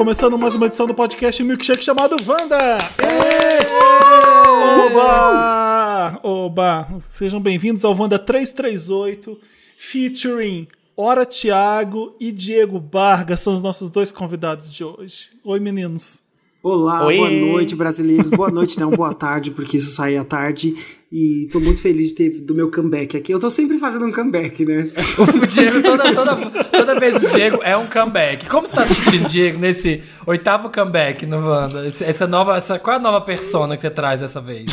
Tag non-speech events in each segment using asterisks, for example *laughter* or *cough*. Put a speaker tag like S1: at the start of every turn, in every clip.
S1: começando mais uma edição do podcast Milkshake chamado Wanda! Oba! Oba! Sejam bem-vindos ao Wanda 338, featuring Ora Thiago e Diego Barga, são os nossos dois convidados de hoje. Oi, meninos.
S2: Olá,
S3: Oi.
S2: boa noite, brasileiros. Boa noite, não, boa tarde, porque isso sai à tarde. E tô muito feliz de ter do meu comeback aqui. Eu tô sempre fazendo um comeback, né? *laughs*
S3: O Diego, toda, toda, toda vez o Diego é um comeback. Como você tá assistindo, Diego, nesse oitavo comeback no Wanda? Essa nova, essa, qual é a nova persona que você traz dessa vez?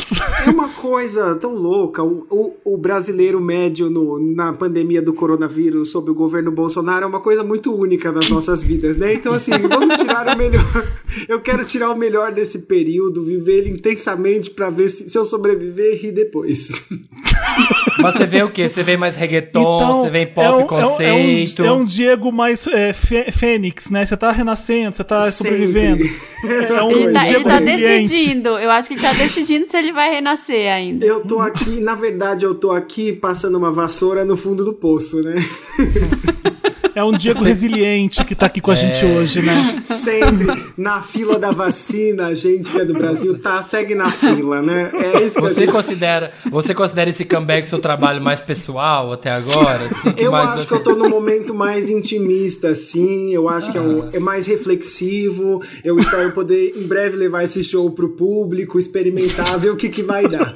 S2: É uma coisa tão louca. O, o, o brasileiro médio no, na pandemia do coronavírus sob o governo Bolsonaro é uma coisa muito única nas nossas vidas, né? Então, assim, vamos tirar o melhor. Eu quero tirar o melhor desse período, viver ele intensamente pra ver se, se eu sobreviver e rir depois. *laughs*
S3: Mas você vê o quê? Você vê mais reggaeton, você vê pop
S1: é um- é um-
S3: conceito.
S1: É um, Diego mais é, fê- fênix, né? Você tá renascendo, você tá
S2: Sempre.
S1: sobrevivendo. É um
S4: Ele tá, ele tá decidindo. Eu acho que ele tá decidindo se ele vai renascer ainda.
S2: Eu tô aqui, na verdade, eu tô aqui passando uma vassoura no fundo do poço, né? *laughs*
S1: É um Diego resiliente que tá aqui com a gente hoje, né?
S2: Sempre na fila da vacina, a gente que é do Brasil, tá, segue na fila, né? É isso que
S3: Você
S2: gente...
S3: considera, você considera esse comeback seu trabalho mais pessoal até agora? Assim, que
S2: Eu
S3: mais
S2: acho
S3: você-
S2: que eu tô num momento mais intimista, assim. Eu acho que é, um- é mais reflexivo. Eu espero poder, em breve, levar esse show pro público, experimentar, ver o que, que vai dar.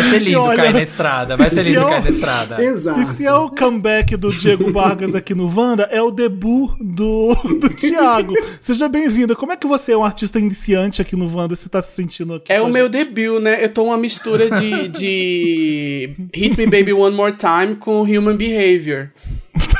S3: Vai ser lindo
S1: olha,
S3: cair na estrada. Vai ser
S1: se
S3: lindo
S1: eu-
S3: cair na estrada.
S2: Exato.
S1: E se é o comeback do Diego Vargas aqui no Wanda, é o debut do, do Thiago. Seja bem-vindo. Como é que você é um artista iniciante aqui no Wanda? Você tá se sentindo aqui?
S5: É o meu debut, né? Eu tô uma mistura de, de Hit Me Baby One More Time com Human Behavior.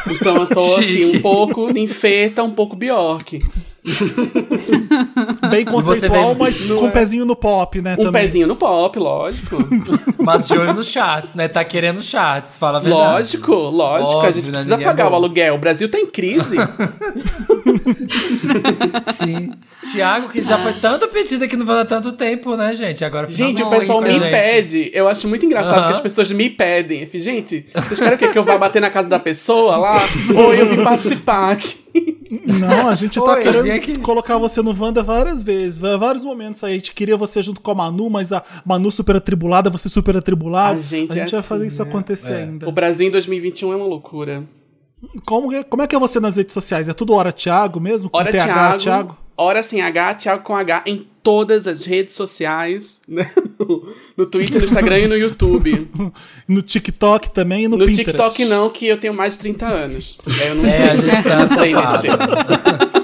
S5: Então eu tô aqui um pouco ninfeta, um pouco Bjork. *laughs*
S1: Bem conceitual,
S3: vê-
S1: mas com um pezinho no pop, né?
S5: Um
S1: também.
S5: pezinho no pop, lógico. *laughs*
S3: Mas de olho nos charts, né? Tá querendo charts, fala a verdade.
S5: lógico, lógico. a
S3: Óbvio,
S5: gente
S3: né?
S5: precisa
S3: Ninguém é
S5: pagar o aluguel. O Brasil tá em crise. *laughs*
S3: Sim. Tiago, que já foi tanto pedido aqui no Wanda há tanto tempo, né, gente? Agora
S5: gente, o pessoal
S3: a
S5: me
S3: gente.
S5: pede. Eu acho muito engraçado que as pessoas me pedem. Eu gente, vocês querem o quê? Que eu vá bater na casa da pessoa lá? Ou eu vim participar aqui?
S1: Não, a gente tá
S3: Oi,
S1: querendo colocar você no Wanda várias vezes, vários momentos aí. A gente queria você junto com a Manu, mas a Manu super atribulada, você super atribulado.
S5: A gente é
S1: vai
S5: assim,
S1: fazer isso
S5: né?
S1: acontecer ainda.
S5: O Brasil em 2021 é uma loucura.
S1: Como, é- como é que é você nas redes sociais? É tudo Hora Thiago mesmo? Com
S5: Hora
S1: TH,
S5: Thiago,
S1: Thiago?
S5: Hora sem H, Thiago com H em todas as redes sociais, né? No, no Twitter, no Instagram e no YouTube. *laughs*
S1: No TikTok também e no,
S5: No
S1: Pinterest.
S5: TikTok não, que eu tenho mais de 30 anos. É, eu não
S3: É,
S5: sei,
S3: a gente *laughs* tá
S5: não sei
S3: safado.
S5: mexer.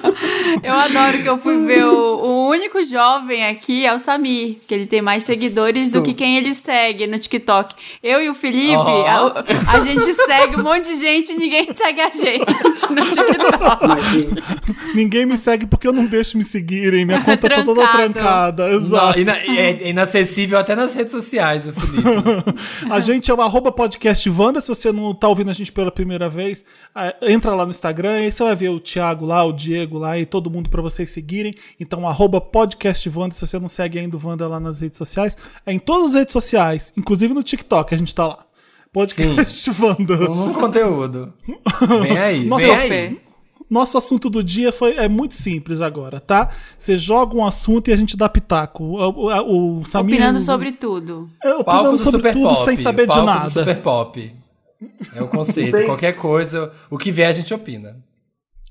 S4: Eu adoro que eu fui ver o, o único jovem aqui é o Samir, que ele tem mais seguidores do que quem ele segue no TikTok. Eu e o Felipe,
S3: Ó.
S4: a, a gente segue um monte de gente e ninguém *laughs* segue a gente no TikTok.
S2: Imagina.
S1: Ninguém me segue porque eu não deixo me seguirem. Minha conta tá toda trancada.
S3: Não,
S1: Exato.
S3: ina- é inacessível até nas redes sociais, o Felipe. *laughs*
S1: A gente é o arroba podcast Wanda. Se você não tá ouvindo a gente pela primeira vez, ah, entra lá no Instagram e você vai ver o Thiago lá, o Diego lá e todo mundo pra vocês seguirem. Então, arroba podcast Wanda. Se você não segue ainda o Wanda lá nas redes sociais, é em todas as redes sociais, inclusive no TikTok, a gente tá lá. Podcast *laughs* Wanda.
S3: Um conteúdo. Vem aí, *laughs*
S1: Nossa,
S3: vem aí.
S1: Nosso assunto do dia foi, é muito simples agora, tá? Você joga um assunto e a gente dá pitaco. O, o, o Samir,
S4: Opinando sobre tudo.
S1: É,
S3: Palco
S1: opinando
S3: do
S1: sobre
S3: Super
S1: tudo
S3: Pop.
S1: sem saber de
S3: palco
S1: nada.
S3: do Super Pop. É o conceito. Qualquer coisa, o que vier a gente opina.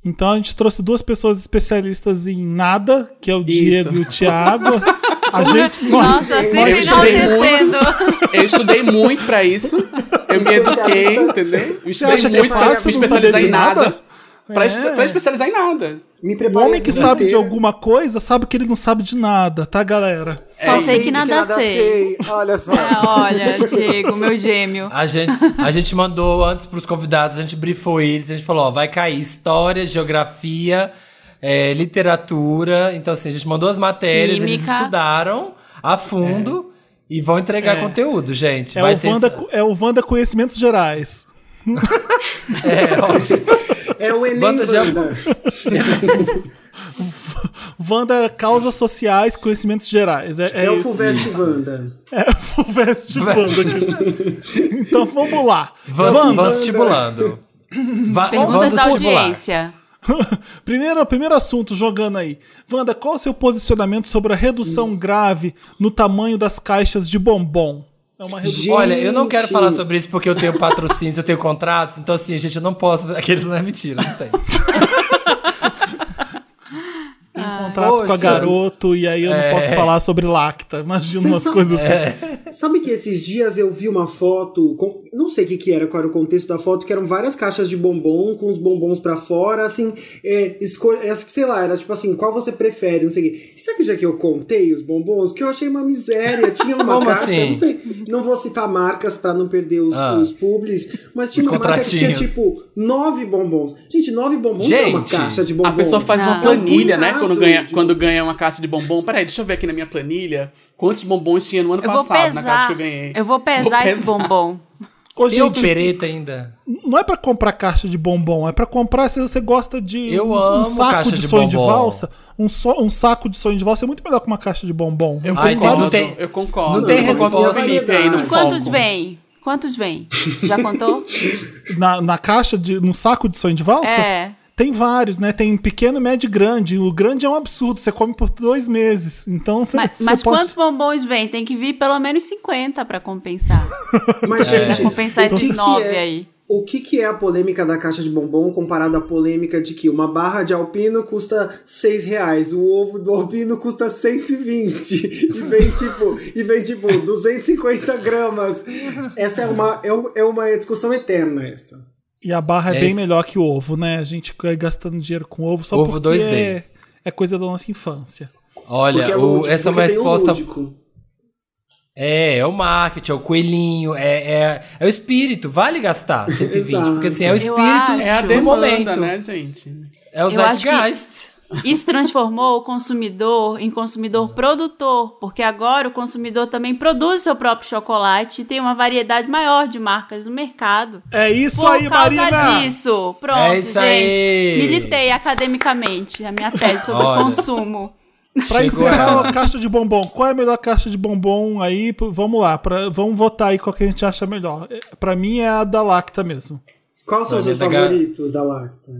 S1: Então a gente trouxe duas pessoas especialistas em nada, que é o Diego e o Thiago. *laughs* A gente
S4: Nossa, sempre
S5: eu estudei
S4: enaltecendo.
S5: Eu estudei muito pra isso. Eu me eduquei, entendeu? Eu estudei
S1: é
S5: muito pra me especializar em nada.
S1: nada?
S5: Pra,
S1: É.
S5: pra especializar em nada.
S2: Me
S1: O homem que sabe de
S2: inteira.
S1: alguma coisa sabe que ele não sabe de nada, tá, galera?
S4: Só
S2: É,
S4: sei
S2: sei
S4: que
S2: de
S4: nada sei.
S2: Olha só.
S4: É, olha, Diego, meu gêmeo.
S3: A gente, a gente mandou antes pros convidados, a gente briefou eles, a gente falou, ó, vai cair história, geografia, é, literatura. Então, assim, a gente mandou as matérias, eles
S4: Química.
S3: estudaram a fundo e vão entregar conteúdo, gente.
S1: É
S3: vai
S1: o,
S3: ter-
S1: Wanda, é o Wanda Conhecimentos Gerais.
S3: É, *laughs* ó,
S2: É o Enem
S3: Banda de
S2: Wanda. *laughs*
S1: Causas sociais, conhecimentos gerais. É, é
S2: É o. Fulvestre Wanda.
S1: É o Fulvestre Wanda. *laughs* Então vamos lá.
S3: Vamos,
S1: Wanda,
S3: vamos estimulando. Va
S4: Perguntas da audiência.
S1: primeiro, primeiro assunto jogando aí. Wanda, qual é o seu posicionamento sobre a redução grave no tamanho das caixas de bombom? É uma redução.
S3: Olha, eu não quero falar sobre isso porque eu tenho patrocínios, eu tenho contratos, então assim, gente, eu não posso. *laughs* Aqueles não é mentira, não tem.
S1: Tem contratos com a
S3: poxa.
S1: garoto e aí eu não posso falar sobre lacta. Imagina umas
S2: são-
S1: coisas assim.
S2: Sabe que esses dias eu vi uma foto, com- não sei o que, que era, qual era o contexto da foto, que eram várias caixas de bombom com os bombons pra fora, assim, é, escolha, é, sei lá, era tipo assim, qual você prefere, não sei o quê. E sabe que já que eu contei os bombons, que eu achei uma miséria, tinha uma *laughs*
S3: Como
S2: caixa,
S3: assim?
S2: não sei, não vou citar marcas pra não perder os,
S3: Ah.
S2: os publis, mas tinha
S3: Os
S2: uma marca que tinha tipo nove bombons. Gente, nove bombons não é uma
S3: Gente,
S2: caixa de bombom.
S5: A pessoa faz uma
S4: Não.
S5: planilha,
S2: É
S5: né? Quando ganha,
S2: de-
S5: quando ganha uma caixa de bombom. Peraí, deixa eu ver aqui na minha planilha quantos bombons tinha no ano
S4: Eu
S5: passado, na caixa que eu ganhei.
S4: Eu vou pesar
S5: Vou
S4: esse
S5: pesar.
S4: bombom.
S1: Ô,
S3: o
S1: gente,
S3: pereta ainda.
S1: não é pra comprar caixa de bombom, é pra comprar se você gosta de
S3: Eu
S1: um, um
S3: amo
S1: saco
S3: caixa
S1: de,
S3: de
S1: sonho de
S3: bombom.
S1: valsa. Um, so- um saco de sonho de valsa é muito melhor que uma caixa de bombom.
S5: Eu
S3: Ai,
S5: concordo,
S3: não tem-
S5: eu concordo.
S3: não tem
S5: eu
S3: resposta.
S5: Felipe aí no
S2: E
S4: Quantos vem? Quantos vem? Você já contou? *laughs*
S1: Na, na caixa, de, no saco de sonho de valsa?
S4: É.
S1: Tem vários, né? Tem pequeno, médio e grande. O grande é um absurdo, você come por dois meses. Então,
S4: Mas,
S1: você
S4: mas
S1: pode-
S4: quantos bombons vem? Tem que vir pelo menos 50 pra compensar. *laughs*
S2: Mas,
S3: É.
S2: gente,
S4: Compensar
S2: o que
S4: esses
S2: que
S4: nove
S2: é-
S4: aí.
S2: O que, que é a polêmica da caixa de bombom comparada à polêmica de que uma barra de alpino custa 6 reais, o ovo do alpino custa 120 *laughs* e vem tipo, e vem tipo 250 gramas. Essa é uma, é, é uma discussão eterna essa.
S1: E a barra é,
S3: É
S1: bem
S3: esse-
S1: melhor que o ovo, né? A gente vai gastando dinheiro com ovo só
S3: Ovo
S1: porque
S3: 2D.
S1: é, é coisa da nossa infância.
S3: Olha,
S2: é
S3: o-
S2: lúdico,
S3: essa é uma resposta. É, é o marketing, é o coelhinho, é, é, é o espírito. Vale gastar 120,
S2: Exato.
S3: porque assim, é o espírito
S4: acho.
S5: É a
S3: do
S5: demanda,
S3: momento.
S5: né, gente?
S3: É o zeitgeist.
S4: Isso transformou o consumidor em consumidor produtor, porque agora o consumidor também produz seu próprio chocolate e tem uma variedade maior de marcas no mercado.
S1: É isso
S4: Por
S1: aí,
S4: causa
S1: Marina!
S4: disso, pronto,
S3: É isso
S4: gente.
S3: aí.
S4: Militei academicamente a minha tese sobre
S3: Olha.
S4: consumo.
S1: Pra
S3: Chegou
S1: encerrar a caixa de bombom, qual é a melhor caixa de bombom aí? Vamos lá, pra, vamos votar aí qual que a gente acha melhor. É, Pra mim é a da Lacta mesmo.
S2: Quais são os seus
S3: Ga-
S2: favoritos da Lacta?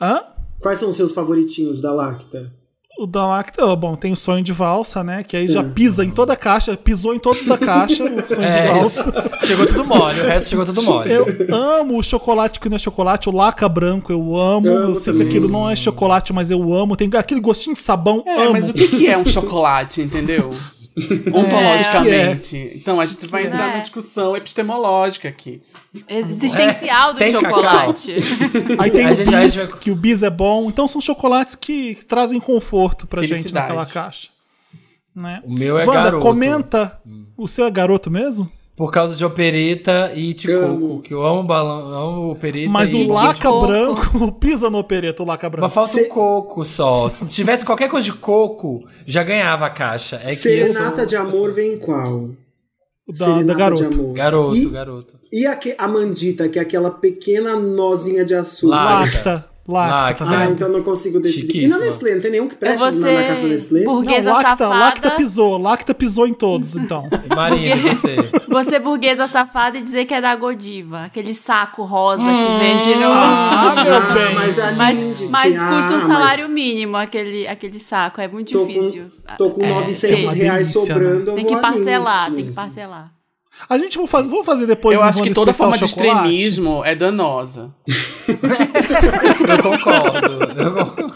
S1: Hã?
S2: Quais são os seus favoritinhos da Lacta?
S1: O da Lacta, ó, bom, tem o sonho de valsa, né? Que aí já pisa em toda a caixa, pisou em todos da caixa, o sonho de
S3: É,
S1: valsa.
S3: isso. Chegou tudo mole, o resto chegou tudo mole.
S1: Eu amo o chocolate que não é chocolate, o laca branco, eu amo.
S2: Amo
S1: eu sei que aquilo não é chocolate, mas eu amo. Tem aquele gostinho de sabão,
S5: É,
S1: amo.
S5: mas o que, que é um chocolate, entendeu? *laughs* *laughs* Ontologicamente. Então, a gente vai entrar
S4: É.
S5: numa discussão epistemológica aqui.
S4: Existencial do
S3: Tem cacau.
S4: chocolate. *laughs*
S1: Aí tem
S3: A
S1: o
S3: gente-
S1: bis,
S3: gente
S1: que o bis é bom. Então são chocolates que trazem conforto pra gente naquela caixa. Né?
S3: O meu é
S1: Wanda,
S3: garoto.
S1: comenta. O seu é garoto mesmo?
S3: Por causa de opereta e ticoco, que eu amo balão, amo opereta
S1: Mas
S3: e
S1: o laca branco *laughs* pisa no opereta, o laca branco.
S3: Mas falta
S2: Se-
S3: o coco só. Se tivesse qualquer coisa de coco, já ganhava a caixa. É que
S2: Serenata de amor vem em qual?
S1: Da, da garoto.
S2: de amor.
S3: Garoto,
S2: E,
S3: garoto.
S2: e aque- a mandita, que é aquela pequena nozinha de açúcar.
S3: Lacta.
S1: Lacta. Lacta,
S3: Lacta.
S1: tá
S2: Ah, então não consigo decidir. E na Nestlé, não tem nenhum que preste
S4: vou
S2: na, caixa da Nestlé?
S4: burguesa
S1: Não, Lacta,
S4: safada.
S1: Lacta pisou. Lacta pisou em todos, então. *laughs*
S3: Marina, você?
S4: Você burguesa safada e dizer que é da Godiva. Aquele saco rosa que vende no...
S1: Ah, meu
S2: Ah,
S1: bem.
S2: mas a
S4: Mas, mas
S2: ah,
S4: custa um
S2: mas
S4: salário mínimo aquele, aquele saco. É muito
S2: Tô
S4: difícil.
S2: com, tô com
S4: É,
S2: 900
S1: uma
S2: reais
S1: delícia,
S2: sobrando, eu
S4: Tem que parcelar, tem que parcelar.
S1: A gente vai fazer, vamos fazer depois
S5: eu acho que toda forma de extremismo é danosa. *laughs*
S3: Eu concordo. Eu concordo.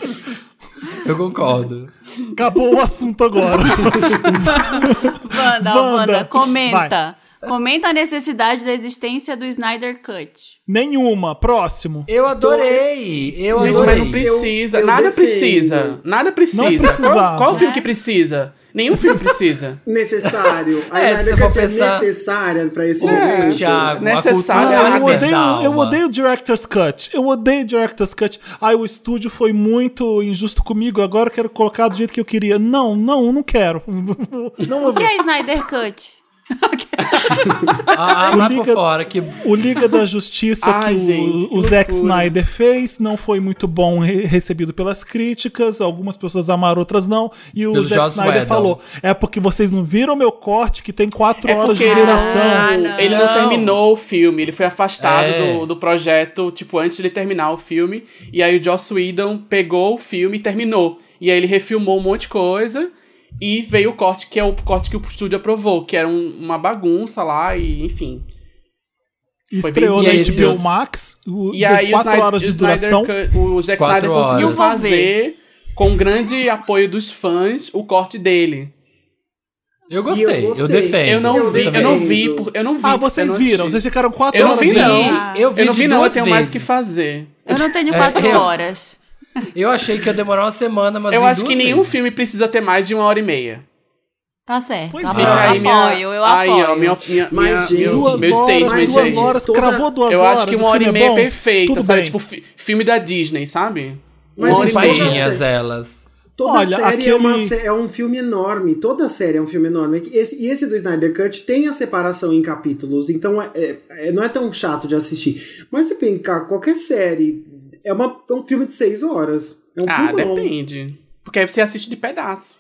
S3: Eu concordo.
S1: Acabou o assunto agora.
S4: Wanda,
S1: Wanda,
S4: Wanda, comenta. Comenta a necessidade da existência do Snyder Cut.
S1: Nenhuma. Próximo.
S3: Eu adorei. Eu
S5: Gente,
S3: adorei.
S5: mas não precisa.
S2: Eu- eu
S5: nada
S2: defendo.
S5: precisa. Nada precisa.
S1: Não precisava.
S5: Qual, qual filme que precisa? Nenhum filme precisa. *laughs*
S2: Necessário. A
S3: É,
S2: Snyder Cut é
S3: pensar-
S2: necessária pra esse
S5: É,
S2: momento.
S3: Thiago,
S1: Ah, eu
S3: é
S1: odeio, eu odeio o Director's Cut. Eu odeio o Director's Cut. Ai, o estúdio foi muito injusto comigo. Agora eu quero colocar do jeito que eu queria. Não, não, não quero. *laughs* Não vou
S4: O que é Snyder Cut? *laughs*
S3: Ah, ah,
S1: Liga-
S3: por fora, que
S1: O Liga da Justiça *laughs*
S5: Ai,
S1: que o,
S5: gente, que
S1: o Zack. Snyder fez não foi muito bom re- recebido pelas críticas. Algumas pessoas amaram, outras não. E o
S3: Pelo
S1: Zack
S3: Joss
S1: Snyder
S3: Whedon.
S1: falou: é porque vocês não viram meu corte que tem quatro
S5: É
S1: horas de
S5: ele
S1: duração.
S4: Ah,
S5: ele não
S3: Não.
S5: terminou o filme, ele foi afastado
S3: É.
S5: do, do projeto, tipo, antes de ele terminar o filme. E aí o Joss Whedon pegou o filme e terminou. E aí ele refilmou um monte de coisa. E veio o corte, que é o corte que o estúdio aprovou, que era um- uma bagunça lá, e enfim. Foi
S1: Estreou
S3: bem-
S1: na
S3: E
S1: HBO
S3: outro?
S1: Max, o,
S5: E aí o
S1: quatro
S5: Snyder,
S1: horas de duração.
S5: O Zack
S3: Quatro
S5: Snyder conseguiu
S3: horas.
S4: Eu
S5: fazer, com grande apoio dos fãs, o corte dele.
S3: eu gostei,
S2: eu
S3: eu,
S2: gostei.
S3: defendo.
S5: Eu não
S2: Eu
S5: vi, eu não vi, por- eu não vi.
S1: Ah,
S5: eu
S1: vocês
S5: não
S1: viram? Vocês ficaram quatro
S5: Eu não
S1: horas
S5: vi,
S1: vendo.
S5: não.
S4: Ah.
S3: Eu vi,
S5: Eu não vi, não, eu tenho mais o que
S3: vezes.
S5: fazer.
S4: Eu não tenho
S3: É,
S4: quatro
S3: eu-
S4: horas.
S3: Eu achei que ia demorar uma semana, mas
S5: eu acho que nenhum
S3: vezes.
S5: filme precisa ter mais de uma hora e meia.
S4: Tá certo.
S1: Pois
S4: tá
S1: é.
S4: bom.
S5: Fica
S4: eu
S5: aí minha,
S4: apoio, eu
S5: aí,
S4: apoio.
S5: ó, minha, minha,
S2: Mas,
S5: minha-
S2: gente,
S5: meu,
S1: Duas
S5: meu
S1: horas,
S5: statement
S1: duas
S5: aí.
S1: horas, cravou duas
S5: Eu
S1: horas.
S5: acho que uma hora e
S1: filme
S5: meia é
S1: bom,
S5: perfeita, sabe?
S1: bem.
S5: Tipo, fi- filme da Disney, sabe?
S2: Mas,
S5: uma hora e
S2: gente,
S5: meia.
S3: elas.
S2: Toda
S1: Olha,
S2: série é, uma é um filme enorme. Toda série é um filme enorme. É Esse, e esse do Snyder Cut tem a separação em capítulos, então é, é- é- não é tão chato de assistir. Mas se pensar, qualquer série é, uma, é um filme de seis horas. É um
S5: Ah, depende. Porque aí você assiste de pedaço.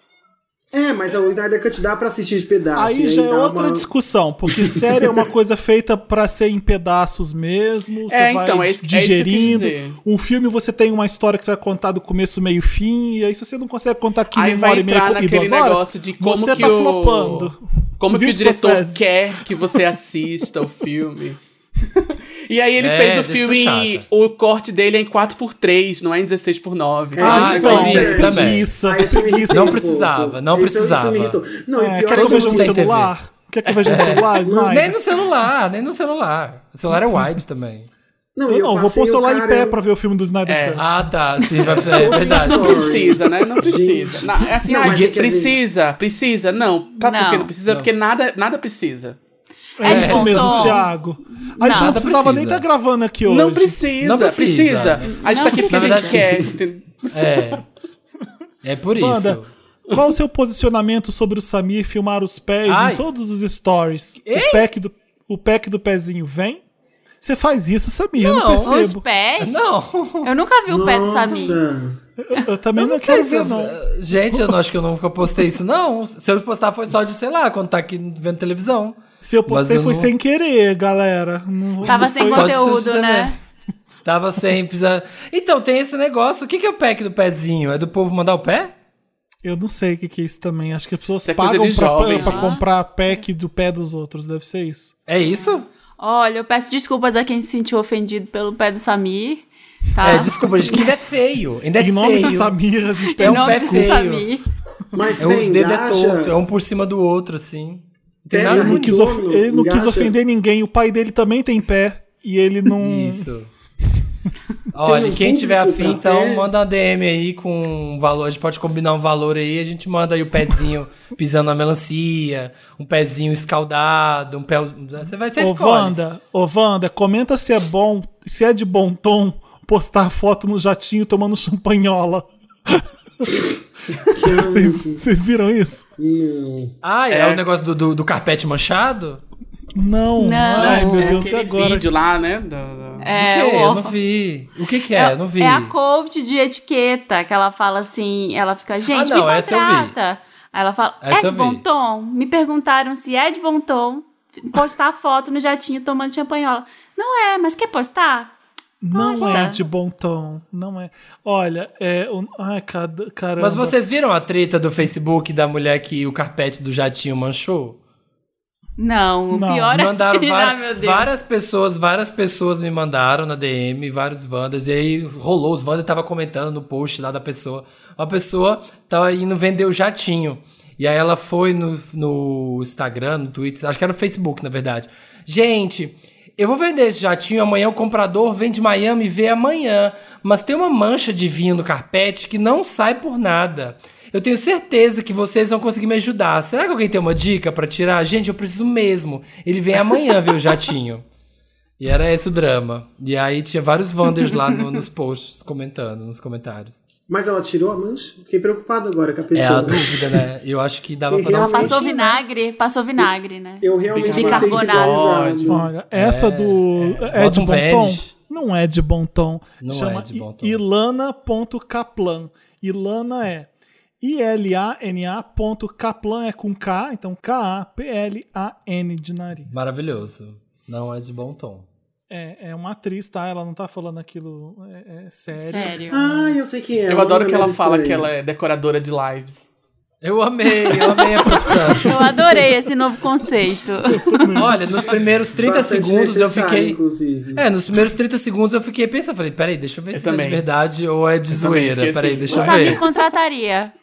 S2: É, mas o Snyder Cut dá pra assistir de pedaço.
S1: Aí
S2: e
S1: já é outra
S2: uma-
S1: discussão, porque série é uma *laughs* coisa feita pra ser em pedaços mesmo, você
S5: É,
S1: vai
S5: então, é isso- é isso que eu quis
S1: digerindo.
S5: dizer.
S1: um filme você tem uma história que você vai contar do começo, meio e fim, e aí se você não consegue contar aquilo
S5: Aí
S1: em uma
S5: vai
S1: hora e meia
S5: entrar
S1: e duas horas,
S5: negócio de como
S1: você
S5: que
S1: tá
S5: o...
S1: flopando.
S5: Como que o diretor quer que você assista o filme. *laughs* e aí ele
S3: É,
S5: fez o filme,
S3: chata.
S5: o corte dele é em 4x3, não é em 16x9.
S2: É,
S3: Ah,
S2: isso
S3: vi isso também.
S1: Preguiça,
S2: Ah, isso.
S3: Não
S2: um
S3: precisava,
S2: pouco.
S3: não
S2: Isso- isso
S3: precisava.
S2: me irritou. Não,
S1: É,
S2: e pior
S1: quer que eu veja no celular? Quer que eu veja no celular, Snyder?
S3: Nem no celular, nem no celular. O celular é *laughs* wide também.
S2: Não,
S1: Eu não, vou pôr o celular em
S2: cara-
S1: pé pra ver o filme do Snyder
S5: É.
S1: Cut.
S3: Ah, tá. Sim, vai é verdade.
S5: Não precisa, né? Não precisa. Na- é assim,
S2: Não,
S5: ah,
S2: mas é que a
S5: precisa, precisa. Não. Sabe por que
S4: Não.
S5: não precisa?
S3: Não.
S5: Porque nada, nada precisa.
S1: É,
S4: É
S1: isso mesmo,
S4: só-
S1: Thiago. A gente não
S3: Nada
S1: precisava nem
S3: precisa.
S1: estar gravando aqui hoje.
S5: Não precisa,
S3: Não precisa.
S5: precisa. A gente
S4: Não
S5: tá aqui porque a gente quer. *laughs*
S3: É. É por isso.
S1: Wanda, qual o seu posicionamento sobre o Samir filmar os pés
S3: Ai.
S1: em todos os stories? O pack, do, o pack do pezinho vem? Você faz isso, Samir, eu não
S3: Não.
S4: Os
S1: percebo.
S4: pés?
S3: Não.
S4: Eu nunca vi o pé do Samir.
S1: Eu, eu também não,
S3: Não
S1: quero ver,
S3: eu-
S1: não.
S3: Gente, eu não acho que eu nunca postei isso, não. Se eu postar foi só de, sei lá, quando tá aqui vendo televisão.
S1: Se eu postei
S3: eu
S1: foi
S3: não-
S1: sem querer, galera. Não-
S4: Tava sem
S3: Só
S4: conteúdo,
S3: susto
S4: né?
S3: Tava sempre. precisa- Então, tem esse negócio. O que que é o pack do pezinho? É do povo mandar o pé?
S1: Eu não sei o que, que é isso também. Acho que as pessoas
S5: Isso é
S1: pagam pra,
S5: jovem,
S1: pra
S5: gente.
S1: comprar pack do pé dos outros. Deve ser isso.
S3: É isso?
S4: Olha, eu peço desculpas a quem se sentiu ofendido pelo pé do Samir. Tá?
S3: É, desculpa, gente, que ainda é feio. Ainda é
S1: em nome
S3: feio.
S1: do Samir, a gente
S4: Em
S3: é um
S4: nome
S3: pé
S4: do
S3: feio.
S4: Samir.
S2: Mas
S3: É uns dedos é torto, é um por cima do outro, assim. Tem nada
S1: Ele não,
S2: muito
S1: quis, of- ele não quis ofender ninguém. O pai dele também tem pé. E ele não.
S3: Isso. *laughs* Olha,
S2: um
S3: quem tiver afim, então
S2: pé.
S3: manda uma DM aí com um valor. A gente pode combinar um valor aí. A gente manda aí o pezinho *laughs* pisando na melancia, um pezinho escaldado, um pé. Você vai ser escolhe.
S1: Wanda, ô, Wanda, comenta se é bom, se é de bom tom postar foto no jatinho tomando *laughs* champanhola. Vocês vocês viram isso?
S2: Não.
S3: Ah, é,
S5: É.
S3: o negócio do, do, do carpete manchado?
S1: Não.
S4: Não.
S1: Ai, meu
S5: É
S1: Deus,
S5: aquele
S1: agora?
S5: vídeo lá, né? do- do-
S4: É,
S3: o quê?
S4: o-
S3: Eu não vi. O que que é? Eu não vi.
S4: É a coach de etiqueta, que ela fala assim, ela fica, gente,
S3: Ah, não,
S4: me
S3: essa
S4: contrata. Aí ela fala,
S3: Essa
S4: é de bom tom? Me perguntaram se é de bom tom postar foto no jatinho tomando champanhola. Não é, mas quer postar?
S1: Não
S4: Posta.
S1: é de bom tom. Não é. Olha, é. o- Ai, cada- caramba.
S3: Mas vocês viram a treta do Facebook da mulher que o carpete do jatinho manchou?
S4: Não, o
S1: Não,
S4: pior
S3: Mandaram
S4: é... *laughs* Ai, meu Deus.
S3: várias pessoas, várias pessoas me mandaram na DM, vários Wandas, e aí rolou, os Wandas tava comentando no post lá da pessoa. Uma pessoa tava indo vender o jatinho. E aí ela foi no, no Instagram, no Twitter, acho que era no Facebook, na verdade. Gente, eu vou vender esse jatinho amanhã, o comprador vem de Miami e vê amanhã. Mas tem uma mancha de vinho no carpete que não sai por nada. Eu tenho certeza que vocês vão conseguir me ajudar. Será que alguém tem uma dica pra tirar? Gente, eu preciso mesmo. Ele vem amanhã ver o *laughs* jatinho. E era esse o drama. E aí tinha vários Wanders lá no- nos posts comentando, nos comentários.
S2: Mas ela tirou a mancha? Fiquei preocupado agora com a
S3: É
S2: pessoa.
S3: a dúvida, né? Eu acho que dava pra dar
S4: Ela
S3: um
S4: passou
S2: né?
S4: vinagre, passou vinagre, né?
S2: Eu realmente sensibilizado.
S1: Olha, essa do. É,
S3: Bota
S1: de
S3: um
S1: bom tom? Não é de bom tom.
S3: Não
S1: Chama
S3: é de bom tom.
S1: I- Ilana.kaplan. Ilana é I-L-A-N-A.kaplan é com K, então K-A-P-L-A-N de nariz.
S3: Maravilhoso. Não é de bom tom.
S1: É, é uma atriz, tá? Ela não tá falando aquilo é, é sério.
S4: Sério.
S2: Ah, eu sei quem é.
S5: Eu
S2: o
S5: adoro que ela fala que ela é decoradora de lives.
S3: Eu amei, eu amei a profissão. *laughs*
S4: Eu adorei esse novo conceito.
S3: Olha, nos primeiros 30
S2: Bastante
S3: segundos eu fiquei.
S2: Inclusive.
S3: É, nos primeiros 30 segundos eu fiquei pensando, falei, peraí, deixa eu ver
S5: Eu
S3: se é
S5: também.
S3: de verdade ou é de
S5: Eu
S3: zoeira. Peraí,
S5: assim.
S3: deixa eu ver.
S4: contrataria.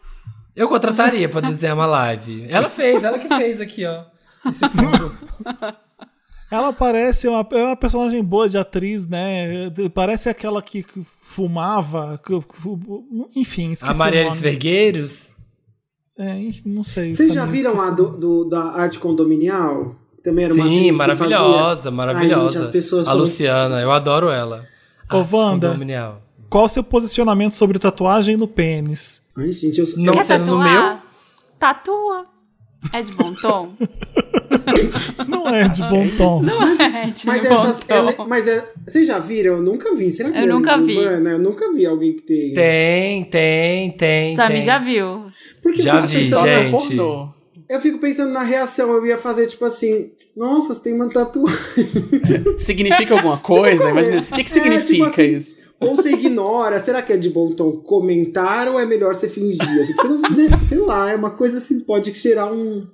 S3: Eu contrataria pra desenhar uma live. Ela fez, ela que fez aqui, ó. Esse fundo. *laughs*
S1: Ela parece uma, é uma personagem boa de atriz, né? Parece aquela que fumava. que- que- enfim, esqueci
S3: A Marielle. Vergueiros.
S1: É, não sei.
S2: Vocês já viram a
S1: o
S2: do, do- da arte condominial? Também era uma
S3: Sim, maravilhosa, maravilhosa.
S2: Ai, gente, pessoas
S3: a
S2: são...
S3: Luciana, eu adoro ela.
S1: Ô,
S3: Artes
S1: Wanda.
S3: condominial.
S1: Qual o seu posicionamento sobre tatuagem no pênis?
S2: Ai, gente, eu...
S3: Não sendo no
S4: tatuar?
S3: meu.
S4: Tatua. É de bom tom? *laughs*
S1: Não é de bom tom.
S4: Não é de
S2: Mas,
S4: bom
S2: essas,
S4: tom.
S2: ela- mas é, vocês já viram? Eu nunca vi. Será que
S4: Eu
S2: é
S4: nunca vi.
S2: urbana? Eu nunca vi alguém que tem.
S3: Tem, tem, tem.
S4: Samir
S3: tem.
S4: já viu.
S2: Porque
S3: Já vi, gente.
S2: Eu fico pensando na reação. Eu ia fazer tipo assim: Nossa, você tem uma tatuagem.
S5: Significa alguma *laughs* coisa? Imagina assim, o que, que
S2: É, tipo
S5: significa
S2: assim,
S5: isso?
S2: Ou você ignora. Será que é de bom tom comentar ou é melhor você fingir? Assim, você não, né, sei lá, é uma coisa assim, pode gerar um.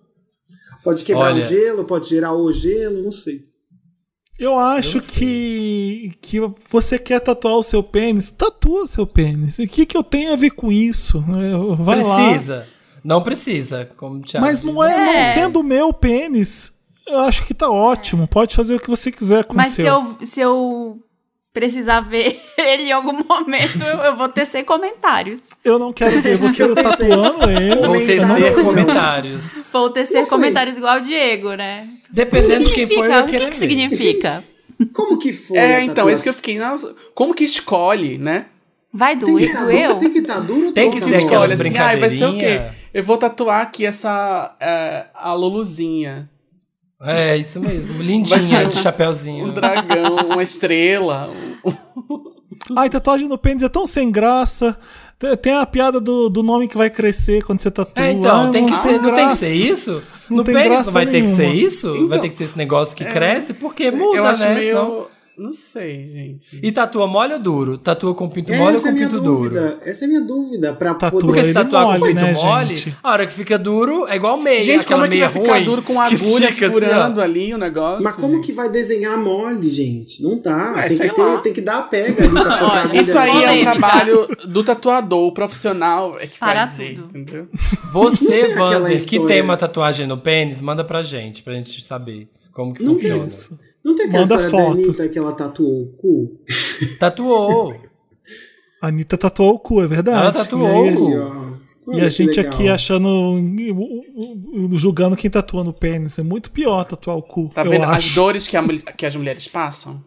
S2: Pode quebrar
S3: Olha.
S2: o gelo, pode gerar o gelo, não sei.
S1: Eu acho
S3: Eu não
S1: que, que você quer tatuar o seu pênis, tatua o seu pênis. E o que, que eu tenho a ver com isso? Eu- Vai lá.
S3: Precisa. Não precisa, como o Thiago
S1: Mas
S3: diz,
S1: não é, não
S4: É.
S1: sendo o meu pênis. Eu acho que tá ótimo. Pode fazer o que você quiser com o
S4: Mas se
S1: seu.
S4: eu, se eu precisar ver *laughs* ele em algum momento, eu, eu vou tecer comentários.
S1: Eu não quero ver você *laughs* tatuando ele.
S3: Vou tecer comentários.
S4: Vou tecer
S2: foi.
S4: comentários igual o Diego, né?
S3: Dependendo de quem for,
S4: Significa?
S3: eu
S4: O que, que
S3: ver.
S4: significa?
S2: Como que foi?
S5: É, então,
S2: tatuagem?
S5: isso que eu fiquei. Nossa, como que escolhe, né?
S4: Vai
S2: Tem que
S4: doer,
S2: tá
S4: doeu?
S2: duro, tem que estar duro.
S3: Tem que
S2: tá
S3: ser
S5: Escolhe assim, ah, vai ser o quê? Eu vou tatuar aqui essa. é, a Luluzinha.
S3: É, isso mesmo.
S5: Vai
S3: Lindinha de chapéuzinho.
S5: Um dragão, uma estrela. *laughs*
S1: Ai, tatuagem no pênis é tão sem graça. Tem- a piada do, do nome que vai crescer quando você tatua.
S3: É, então,
S1: Ai,
S3: tem que
S1: não
S3: ser, não tem que ser isso?
S1: Não
S3: no
S1: tem
S3: pênis
S1: graça
S3: não vai ter que ser
S1: nenhuma.
S3: isso? vai
S5: Então,
S3: ter que ser esse negócio que cresce? Porque
S5: eu
S3: muda,
S5: acho
S3: né?
S5: meio.
S3: Senão-
S5: Não sei, gente.
S3: E tatua mole ou duro? Tatua com pinto mole ou
S2: Essa é
S3: com
S2: minha
S3: pinto duro?
S2: dúvida. Essa é a minha dúvida. Pra
S1: Tatua
S2: poder...
S3: Porque se tatuar com
S1: mole,
S3: pinto
S1: né,
S3: mole,
S1: gente?
S3: a hora que fica duro é igual meia.
S5: Gente, como é que vai ficar
S3: ruim,
S5: duro com agulha
S3: estica assim,
S5: furando ali o negócio?
S2: Mas como
S5: gente?
S2: que vai desenhar mole, gente? Não dá.
S5: Ué,
S2: tem, que ter, tem que dar a pega ali pra *laughs*
S5: Isso aí é um trabalho do tatuador, o profissional é que
S4: Para
S5: dizer,
S4: tudo.
S5: entendeu?
S3: Você, *laughs* Wander, que tem uma tatuagem no pênis, manda pra gente, pra gente saber como que
S2: Não
S3: funciona.
S2: tem. Não tem aquela
S1: Manda
S2: história da
S1: foto.
S2: Anitta que ela tatuou o cu? *laughs*
S3: Tatuou.
S1: A Anitta tatuou o cu, é verdade.
S3: Ela tatuou
S1: E aí-
S3: o cu.
S1: E a gente
S2: legal.
S1: aqui achando. julgando quem tatua no pênis. É muito pior tatuar o cu.
S5: Tá
S1: eu
S5: vendo as
S1: acho.
S5: dores que, a que as mulheres passam?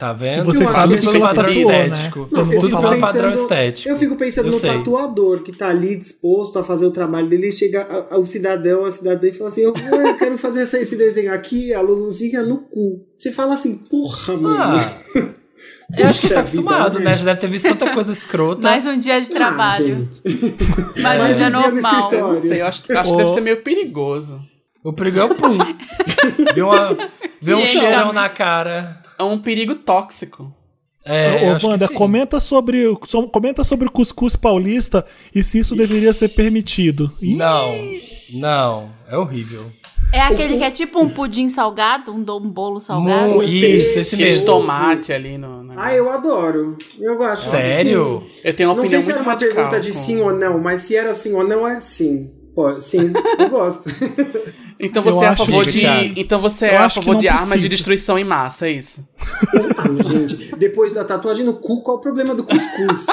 S3: Tá vendo?
S1: Você sabe que
S3: pelo padrão
S1: tatuou, né?
S3: estético.
S1: Não
S3: Tudo pelo padrão estético.
S2: Eu fico pensando
S3: Eu
S2: no
S3: sei.
S2: tatuador que tá ali disposto a fazer o trabalho dele chega a- ao cidadão, a cidadã e fala assim: eu, eu quero fazer essa- esse desenho aqui, a Luluzinha no cu. Você fala assim, porra, mano.
S3: Ah, *laughs* eu acho que tá acostumado,
S2: vida,
S3: né? Já deve ter visto tanta coisa escrota.
S4: Mais um dia de
S2: Ah,
S4: trabalho. *laughs* mais um
S2: Mais
S4: dia
S2: um dia no
S4: normal.
S2: escritório.
S5: Não sei, eu acho, acho que deve ser meio perigoso.
S3: O perigo é o pum. *laughs* Vê, uma, vê um cheirão
S4: tá-
S3: na cara.
S5: É um perigo tóxico.
S3: É, eu
S1: Ô,
S3: acho que
S1: Wanda, comenta sobre, comenta sobre o cuscuz paulista e se isso deveria ser permitido.
S3: Não, não. É horrível.
S4: É aquele que é tipo um pudim salgado, um, um bolo salgado.
S3: Mu- isso, esse
S5: Aquele
S3: mesmo.
S5: tomate ali no. no
S2: Ah, eu adoro. Eu gosto.
S3: Sério?
S2: Sim.
S5: Eu tenho uma
S2: Não
S5: opinião
S2: sei se
S5: muito
S2: era uma pergunta de
S5: com-
S2: sim ou não, mas se era sim ou não, é sim. Pô, sim, eu gosto. *laughs*
S5: Então
S1: Eu
S5: você é a favor
S3: que-
S5: de.
S3: Thiago.
S5: Então você
S1: Eu
S5: é a
S1: que
S5: favor de armas de destruição em massa, é isso?
S2: Ah, gente, depois da tatuagem no cu, qual o problema do cuscuz?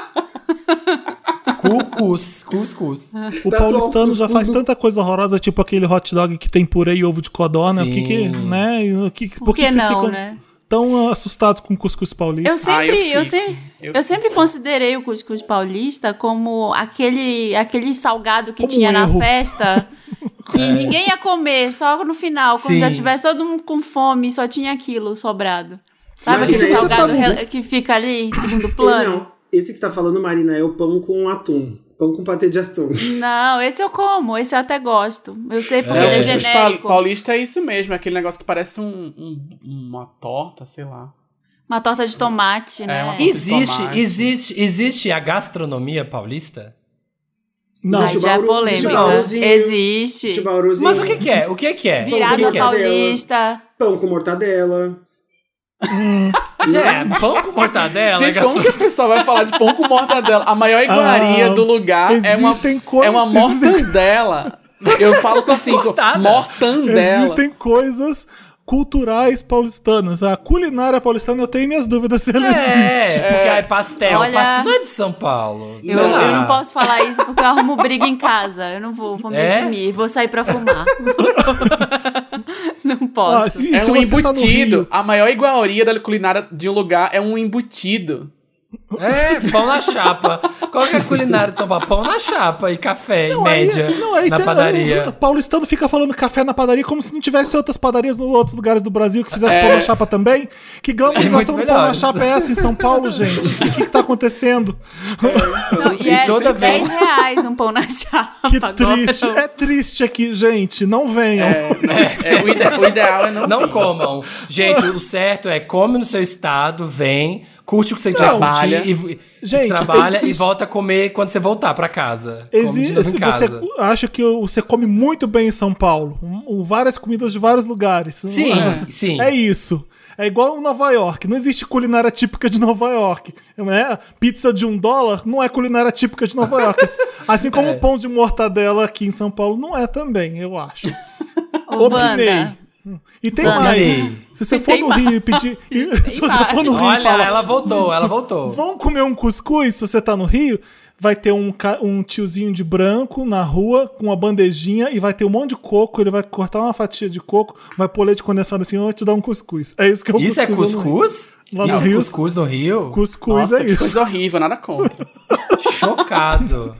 S3: Cuscuz, cuscuz.
S1: O
S2: Tatuar o
S1: paulistano já
S2: cuscuz
S1: faz
S2: no-
S1: tanta coisa horrorosa, tipo aquele hot dog que tem purê e ovo de codorna. O que que, né? O que,
S4: Por que
S1: vocês
S4: não,
S1: ficam-
S4: né?
S1: tão assustados com o cuscuz paulista.
S4: Eu sempre, eu,
S5: fico.
S4: sempre,
S5: Eu
S4: eu, sempre considerei o cuscuz paulista como aquele, aquele salgado que
S1: Como
S4: tinha
S1: um
S4: na
S1: erro. *laughs*
S4: festa. *laughs* Que ninguém ia comer, só no final, quando
S3: Sim.
S4: já tivesse todo mundo com fome, só tinha aquilo sobrado. Sabe
S2: Imagina,
S4: aquele salgado
S2: tá-
S4: que fica ali, em segundo plano?
S2: Não, esse que você tá falando, Marina, é o pão com atum. Pão com patê de atum.
S4: Não, esse eu como, esse eu até gosto. Eu sei porque ele é
S5: os pa-
S4: genérico.
S5: paulista é isso mesmo, é aquele negócio que parece um, um- uma torta, sei lá.
S4: Uma torta de tomate, né?
S5: uma-
S3: Existe,
S5: tomate.
S3: existe, existe a gastronomia paulista?
S1: Não,
S4: Aí
S2: Existe
S4: já é polêmica.
S2: existe
S3: Mas o que, que é? O que, que é?
S4: Virada
S3: o que, que é?
S4: paulista.
S2: Pão com mortadela.
S3: É, pão com mortadela.
S5: Gente, como que a pessoa vai falar de pão com mortadela? A maior iguaria
S1: Ah,
S5: do lugar é uma, é uma mortandela. Eu falo com assim,
S3: Cortada.
S5: mortandela.
S1: Existem coisas culturais paulistanas. A culinária paulistana eu tenho minhas dúvidas se ela existe.
S3: É, porque aí pastel.
S4: Olha-
S3: pastel não é de São Paulo.
S4: Eu, eu não posso falar isso porque eu arrumo briga em casa. Eu não vou, vou me
S3: É?
S4: eximir. Vou sair pra fumar. *laughs* não
S1: Ah,
S4: posso.
S1: e
S5: É
S1: se
S5: um
S1: tá
S5: embutido.
S1: Rio?
S5: a maior iguaria da culinária de um lugar é um embutido.
S3: É, pão na chapa. Qual que é a culinária de São Paulo? Pão na chapa e café, em
S1: Não, aí-
S3: média,
S1: não, aí
S3: na
S1: tem-
S3: padaria.
S1: O paulistano fica falando café na padaria como se não tivesse outras padarias nos outros lugares do Brasil que fizesse
S5: É.
S1: pão na chapa também. Que glamorização
S3: muito
S1: do pão na chapa é essa em São Paulo, gente? O que, que tá acontecendo?
S4: Não, e
S3: E
S4: é
S3: toda
S4: 10
S3: vez-
S4: reais um pão na chapa.
S1: Que
S4: agora.
S1: triste. É triste aqui, gente. Não venham.
S5: É, é, o, ide- o ideal é não.
S3: Não
S5: vir.
S3: comam. Gente, o certo é come no seu estado, vem, curte o que você
S1: Não.
S5: Trabalha.
S3: e,
S1: Gente,
S3: trabalha e
S1: existe-
S3: volta a comer quando você voltar pra casa.
S1: Existe,
S3: em casa.
S1: você acha que você come muito bem em São Paulo, várias comidas de vários lugares.
S3: Sim,
S1: É.
S3: sim.
S1: É isso. É igual Nova York. Não existe culinária típica de *laughs* Nova York. Né? Pizza de um dólar não é culinária típica de Nova York. *laughs* Assim como
S3: É.
S1: o pão de mortadela aqui em São Paulo não é também, eu acho. *laughs*
S4: Ô,
S1: Opinei. E tem
S4: Wanda.
S1: mais. Se você
S4: E
S1: for *laughs* *laughs* no
S4: mais.
S1: Rio e pedir. e- se você
S4: mais.
S1: for no Rio
S3: Olha,
S1: falar,
S3: ela voltou, ela voltou.
S1: Vamos comer um cuscuz se você tá no Rio? Vai ter um, um tiozinho de branco na rua com uma bandejinha e vai ter um monte de coco. Ele vai cortar uma fatia de coco, vai pôr leite condensado assim e vai te dar um cuscuz. É isso que é o
S3: Isso é
S1: cuscuz. no? Lá no
S3: Isso é
S1: Rio.
S3: cuscuz no Rio?
S1: Cuscuz
S5: Nossa,
S1: é
S5: que
S1: isso.
S5: coisa horrível, nada contra. *laughs*
S3: Chocado.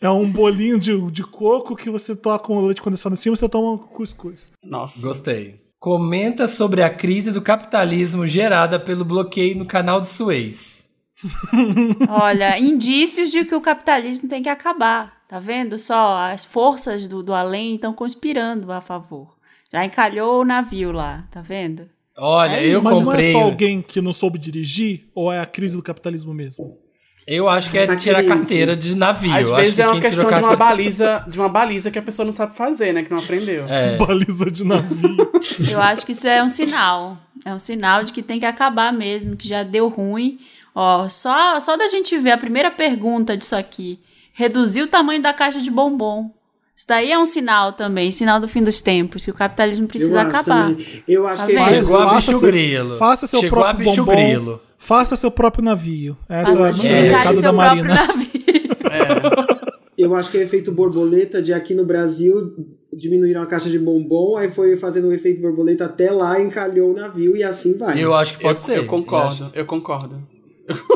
S1: É um bolinho de, de coco que você toca com leite condensado em cima e você toma um cuscuz.
S5: Nossa.
S3: Gostei. Comenta sobre a crise do capitalismo gerada pelo bloqueio no canal do Suez. *laughs*
S4: olha, indícios de que o capitalismo tem que acabar. Tá vendo só? As forças do, do além estão conspirando a favor. Já encalhou o navio lá, tá vendo?
S3: Olha,
S4: É
S3: eu
S4: isso.
S1: Mas não é
S3: comprei.
S1: só alguém que não soube dirigir ou é a crise do capitalismo mesmo?
S3: Eu acho que é
S2: A
S3: tirar
S2: crise.
S3: carteira de navio.
S5: Às
S3: Eu
S5: vezes
S3: acho
S5: é uma questão de uma baliza, de uma baliza que a pessoa não sabe fazer, né? Que não aprendeu.
S3: É. *laughs*
S1: Baliza de navio. *laughs*
S4: Eu acho que isso é um sinal. É um sinal de que tem que acabar mesmo, que já deu ruim. Ó, só, só da gente ver a primeira pergunta disso aqui. Reduzir o tamanho da caixa de bombom. Isso daí é um sinal também, sinal do fim dos tempos, que o capitalismo precisa
S2: eu
S4: acabar.
S2: também. Eu acho
S4: Tá
S2: que
S3: Chegou a bicho
S1: seu-
S3: grilo.
S1: Faça seu
S3: Chegou a
S1: próprio
S3: bicho
S1: bombom.
S3: grilo.
S1: Faça seu próprio navio. Essa
S4: Faça-
S1: é
S4: desencalhe
S1: recado
S4: seu
S1: da
S4: próprio
S1: Marina.
S4: navio.
S2: Eu acho que é efeito borboleta de aqui no Brasil diminuíram a caixa de bombom, aí foi fazendo o efeito borboleta até lá, encalhou o navio e assim vai.
S3: Eu acho que pode
S5: eu,
S3: ser.
S5: eu concordo,
S3: Eu,
S5: eu concordo.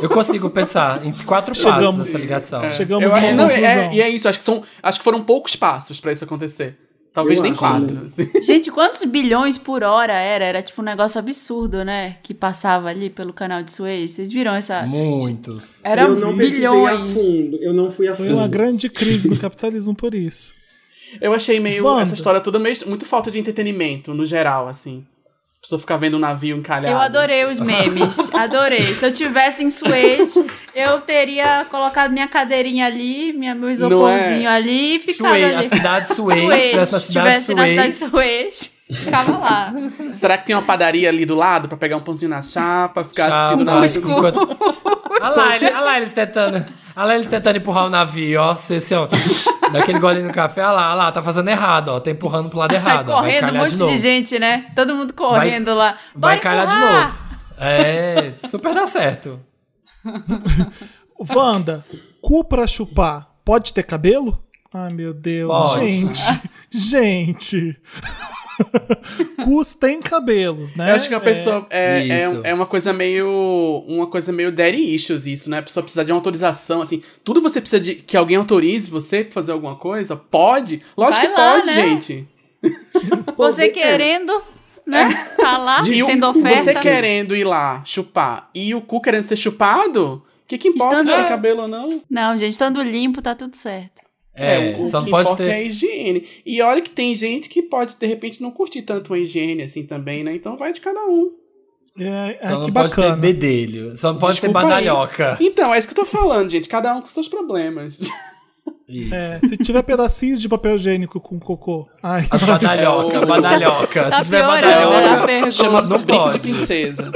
S3: eu consigo pensar em quatro passos
S1: Chegamos.
S3: nessa ligação.
S5: É,
S1: Chegamos
S5: eu acho, não, é- é- e é isso, acho que, são, acho que foram poucos passos pra isso acontecer. Talvez
S2: Eu
S5: nem
S2: acho
S5: quatro. *laughs* assim.
S4: Gente, quantos bilhões por hora era? Era tipo um negócio absurdo, né? Que passava ali pelo canal de Suez. Vocês viram essa.
S3: Muitos.
S4: Era
S2: eu não pesquisei a
S4: bilhões.
S2: fundo, eu não fui a
S1: Foi
S2: fundo.
S1: uma grande *laughs* crise no capitalismo por isso.
S5: Eu achei meio
S1: Wanda.
S5: essa história toda meio, muito falta de entretenimento, no geral, assim. Pessoa ficar vendo um navio encalhado.
S4: Eu adorei os memes, *laughs* adorei. Se eu tivesse em Suez, eu teria colocado minha cadeirinha ali, minha, meu isoporzinho ali e ficado
S3: Suez,
S4: ali.
S3: a cidade de Suez,
S4: Suez,
S3: se tivesse na
S4: se
S3: cidade de
S4: tivesse na cidade de
S3: Suez.
S4: Suez, ficava lá.
S5: Será que tem uma padaria ali do lado pra pegar um pãozinho na chapa, ficar assistindo
S3: Chapa,
S5: na
S4: cuscuz.
S3: enquanto- Olha lá, ele- olha lá eles tentando. Olha lá eles tentando empurrar o navio, ó. Você, assim, ó. Daquele golinho no café, olha lá, olha lá, tá fazendo errado, ó. Tá empurrando pro lado errado. vai
S4: correndo, um monte
S3: de
S4: de, gente, né? Todo mundo correndo lá.
S3: Vai
S4: Bora
S3: calhar de novo. É, super dá certo. *laughs*
S1: Wanda, cu pra chupar pode ter cabelo? Ai, meu Deus.
S3: Pode.
S1: Gente, gente. *laughs* Cus tem cabelos, né?
S5: Eu acho que a pessoa é, é,
S3: Isso.
S5: é uma coisa meio. Uma coisa meio daddy issues, isso, né? A pessoa precisa de uma autorização, assim. Tudo você precisa de que alguém autorize você pra fazer alguma coisa? Pode? Lógico
S4: Vai
S5: que
S4: lá,
S5: pode,
S4: né?
S5: gente. *laughs*
S4: Você
S2: é.
S4: querendo, né? Tá lá,
S5: E o,
S4: tendo oferta.
S5: você querendo ir lá chupar e o cu querendo ser chupado? O que, que importa
S4: Estando-
S5: se
S4: É.
S5: cabelo ou não?
S4: Não, gente, estando limpo, tá tudo certo.
S3: É,
S5: o,
S3: só
S5: que
S3: não pode
S5: importa é a
S3: ter.
S5: higiene. E olha que tem gente que pode, de repente, não curtir tanto a higiene assim também, né? Então vai de cada um.
S1: É, é,
S3: Só não
S1: que
S3: pode ter
S1: bacana.
S3: bedelho. Só não pode
S5: Desculpa
S3: ter
S5: aí.
S3: badalhoca.
S5: Então, é isso que eu tô falando, gente. Cada um com seus problemas.
S3: Isso.
S1: É, se tiver pedacinhos de papel higiênico com cocô. Ai,
S3: As *laughs* badalhoca,
S5: É
S3: badalhoca.
S4: Tá
S3: Se tiver
S4: né,
S3: badalhoca,
S4: pergunta.
S5: Chama
S3: Não pode.
S5: de princesa.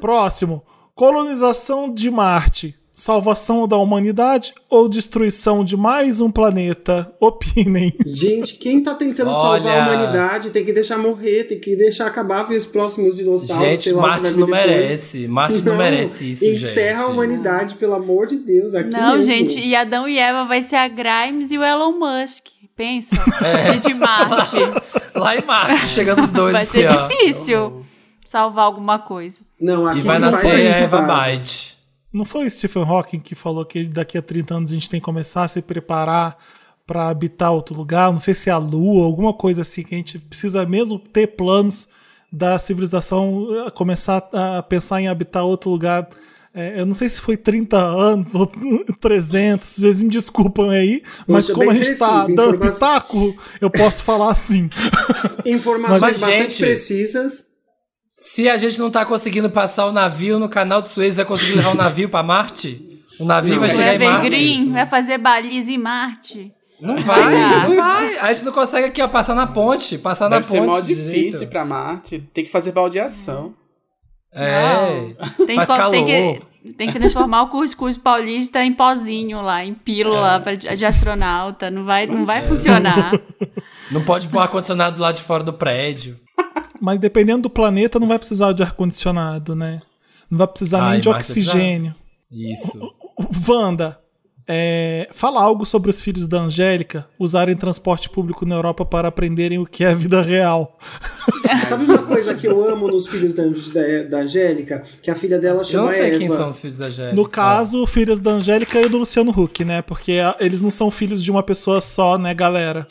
S1: Próximo. Colonização de Marte. Salvação da humanidade ou destruição de mais um planeta? *laughs* Opinem.
S2: Gente, quem tá tentando
S3: Olha.
S2: salvar a humanidade tem que deixar morrer, tem que deixar acabar ver os próximos dinossauros.
S3: Gente,
S2: sei lá
S3: Marte não
S2: depois.
S3: merece. Marte não, *laughs* merece isso,
S2: Encerra
S3: gente.
S2: a humanidade, pelo amor de Deus. Aqui
S4: Não,
S2: mesmo.
S4: gente, e Adão e Eva vai ser a Grimes e o Elon Musk. Pensa. *laughs*
S3: É.
S4: De Marte.
S3: Lá em Marte, chegando os dois
S4: Vai
S3: assim,
S4: ser
S3: ó.
S4: difícil salvar alguma coisa.
S2: Não, aqui
S3: E vai nascer a Eva. Byte.
S1: Não foi o Stephen Hawking que falou que daqui a 30 anos a gente tem que começar a se preparar para habitar outro lugar? Não sei se é a Lua, alguma coisa assim, que a gente precisa mesmo ter planos da civilização eh, começar a pensar em habitar outro lugar. É, eu não sei se foi 30 anos ou *laughs* 300, vocês me desculpam aí, mas
S2: Poxa,
S1: como a gente tá
S2: preciso,
S1: dando pitaco, eu posso falar assim. *laughs*
S2: Informações
S3: Mas,
S2: bastante
S3: gente-
S2: precisas.
S3: Se a gente não tá conseguindo passar o navio no canal do Suez, vai conseguir levar o navio pra Marte? O navio
S2: Não,
S3: vai
S2: é
S3: chegar
S4: Vai
S3: em Marte?
S4: Green, vai fazer baliza em Marte.
S3: Não vai,
S4: Vai.
S3: não vai. A gente não consegue aqui, ó, passar na ponte. Passar
S5: Deve
S3: na
S5: ser
S3: ponte.
S5: mó difícil pra Marte. Tem que fazer baldeação.
S3: É.
S4: Tem,
S3: Faz
S4: co-
S3: calor.
S4: tem que, tem que transformar o cuscuz paulista em pozinho lá, em pílula pra, de astronauta. Não vai, não vai funcionar.
S3: Não pode pôr ar-condicionado lá de fora do prédio.
S1: Mas dependendo do planeta, não vai precisar de ar-condicionado, né? Não vai precisar
S3: Ai,
S1: nem de oxigênio.
S3: Isso.
S1: Wanda, é, fala algo sobre os filhos da Angélica usarem transporte público na Europa para aprenderem o que é a vida real. *laughs*
S2: Sabe uma coisa que eu amo nos filhos da, da, da Angélica? Que a filha dela
S3: Eu
S2: chama
S3: não sei
S2: Eva.
S3: quem são os filhos da Jéssica.
S1: No caso, filhos da Angélica e do Luciano Huck, né? Porque a- eles não são filhos de uma pessoa só, né, galera?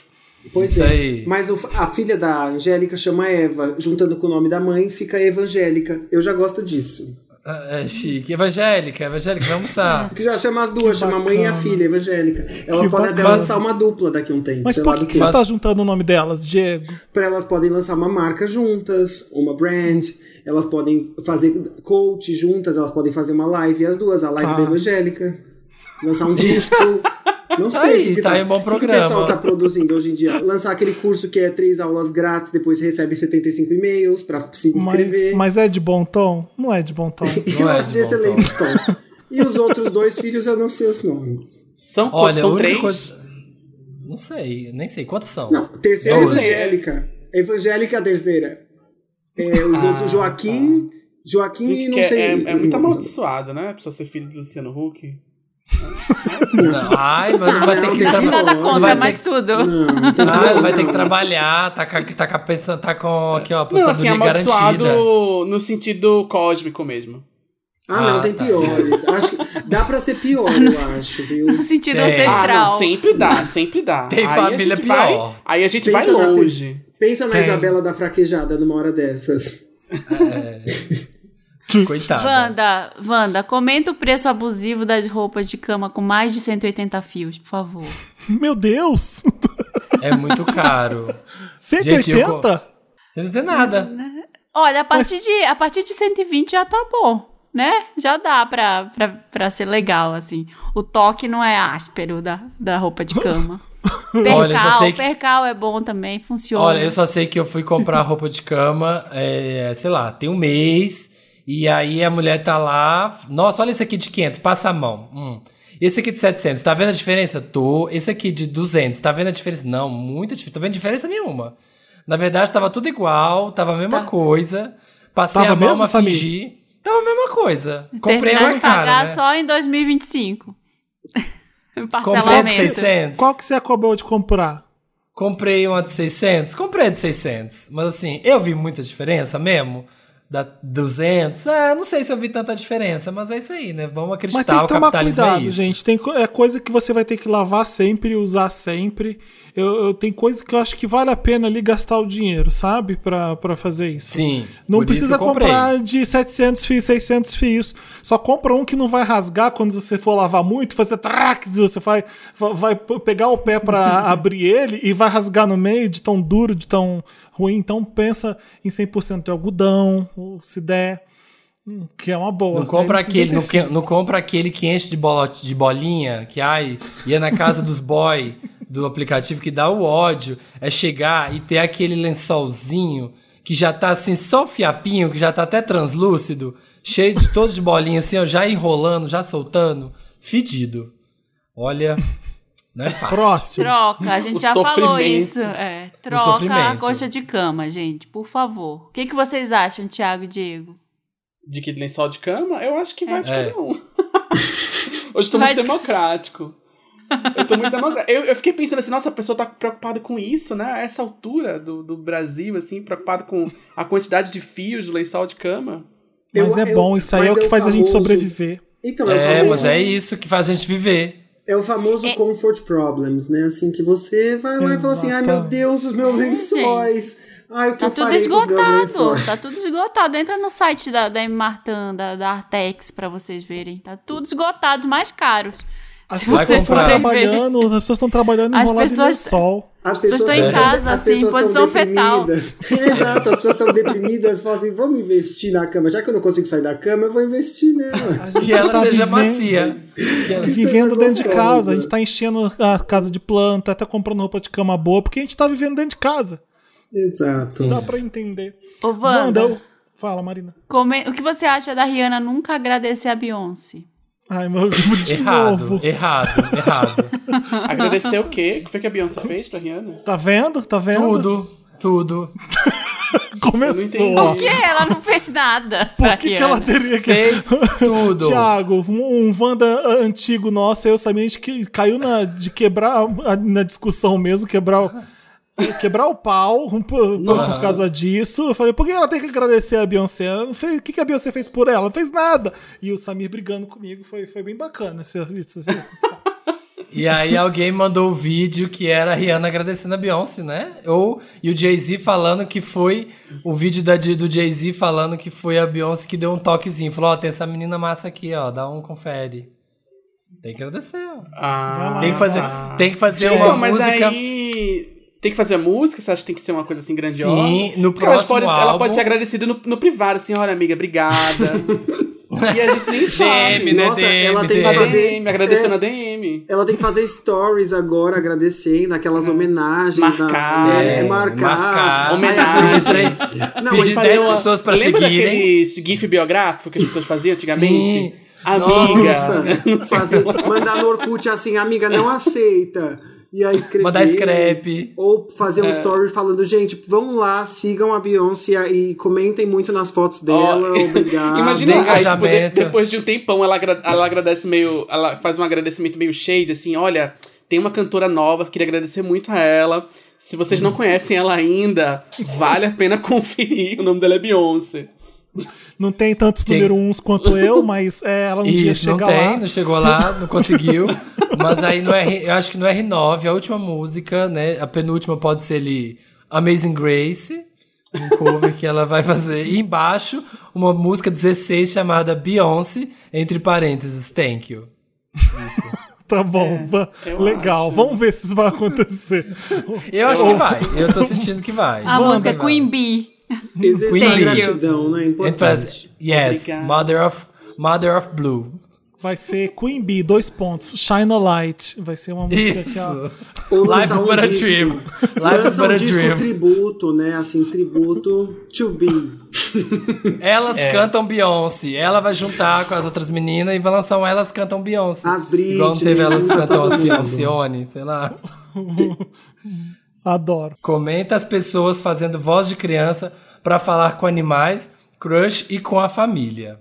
S2: Pois
S3: Isso
S2: é.
S3: aí.
S2: Mas o- a filha da Angélica chama Eva, juntando com o nome da mãe, fica Evangélica. Eu já gosto disso.
S3: Ah, É chique. Evangélica, evangélica, vamos almoçar.
S2: Que *laughs* já chama as duas, chama a mãe e a
S1: bacana.
S2: filha, Evangélica. Elas
S1: Que
S2: podem até
S1: bacana.
S2: lançar uma dupla daqui a um tempo.
S1: Mas
S2: sei
S1: por
S2: lá
S1: que, que
S2: que.
S1: você tá juntando o nome delas, Diego?
S2: Pra elas podem lançar uma marca juntas, uma brand, elas podem fazer coach juntas, elas podem fazer uma live, as duas, a live
S1: Tá.
S2: da Evangélica, lançar um disco. *laughs* Não sei
S3: Aí,
S2: o que, que
S3: tá aí um bom
S2: que
S3: programa.
S2: o pessoal tá produzindo hoje em dia. Lançar aquele curso que é três aulas grátis, depois recebe 75 e-mails pra se inscrever.
S1: Mas, mas é de bom tom? Não é de bom tom. *laughs*
S2: eu
S3: é
S2: acho
S3: de
S2: de excelente tom. E os outros dois filhos eu não sei os nomes.
S5: São?
S3: Olha,
S5: são três?
S3: coisa... Não sei, nem sei. Quantos são?
S2: Não, terceira é
S3: Doze.
S2: evangélica. Evangélica é a terceira. É, os outros Joaquim, Joaquim
S5: Gente,
S2: não
S5: é,
S2: sei.
S5: é, é muito
S2: o nome.
S5: amaldiçoado, né? A pessoa ser filho do Luciano Huck.
S3: Não. Ai, mas não vai
S2: Não,
S3: ter que
S2: tem
S3: trabalhar.
S4: Nada
S2: Não,
S4: contra,
S3: vai ter
S4: mas
S3: que-
S4: tudo.
S2: Não,
S3: Ah,
S2: como,
S3: vai ter que
S2: não.
S3: trabalhar, tá com, tá com, a pensão, tá com aqui, ó,
S5: Não, assim,
S3: aposentadoria garantida.
S5: no sentido cósmico mesmo.
S2: Ah, não,
S3: Ah,
S2: tem
S3: tá.
S2: piores. Acho que dá pra ser pior, eu acho, viu?
S4: No sentido
S3: Tem.
S4: ancestral.
S5: Ah, não, sempre dá, sempre dá.
S3: Tem
S5: Aí
S3: família pior.
S5: Vai, aí a gente vai
S2: Pensa na-
S5: longe.
S2: Pensa na
S1: Tem.
S2: Isabela da Fraquejada numa hora dessas.
S3: Coitada.
S4: Wanda, Wanda, comenta o preço abusivo das roupas de cama com mais de 180 fios, por favor.
S1: Meu Deus!
S3: É muito caro.
S1: 180?
S3: Gente, eu co- Você não tem nada.
S4: Olha, a partir, de, a partir de 120 já tá bom, né? Já dá pra, pra, pra ser legal, assim. O toque não é áspero da, da roupa de cama. *laughs* Percal,
S3: Olha, eu só sei que-
S4: percal é bom também, funciona.
S3: Olha, eu só sei que eu fui comprar roupa de cama, é, sei lá, tem um mês, e aí a mulher tá lá, nossa, olha esse aqui de 500, passa a mão. Hum. Esse aqui de 700, tá vendo a diferença? Tô. Esse aqui de 200, tá vendo a diferença? Não, muita diferença, tô vendo diferença nenhuma. Na verdade, tava tudo igual, tava a mesma
S4: Tá.
S3: coisa, passei
S1: Tava
S3: a mão,
S1: mesmo,
S3: mas
S1: Samir?
S3: fingi, tava a mesma coisa. Comprei
S4: Terminar
S3: mais
S4: de
S3: cara,
S4: pagar
S3: né?
S4: só em 2025. *laughs*
S3: Comprei de
S4: Parcelamento.
S3: 600.
S1: Qual que você acabou de comprar?
S3: Comprei uma de 600. Comprei a de 600. Mas assim, eu vi muita diferença mesmo. Da 200. É, não sei se eu vi tanta diferença, mas é isso aí, né? Vamos
S1: Mas tem
S3: acreditar,
S1: que
S3: o
S1: tomar
S3: capitalismo
S1: cuidado,
S3: é
S1: gente. Tem, é coisa que você vai ter que lavar sempre, usar sempre. Eu, eu- tem coisas que eu acho que vale a pena ali gastar o dinheiro, sabe? Pra, pra fazer isso.
S3: Sim.
S1: Não precisa comprar de 700 fios, 600 fios. Só compra um que não vai rasgar quando você for lavar muito, fazer trac, você vai, vai pegar o pé pra *laughs* abrir ele e vai rasgar no meio de tão duro, de tão ruim. Então pensa em 100% de algodão, ou se der, hum, que é uma boa.
S3: Não compra, aquele, não, não compra aquele que enche de, bolo, de bolinha, que ai, ia na casa dos boy *laughs* do aplicativo que dá o ódio. É chegar e ter aquele lençolzinho que já tá assim, só o fiapinho, que já tá até translúcido, cheio de todos de bolinha, assim, ó, já enrolando, já soltando. Fedido. Olha, não é fácil.
S1: Próximo.
S4: Troca, a gente
S5: O
S4: já falou isso. É, troca a coxa de cama, gente, por favor. O que, que vocês acham, Thiago e Diego?
S5: De que lençol de cama? Eu acho que vai de
S3: É.
S5: cada um. *laughs* Hoje tô
S4: Vai
S5: muito
S4: de-
S5: democrático. Eu tô muito. Eu, eu fiquei pensando assim, nossa, a pessoa tá preocupada com isso, né? A essa altura do, do Brasil, assim, preocupada com a quantidade de fios do lençol de cama.
S1: Mas
S2: Eu-
S1: é bom, isso aí é o que
S2: é o
S1: faz a gente
S2: famoso-
S1: sobreviver.
S2: Então, é, o
S3: É,
S2: famoso,
S3: mas é isso que faz a gente viver.
S2: é o famoso
S4: É.
S2: comfort problems, né? Assim, que você vai lá e fala assim, ai meu
S1: Exatamente.
S2: Deus, os meus lençóis. Ai, o que
S4: Tá
S2: eu
S4: tudo esgotado. Tá tudo esgotado. Entra no site da, da Martan, da, da Artex, pra vocês verem. Tá tudo esgotado, mais caros. Se
S3: vai
S4: vocês
S3: comprar.
S4: forem ver.
S1: Trabalhando, as pessoas estão trabalhando
S4: As
S1: enroladas
S4: pessoas-
S1: sol.
S2: As
S4: pessoas estão em casa,
S2: as
S4: assim, em
S2: pessoas
S4: posição
S2: estão
S4: fetal. *laughs*
S2: Exato, as pessoas estão deprimidas, falam assim, vamos investir na cama. Já que eu não consigo sair da cama, eu vou investir nela.
S3: Que ela
S1: tá
S3: seja
S1: vivendo-
S3: macia. *laughs* Que ela-
S1: Vivendo dentro de casa, a gente tá enchendo a casa de planta, até comprando roupa de cama boa, porque a gente tá vivendo dentro de casa.
S2: Exato.
S1: Dá pra entender.
S4: Ô,
S1: Wanda,
S4: Wanda,
S1: eu- fala, Marina.
S4: come- o que você acha da Rihanna nunca agradecer a Beyoncé?
S1: Ai, meu, de
S3: Errado,
S1: novo.
S3: errado, errado. *laughs*
S5: Agradecer o quê? O que foi que a Beyoncé fez pra Rihanna?
S1: Tá vendo? Tá vendo?
S3: Tudo, tudo. *laughs*
S1: Começou.
S4: Por que ela não fez nada? pra
S1: Por que, que ela teria que.
S3: Fez tudo. *laughs*
S1: Tiago, um, um Wanda antigo nosso, eu sabia, a gente que caiu na, de quebrar na discussão mesmo, quebrar, o- quebrar o pau um por, por causa disso. Eu falei, por que ela tem que agradecer a Beyoncé? O que, que a Beyoncé fez por ela? Não fez nada. E o Samir brigando comigo, foi, foi bem bacana essa, essa, essa discussão.
S3: E aí alguém mandou o vídeo que era a Rihanna agradecendo a Beyoncé, né? Ou e o Jay-Z falando que foi o vídeo da, do Jay-Z falando que foi a Beyoncé que deu um toquezinho. Falou, ó, tem essa menina massa aqui, ó, dá um confere. Tem que agradecer, ó.
S5: Ah,
S3: Tem que fazer, tem que fazer
S5: Então,
S3: uma
S5: mas
S3: música.
S5: aí. Tem que fazer a música? Você acha que tem que ser uma coisa assim grandiosa?
S3: Sim, no
S5: Porque ela
S3: próximo
S5: pode, ela
S3: álbum-
S5: pode ter agradecido no, no privado, assim, olha, amiga, obrigada. *laughs* e a gente nem sabe.
S3: DM, né?
S2: Nossa,
S3: DM,
S2: ela tem que
S3: DM.
S2: fazer-
S5: DM, agradeceu
S2: É.
S5: na DM.
S2: Ela tem que fazer stories agora, agradecendo, aquelas homenagens.
S5: Marcar,
S2: da, é,
S3: é,
S2: marcar.
S3: marcar.
S5: Homenagem.
S2: Não,
S3: pedir
S2: mas
S5: fazer
S3: 10
S5: uma-
S3: pessoas pra
S5: Lembra
S3: seguirem.
S5: daqueles GIF biográfico que as pessoas faziam antigamente?
S3: Sim.
S5: Amiga.
S2: Nossa, *laughs* fazer, mandar no Orkut assim, amiga, não aceita. E aí escrever.
S3: Mandar scrap.
S2: Ou fazer
S5: É.
S2: um story falando, gente, vamos lá, sigam a Beyoncé e comentem muito nas fotos dela.
S5: Ó, *laughs*
S2: obrigado.
S5: Imagina aí, tipo,
S3: engajamento.
S5: de- depois de um tempão, ela, agra- ela agradece meio. Ela faz um agradecimento meio shade, assim, olha, tem uma cantora nova, queria agradecer muito a ela. Se vocês não conhecem ela ainda, vale a pena *laughs* conferir. O nome dela é Beyoncé.
S1: Não tem tantos
S3: Quem-
S1: número uns quanto eu, mas é, ela um dia
S3: Isso, não
S1: chega
S3: tem,
S1: lá.
S3: não chegou lá, não conseguiu. *laughs* Mas aí no R, eu acho que no R9, a última música, né? A penúltima pode ser ali Amazing Grace, um cover que ela vai fazer. E embaixo, uma música 16 chamada Beyoncé, entre parênteses, Thank You. *laughs*
S1: Tá bom,
S5: eu
S1: legal.
S5: acho.
S1: Vamos ver se isso vai acontecer.
S3: Eu acho que vai, eu tô sentindo que vai.
S4: A
S3: Vamos
S4: música é
S3: que
S4: Queen
S3: vai.
S4: Bee. *laughs*
S2: Existe
S3: Queen
S2: a
S3: Bee.
S2: gratidão, né? Importante.
S3: parênteses, Yes,
S5: Obrigado.
S3: Mother of, Mother of Blue.
S1: Vai ser Queen Bee, dois pontos. Shine a Light. Vai ser uma música
S3: Isso.
S1: que
S3: Life
S2: lançar
S3: is
S2: um
S3: but a
S2: disco.
S3: dream. Life is but
S2: um
S3: a dream.
S2: tributo, né? Assim, tributo to be.
S3: Elas
S5: É.
S3: cantam Beyoncé. Ela vai juntar com as outras meninas e vai lançar um Elas Cantam Beyoncé.
S2: As Britney,
S3: Igual teve Elas Cantam
S2: mundo.
S3: Alcione, sei lá. *laughs*
S1: adoro.
S3: Comenta as pessoas fazendo voz de criança pra falar com animais, crush e com a família.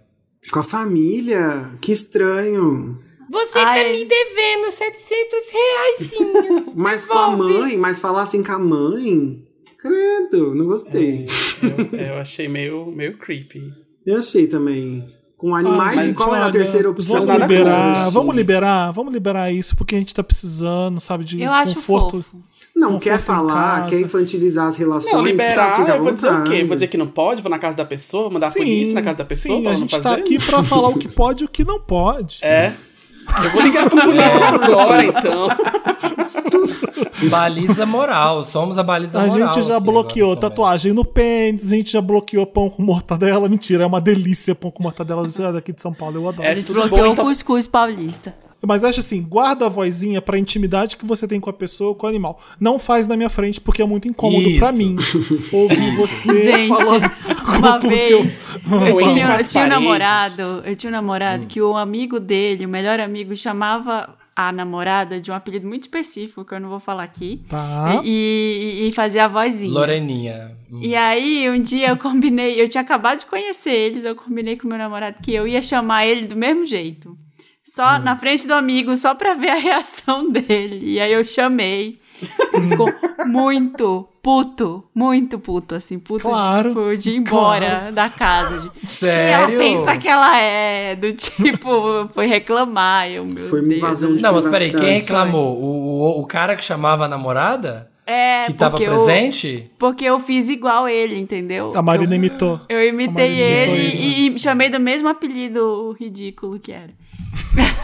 S2: Com a família? Que estranho.
S3: Você
S4: Ai.
S3: tá me devendo 700 reais. *laughs*
S2: Mas com a mãe, mas falar assim com a mãe. Credo, não gostei.
S5: Eu, eu achei meio, meio creepy.
S2: Eu achei também. Com animais,
S1: Ah,
S2: e qual era a terceira opção?
S1: Vamos liberar, vamos liberar, vamos liberar isso, porque a gente tá precisando, sabe, de
S4: Eu acho
S1: conforto.
S4: fofo.
S2: Não,
S1: conforto
S2: quer falar, quer infantilizar as relações.
S5: Não, liberar,
S2: tá, fica à
S5: eu vou dizer o quê? Vou dizer que não pode? Vou na casa da pessoa? Mandar a polícia na casa da pessoa
S1: sim,
S5: pra
S1: a
S5: ela não
S1: gente
S5: fazer?
S1: tá aqui pra *laughs* falar o que pode e o que não pode.
S5: É. Eu vou ligar pra polícia agora, então. *laughs*
S3: Baliza moral. Somos a baliza
S1: A
S3: moral.
S1: gente já
S3: aqui
S1: bloqueou tatuagem no pênis, a gente já bloqueou pão com mortadela. Mentira, é uma delícia pão com mortadela daqui de São Paulo, eu adoro.
S5: É
S4: A gente bloqueou
S5: então-
S4: o cuscuz paulista.
S1: Mas acho assim, guarda a vozinha pra intimidade que você tem com a pessoa ou com o animal. Não faz na minha frente, porque é muito incômodo
S3: Isso.
S1: pra mim. *laughs* Ouvir você
S4: Gente, *laughs*
S1: falando
S4: uma
S1: com
S4: vez
S1: seu-
S4: eu tinha, eu tinha um namorado, eu tinha um
S1: Hum.
S4: namorado que o amigo dele, o melhor amigo, chamava a namorada de um apelido muito específico, que eu não vou falar aqui.
S1: Tá.
S4: E, e- e fazia a vozinha.
S3: Loreninha. Hum.
S4: E aí, um dia eu combinei, eu tinha acabado de conhecer eles, eu combinei com meu namorado que eu ia chamar ele do mesmo jeito. Só
S1: Hum.
S4: na frente do amigo, só pra ver a reação *laughs* dele. E aí eu chamei. Ficou muito puto, muito puto, assim, puto
S1: Claro,
S4: de, tipo, de ir embora da casa. De, *laughs*
S3: Sério?
S4: ela pensa que ela é, do tipo, foi reclamar. Eu, meu
S2: Foi uma
S4: Deus.
S2: invasão de
S3: Não, mas peraí, quem reclamou? O, o, o cara que chamava a namorada?
S4: É,
S3: que tava
S4: porque eu-
S3: presente?
S4: porque eu fiz igual ele, entendeu?
S1: A Marina imitou.
S4: Eu imitei
S1: A
S4: ele
S1: imitou ele,
S4: e, e chamei do mesmo apelido ridículo que era.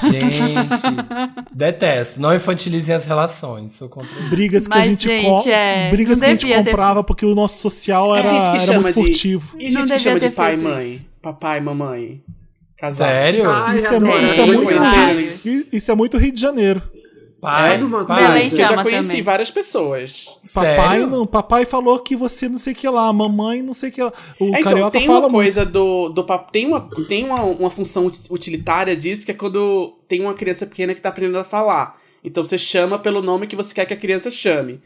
S3: Gente, detesto. Não infantilizem as relações. Sou contra.
S1: Brigas que a
S4: Mas,
S1: gente,
S4: gente,
S1: co-
S4: é,
S1: brigas
S4: não
S1: que a gente comprava porque o nosso social era,
S5: gente que
S1: era muito
S5: de.
S1: furtivo.
S5: E
S4: Não
S5: gente que
S4: devia
S5: chama de pai e mãe. Papai, mamãe. Casal.
S3: Sério?
S2: Ai,
S1: Isso é, isso, é muito, isso é muito Rio de Janeiro.
S3: Pai,
S2: Sabe uma
S3: pai.
S4: Belém
S5: Eu já conheci
S4: também.
S5: várias pessoas.
S1: Papai
S3: Sério?
S1: não, papai falou que você não sei o que lá, mamãe não sei o que lá. O
S5: É, então,
S1: carioca
S5: tem
S1: fala
S5: uma
S1: muito.
S5: coisa do, do papo. Tem, uma, tem uma, uma função uti- utilitária disso, que é quando tem uma criança pequena que tá aprendendo a falar. Então você chama pelo nome que você quer que a criança chame.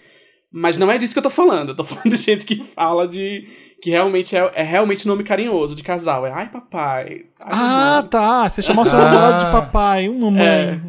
S5: Mas não é disso que eu tô falando. Eu tô *laughs* falando de gente que fala de. que realmente é, é realmente nome carinhoso de casal. É ai, papai. Ai,
S1: Ah,
S5: mamãe."
S1: tá. Você chamou seu
S3: Ah.
S1: namorado de papai, uma mamãe.
S5: É.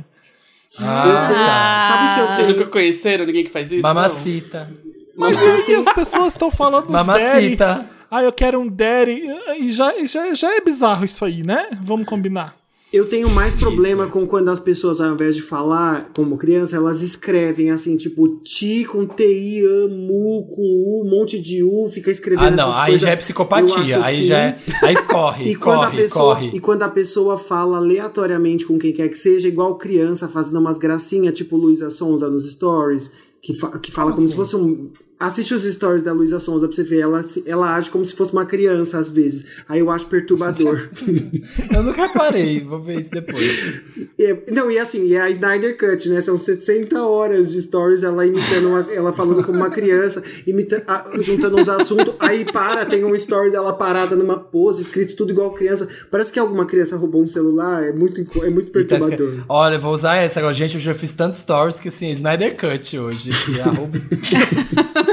S3: Ah, tá.
S2: Sabe que eu
S5: Vocês
S2: sei.
S5: nunca conheceram ninguém que faz isso?
S3: Mamacita.
S1: Mas e aí as pessoas estão falando daddy.
S3: Mamacita.
S1: Ah, eu quero um daddy. E já, já, já é bizarro isso aí, né? Vamos combinar.
S2: Eu tenho mais problema com quando as pessoas, ao invés de falar como criança, elas escrevem assim, tipo, ti com TI, amo, com U, um monte de U, fica escrevendo
S3: Ah, não. Aí
S2: coisas.
S3: já é psicopatia. Aí
S2: fim.
S3: já é. Aí *laughs* corre,
S2: E quando, a
S3: corre,
S2: pessoa,
S3: corre.
S2: e quando a pessoa fala aleatoriamente com quem quer que seja, igual criança fazendo umas gracinhas, tipo Luísa Sonza nos stories, que, fa- que fala como, se fosse um. Assiste os stories da Luísa Sonza pra você ver, ela, ela age como se fosse uma criança às vezes. Aí eu acho perturbador. *laughs*
S3: Eu nunca parei. Vou ver isso depois.
S2: É, não, e assim, e a Snyder Cut, né? São 60 horas de stories, ela imitando, uma- ela falando como uma criança, imita, a- juntando uns assuntos, aí para, tem um story dela parada numa pose, escrito tudo igual criança. Parece que alguma criança roubou um celular, é muito, é muito
S3: tá
S2: perturbador.
S3: Olha, vou usar essa agora. Gente, eu já fiz tantos stories que assim, Snyder Cut hoje. *laughs* Que é arroba-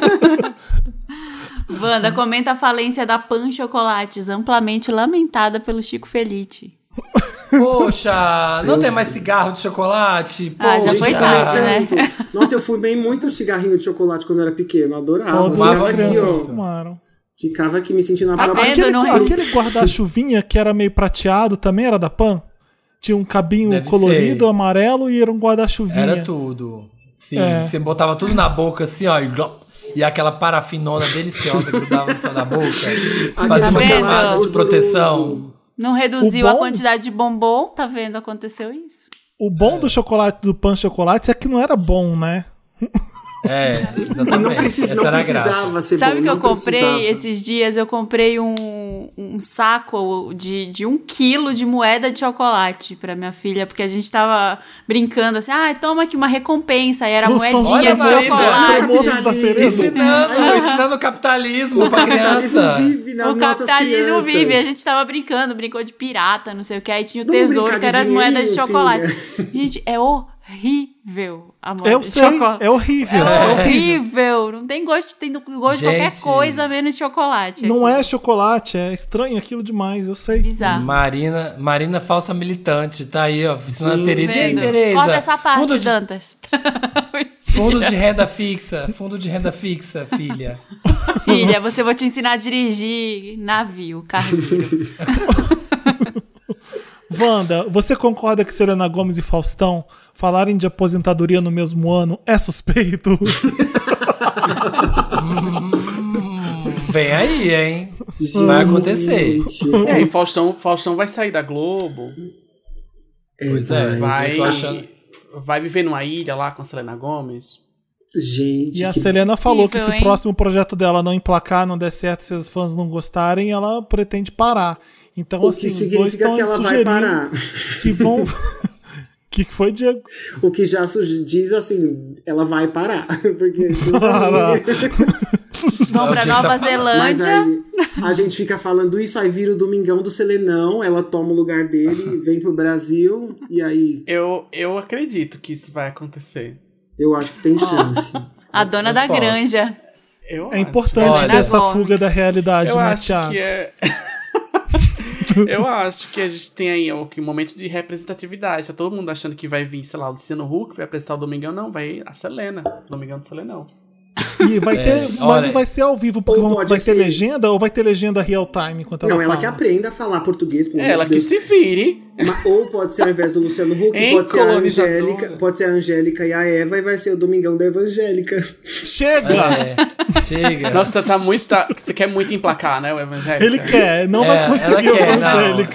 S3: *laughs*
S4: Wanda, comenta a falência da Pan Chocolates, amplamente lamentada pelo Chico Felite.
S3: Poxa, não tem mais cigarro de chocolate?
S4: Ah, já
S3: Poxa.
S4: foi tarde, né?
S2: Nossa, eu fumei muito cigarrinho de chocolate quando eu era pequeno, adorava.
S1: Todas as
S2: Ficava aqui,
S1: crianças
S2: ó.
S1: fumaram.
S2: Ficava aqui me sentindo
S4: Tá
S2: na
S4: vendo?
S1: Aquele,
S4: não-
S1: aquele guarda-chuvinha que era meio prateado também era da Pan? Tinha um cabinho
S3: Deve
S1: colorido,
S3: ser.
S1: amarelo e era um guarda-chuvinha.
S3: Era tudo. Sim,
S1: É.
S3: você botava tudo na boca assim, ó, e, e aquela parafinona deliciosa que grudava no céu da boca. Fazia uma
S4: vendo?
S3: camada de proteção.
S4: Não reduziu
S1: O
S4: a
S1: bom-
S4: quantidade de bombom, tá vendo? Aconteceu isso.
S1: O bom do chocolate do Pan Chocolate é que não era bom, né?
S3: É, exatamente.
S2: não, precis,
S3: Essa
S2: não
S3: era a graça.
S2: precisava ser
S4: Sabe
S2: bom,
S4: o que eu comprei
S2: precisava.
S4: esses dias? Eu comprei um, um saco de, de um quilo de moeda de chocolate pra minha filha, porque a gente tava brincando assim, ah, toma aqui uma recompensa, e era
S1: Nossa,
S4: moedinha de
S3: Marina,
S4: chocolate.
S3: Ensinando, ensinando o capitalismo pra
S2: capitalismo
S3: criança.
S2: vive
S4: O capitalismo
S2: crianças.
S4: vive, a gente tava brincando, brincou de pirata, não sei o que, aí tinha o tesouro, que era as moedas de chocolate. Gente, é horrível. Horrível a moda
S1: Eu
S4: de
S1: sei,
S4: chocolate.
S1: é horrível.
S4: É
S1: é horrível.
S4: Não tem gosto, tem gosto de qualquer
S3: Gente.
S4: coisa menos chocolate.
S1: Não
S4: aqui.
S1: é chocolate, é estranho aquilo demais, eu sei.
S4: bizarro.
S3: Marina, Marina falsa militante, tá aí, ó, ensinando a Tereza. E
S4: Vendo?
S3: Tereza?
S4: Corta essa parte,
S3: fundo de,
S4: Dantas. *laughs*
S3: fundo de renda fixa, fundo de renda fixa, filha.
S4: Filha, você vou te ensinar a dirigir navio, carneiro. *laughs*
S1: Wanda, você concorda que Selena Gomes e Faustão falarem de aposentadoria no mesmo ano é suspeito? *laughs*
S3: Vem aí, hein? Vai acontecer.
S2: Gente,
S5: É, e Faustão, Faustão vai sair da Globo,
S3: Pois é,
S5: vai, vai viver numa ilha lá com a Selena Gomes.
S2: Gente,
S1: E a
S2: que-
S1: Selena falou que se o próximo projeto dela não emplacar, não der certo, se os fãs não gostarem, ela pretende parar. Então,
S2: o
S1: assim,
S2: que
S1: os dois
S2: significa
S1: estão
S2: que ela vai
S1: sugerindo
S2: parar.
S1: que vão. *laughs* que que foi, Diego?
S2: O que já diz assim, ela vai parar. *laughs* Porque.
S4: Vão pra
S3: tá
S4: Nova.
S2: Mas
S4: Zelândia.
S2: aí a gente fica falando isso, aí vira o Domingão do Selenão, ela toma o lugar dele, *laughs* vem pro Brasil, e aí
S5: Eu, eu acredito que isso vai acontecer.
S2: eu acho que tem chance.
S4: A dona
S3: Eu
S4: da
S3: posso.
S4: granja.
S5: Eu
S1: É
S5: acho.
S1: importante
S3: Olha,
S1: ter essa fuga da realidade,
S5: Eu
S1: né,
S5: acho
S1: Thiago?
S5: que é. Eu acho que a gente tem aí um momento de representatividade. Tá todo mundo achando que vai vir, sei lá, o Luciano Huck, vai apresentar o Domingão. Não, vai a Selena. Domingão do Selenão.
S1: E vai ter, mas
S3: olha-
S1: não vai ser ao vivo, porque vão-
S2: pode
S1: vai ter
S2: ser-
S1: legenda ou vai ter legenda real time enquanto ela
S2: Não, ela
S1: fala?
S2: que aprenda a falar português. pelo amor
S5: Ela
S2: de
S5: que
S2: Deus.
S5: se vire.
S2: Ma- Ou pode ser ao invés do Luciano Huck,
S5: Hein,
S2: pode ser a? Angélica, pode ser a Angélica e a Eva e vai ser o Domingão da Evangélica.
S1: Chega!
S3: É, chega.
S5: Nossa, tá muito. tá- Você quer muito emplacar, né, o evangélico?
S1: Ele quer, não
S3: É,
S1: vai
S3: ela
S1: conseguir
S3: quer,
S1: a
S3: não.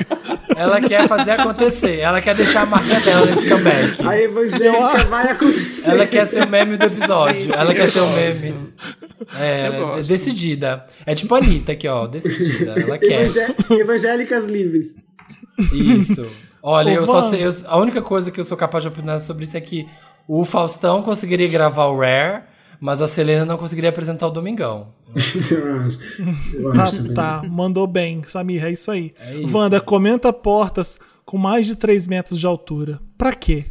S3: Ela quer fazer acontecer. Ela quer deixar a marca dela nesse comeback.
S2: A Evangélica vai acontecer.
S3: Ela quer ser o meme do episódio.
S5: Gente,
S3: ela quer ser o
S5: gosto.
S3: É, ela é decidida. É tipo a Anitta aqui, ó. Decidida. Ela quer.
S2: Evangé- Evangélicas livres.
S3: Isso. Olha,
S1: Ô,
S3: eu só sei. eu- a única coisa que eu sou capaz de opinar sobre isso é que o Faustão conseguiria gravar o Rare, mas a Selena não conseguiria apresentar o Domingão.
S2: Eu acho. Eu
S1: Tá,
S2: acho também.
S1: tá, mandou bem, Samir, é isso aí.
S3: É isso.
S1: Wanda, comenta portas com mais de 3 metros de altura. Pra quê?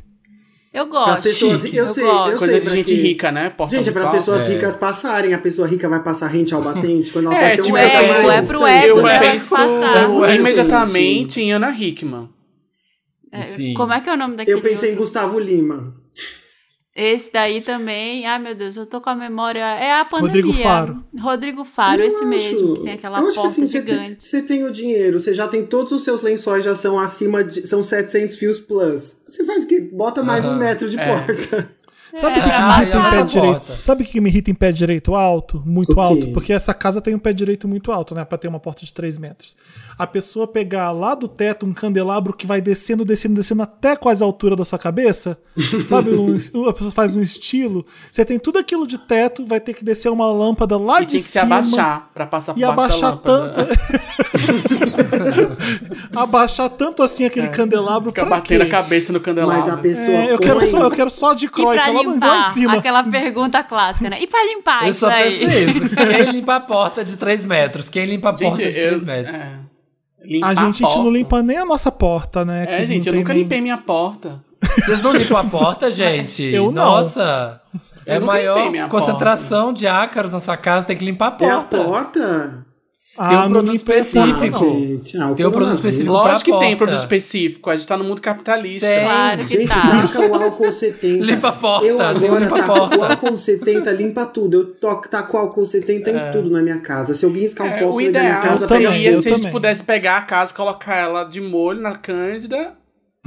S4: Eu
S2: Para as
S4: gosto.
S2: pessoas,
S3: chique.
S2: eu
S4: Eu
S2: sei,
S4: gosto.
S2: eu
S5: Coisa
S2: sei
S5: de gente
S2: quê.
S5: rica, né? Porta
S2: Gente, é para as pessoas
S3: é.
S2: ricas passarem. A pessoa rica vai passar rente ao *laughs* batente quando ela
S5: É,
S2: ter
S5: tipo,
S2: um
S5: eu penso-
S2: mais
S5: é
S2: de
S4: pro ego
S5: Eu
S4: dela
S5: penso
S4: passar.
S5: imediatamente em Ana Hickman.
S4: É. Como é que é o nome daquele
S2: Eu pensei em
S4: outro?
S2: Gustavo Lima.
S4: Esse daí também. Ai, meu Deus, eu tô com a memória. É a pandemia.
S1: Rodrigo Faro.
S4: Rodrigo Faro,
S2: Eu
S4: esse
S2: acho-
S4: mesmo, que tem aquela
S2: eu acho que
S4: porta
S2: assim, você tem-
S4: gigante.
S2: Você tem o dinheiro, você já tem todos os seus lençóis, já são acima de. são 700 fios plus. Você faz o quê? Bota mais um
S3: Aham.
S2: metro de
S5: É.
S2: porta.
S1: Sabe o que,
S4: pra
S1: que me irrita em pé direito? Sabe o que que me irrita em pé direito alto? Muito alto? Porque essa casa tem um pé direito muito alto, né? Pra ter uma porta de 3 metros. A pessoa pegar lá do teto um candelabro que vai descendo, descendo, descendo até quase a altura da sua cabeça. *laughs* Sabe? Um, a pessoa faz um estilo. Você tem tudo aquilo de teto, vai ter que descer uma lâmpada lá
S5: E
S1: de
S5: tem que se
S1: cima.
S5: abaixar pra passar por
S1: E
S5: baixo
S1: abaixar
S5: da lâmpada. *laughs*
S1: abaixar tanto assim aquele candelabro
S5: Fica
S1: pra
S5: batendo
S1: quê?
S5: a cabeça no candelabro.
S2: Mas a pessoa.
S1: É, eu, quero só, eu quero só de
S4: E limpar,
S1: cima.
S4: aquela pergunta clássica, né? E pra limpar
S3: Eu
S4: isso
S3: só
S4: aí?
S3: penso isso. *laughs* Quem limpa a porta de 3 metros? Quem limpa a
S5: Gente,
S3: porta de
S5: eu,
S3: 3 metros?
S5: é,
S1: A gente, a gente
S5: porta.
S1: não limpa nem a nossa porta, né?
S5: É,
S1: que
S5: gente,
S1: não
S5: eu nunca
S1: nem-
S5: limpei minha porta.
S3: Vocês não limpam a porta, *laughs* gente?
S1: Eu não.
S3: Nossa! É
S5: Eu
S3: maior concentração de ácaros na sua casa, tem que limpar a
S2: É a
S3: porta.
S1: Ah,
S3: Tem um produto específico.
S1: não.
S2: gente. Ah, o
S3: Tem um produto
S2: coronavírus.
S3: específico.
S5: Lógico que tem produto específico, a gente tá no mundo capitalista.
S3: Tem.
S4: Claro que
S2: Gente,
S4: tá.
S2: taca o álcool 70.
S3: Limpa a porta,
S2: Eu agora
S3: limpa a
S2: taco
S3: porta.
S2: o álcool 70, limpa tudo. Eu toco, taco álcool 70 em tudo na minha casa. Se alguém riscar um
S5: É,
S2: fósforo
S5: o
S2: dentro da minha casa, pega
S5: seria se a gente pudesse pegar a casa, colocar ela de molho na cândida,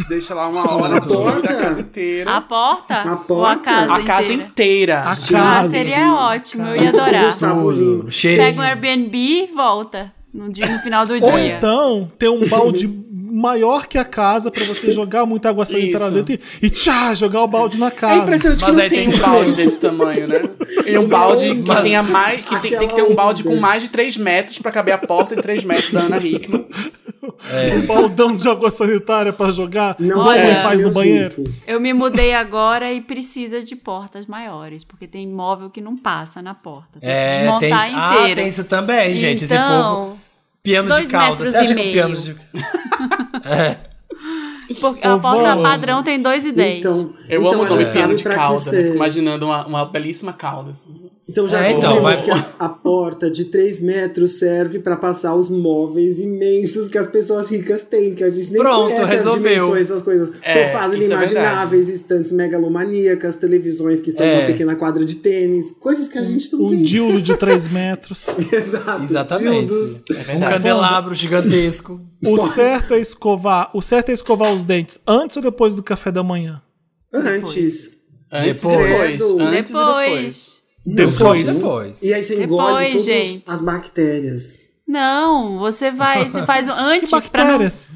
S5: deixa lá uma hora,
S2: Na porta?
S5: a casa inteira.
S4: A porta?
S2: A
S4: Ou a
S2: porta?
S4: casa
S5: A casa
S4: inteira?
S5: inteira.
S1: A
S4: Ah,
S1: casa.
S4: seria ótimo, eu ia adorar. Pega um Airbnb e volta no, dia, no final do
S1: Ou
S4: dia.
S1: então, ter um balde maior que a casa pra você *laughs* jogar muita água sanitária dentro e, e tchá, jogar o balde na
S5: É
S1: casa.
S5: impressionante que
S3: Mas
S5: não
S3: aí
S5: tem
S3: tem
S5: um
S3: que
S5: balde desse tamanho, né? *laughs* E um balde que
S3: Mas-
S5: tenha mais. Que tem, tem que ter um balde com mais de 3 metros pra caber a porta e 3 metros da Ana Hickman.
S1: Um baldão de água sanitária pra jogar.
S2: Não deixe
S1: faz no banheiro.
S2: ricos.
S4: Eu me mudei agora e precisa de portas maiores, porque tem móvel que não passa na porta. Tem que
S3: É, tem,
S4: desmontar
S3: ah,
S4: inteiro.
S3: tem isso também, gente. Esse
S4: então,
S3: povo. Piano
S4: dois
S3: de calda.
S4: metros
S3: Você acha
S4: e
S3: que o
S4: meio.
S3: piano de. é. *laughs*
S4: porque a porta
S1: vó.
S4: padrão tem 2,10.
S2: Então,
S5: Eu
S2: então
S5: amo o nome piano de né?
S2: ser-
S5: Fico imaginando uma, uma belíssima cauda. assim.
S2: Então já
S3: É, então,
S2: descobrimos
S3: vai-
S2: que a, a porta de 3 metros serve pra passar os móveis imensos que as pessoas ricas têm, que a gente nem
S3: Pronto,
S2: conhece
S3: resolveu.
S2: as dimensões das coisas.
S5: É,
S2: Sofás
S5: é
S2: inimagináveis, estantes megalomaníacas, televisões que são
S3: É.
S2: uma pequena quadra de tênis, coisas que a gente não
S1: Um
S2: tem.
S1: dildo de 3 *laughs* metros.
S2: Exato.
S3: Exatamente.
S2: dildos.
S5: É
S3: Um candelabro gigantesco.
S1: O certo é escovar, o certo é escovar os dentes antes ou depois do café da manhã?
S2: Antes.
S5: Antes e
S3: Depois.
S5: depois. Antes e depois.
S4: Depois.
S1: Depois.
S2: E aí você engole
S4: Depois,
S2: todas
S4: gente.
S2: as bactérias.
S4: Não, você vai, você faz *laughs* um
S1: Que
S4: antes pra não.
S1: bactérias?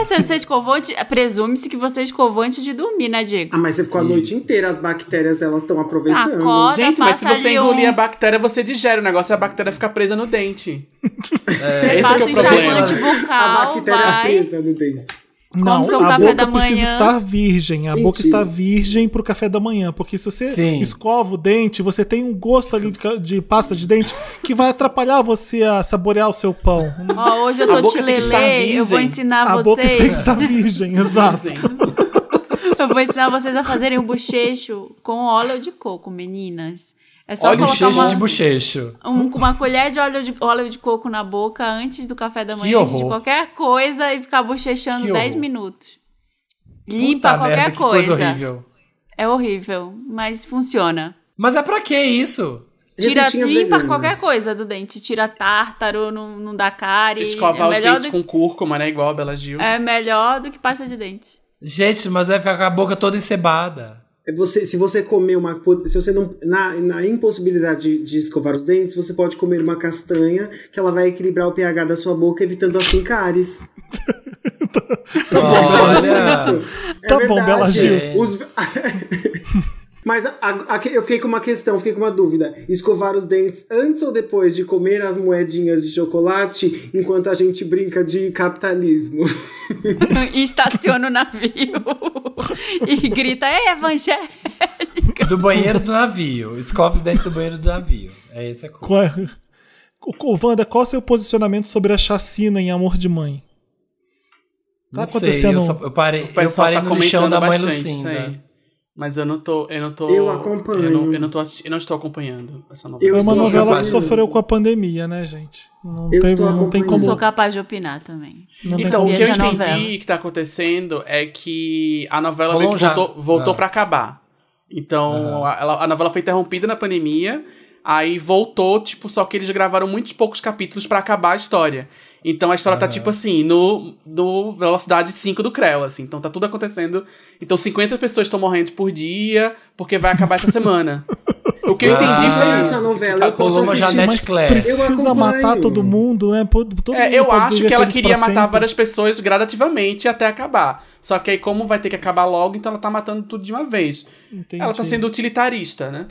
S4: É, se você escovou, antes- presume-se que você escovou antes de dormir, né, Diego?
S2: Ah, mas você ficou a noite inteira, as bactérias elas estão aproveitando.
S4: Acorda,
S5: Gente, mas se
S4: passa
S5: você engolir
S4: um-
S5: a bactéria, você digere. O negócio é a bactéria ficar presa no dente.
S4: Você
S5: esse
S4: passa
S5: que é
S4: o
S5: problema.
S4: enxaguante
S2: a
S4: bucal,
S2: bactéria
S4: vai.
S2: presa no dente.
S1: Não,
S4: seu
S1: a
S4: café
S1: boca
S4: da
S1: precisa
S4: manhã.
S1: estar virgem. A boca
S2: Mentira.
S1: está virgem pro café da manhã. Porque se você
S3: Sim.
S1: escova o dente, você tem um gosto ali de, de pasta de dente que vai atrapalhar você a saborear o seu pão.
S4: Ó, hoje eu
S5: A
S4: tô
S5: boca
S4: te lelê, eu vou ensinar
S1: A boca tem que
S4: vocês.
S1: estar virgem, *laughs* exato.
S4: Eu vou ensinar vocês a fazerem o bochecho com óleo de coco, meninas. É só
S3: Olha o
S4: colocar uma,
S3: de bochecho.
S4: um- uma colher de óleo, de óleo de coco na boca antes do café da
S3: Que
S4: manhã, antes de qualquer coisa e ficar bochechando
S3: Que
S4: 10
S3: horror.
S4: minutos. Limpa
S3: Puta
S4: qualquer
S3: merda, que
S4: coisa.
S3: coisa horrível.
S4: É horrível, mas funciona.
S3: Mas é pra que isso?
S4: Tira, limpa qualquer coisa do dente. Tira tártaro, não, não dá cárie.
S5: escovar
S4: é
S5: os dentes
S4: do,
S5: com cúrcuma, né? Igual a Bela Gil.
S4: É melhor do que pasta de dente.
S3: Gente, mas vai ficar com a boca toda encebada.
S2: É Você, se você comer uma. Se você não. Na, na impossibilidade de, de escovar os dentes, você pode comer uma castanha que ela vai equilibrar o pH da sua boca, evitando assim cáries. *laughs*
S3: Olha.
S2: Isso. É
S1: Tá bom,
S2: verdade.
S1: Bela Gil.
S2: Os- *laughs* Mas a- a- eu fiquei com uma questão, fiquei com uma dúvida. Escovar os dentes antes ou depois de comer as moedinhas de chocolate enquanto a gente brinca de capitalismo?
S4: e *laughs* estaciona o navio. *laughs* e grita, é evangelho.
S3: Do banheiro do navio. Escova os dentes do banheiro do navio. É essa coisa.
S1: Qual é- Wanda, qual é o seu posicionamento sobre a chacina em Amor de Mãe? Tá
S3: Não sei,
S1: acontecendo-
S3: eu, só- eu parei,
S5: O
S3: eu parei
S5: tá
S3: no lixão da mãe Lucinda.
S5: Mas eu não tô. Eu não tô.
S2: Eu acompanho.
S5: Eu não, eu não tô eu não estou acompanhando essa novela.
S2: Eu
S1: Foi uma novela que sofreu com a pandemia, né, gente? Não,
S2: Eu
S1: tem, não tem como.
S4: Sou capaz de opinar também.
S1: Não
S5: Então, o que eu entendi
S4: novela.
S5: que tá acontecendo é que a novela
S3: Rolou
S5: meio que
S3: já.
S5: voltou, voltou
S3: Ah.
S5: pra acabar. Então, a, ela- a novela foi interrompida na pandemia, aí voltou, tipo, só que eles gravaram muitos poucos capítulos pra acabar a história. Então a história tá, tipo assim, no, no velocidade 5 do Creu, assim. Então tá tudo acontecendo. Então 50 pessoas estão morrendo por dia, porque vai acabar essa semana. *laughs* O que eu
S3: Ah.
S5: entendi foi
S2: Essa
S5: isso.
S2: novela
S3: uma
S2: assistir.
S3: Janete
S1: Mas
S3: Claire.
S1: precisa matar todo mundo, né? Todo
S5: É,
S1: mundo
S5: eu acho que ela queria matar
S1: sempre.
S5: várias pessoas gradativamente até acabar. Só que aí, como vai ter que acabar logo, então ela tá matando tudo de uma vez.
S1: Entendi.
S5: Ela tá sendo utilitarista, né?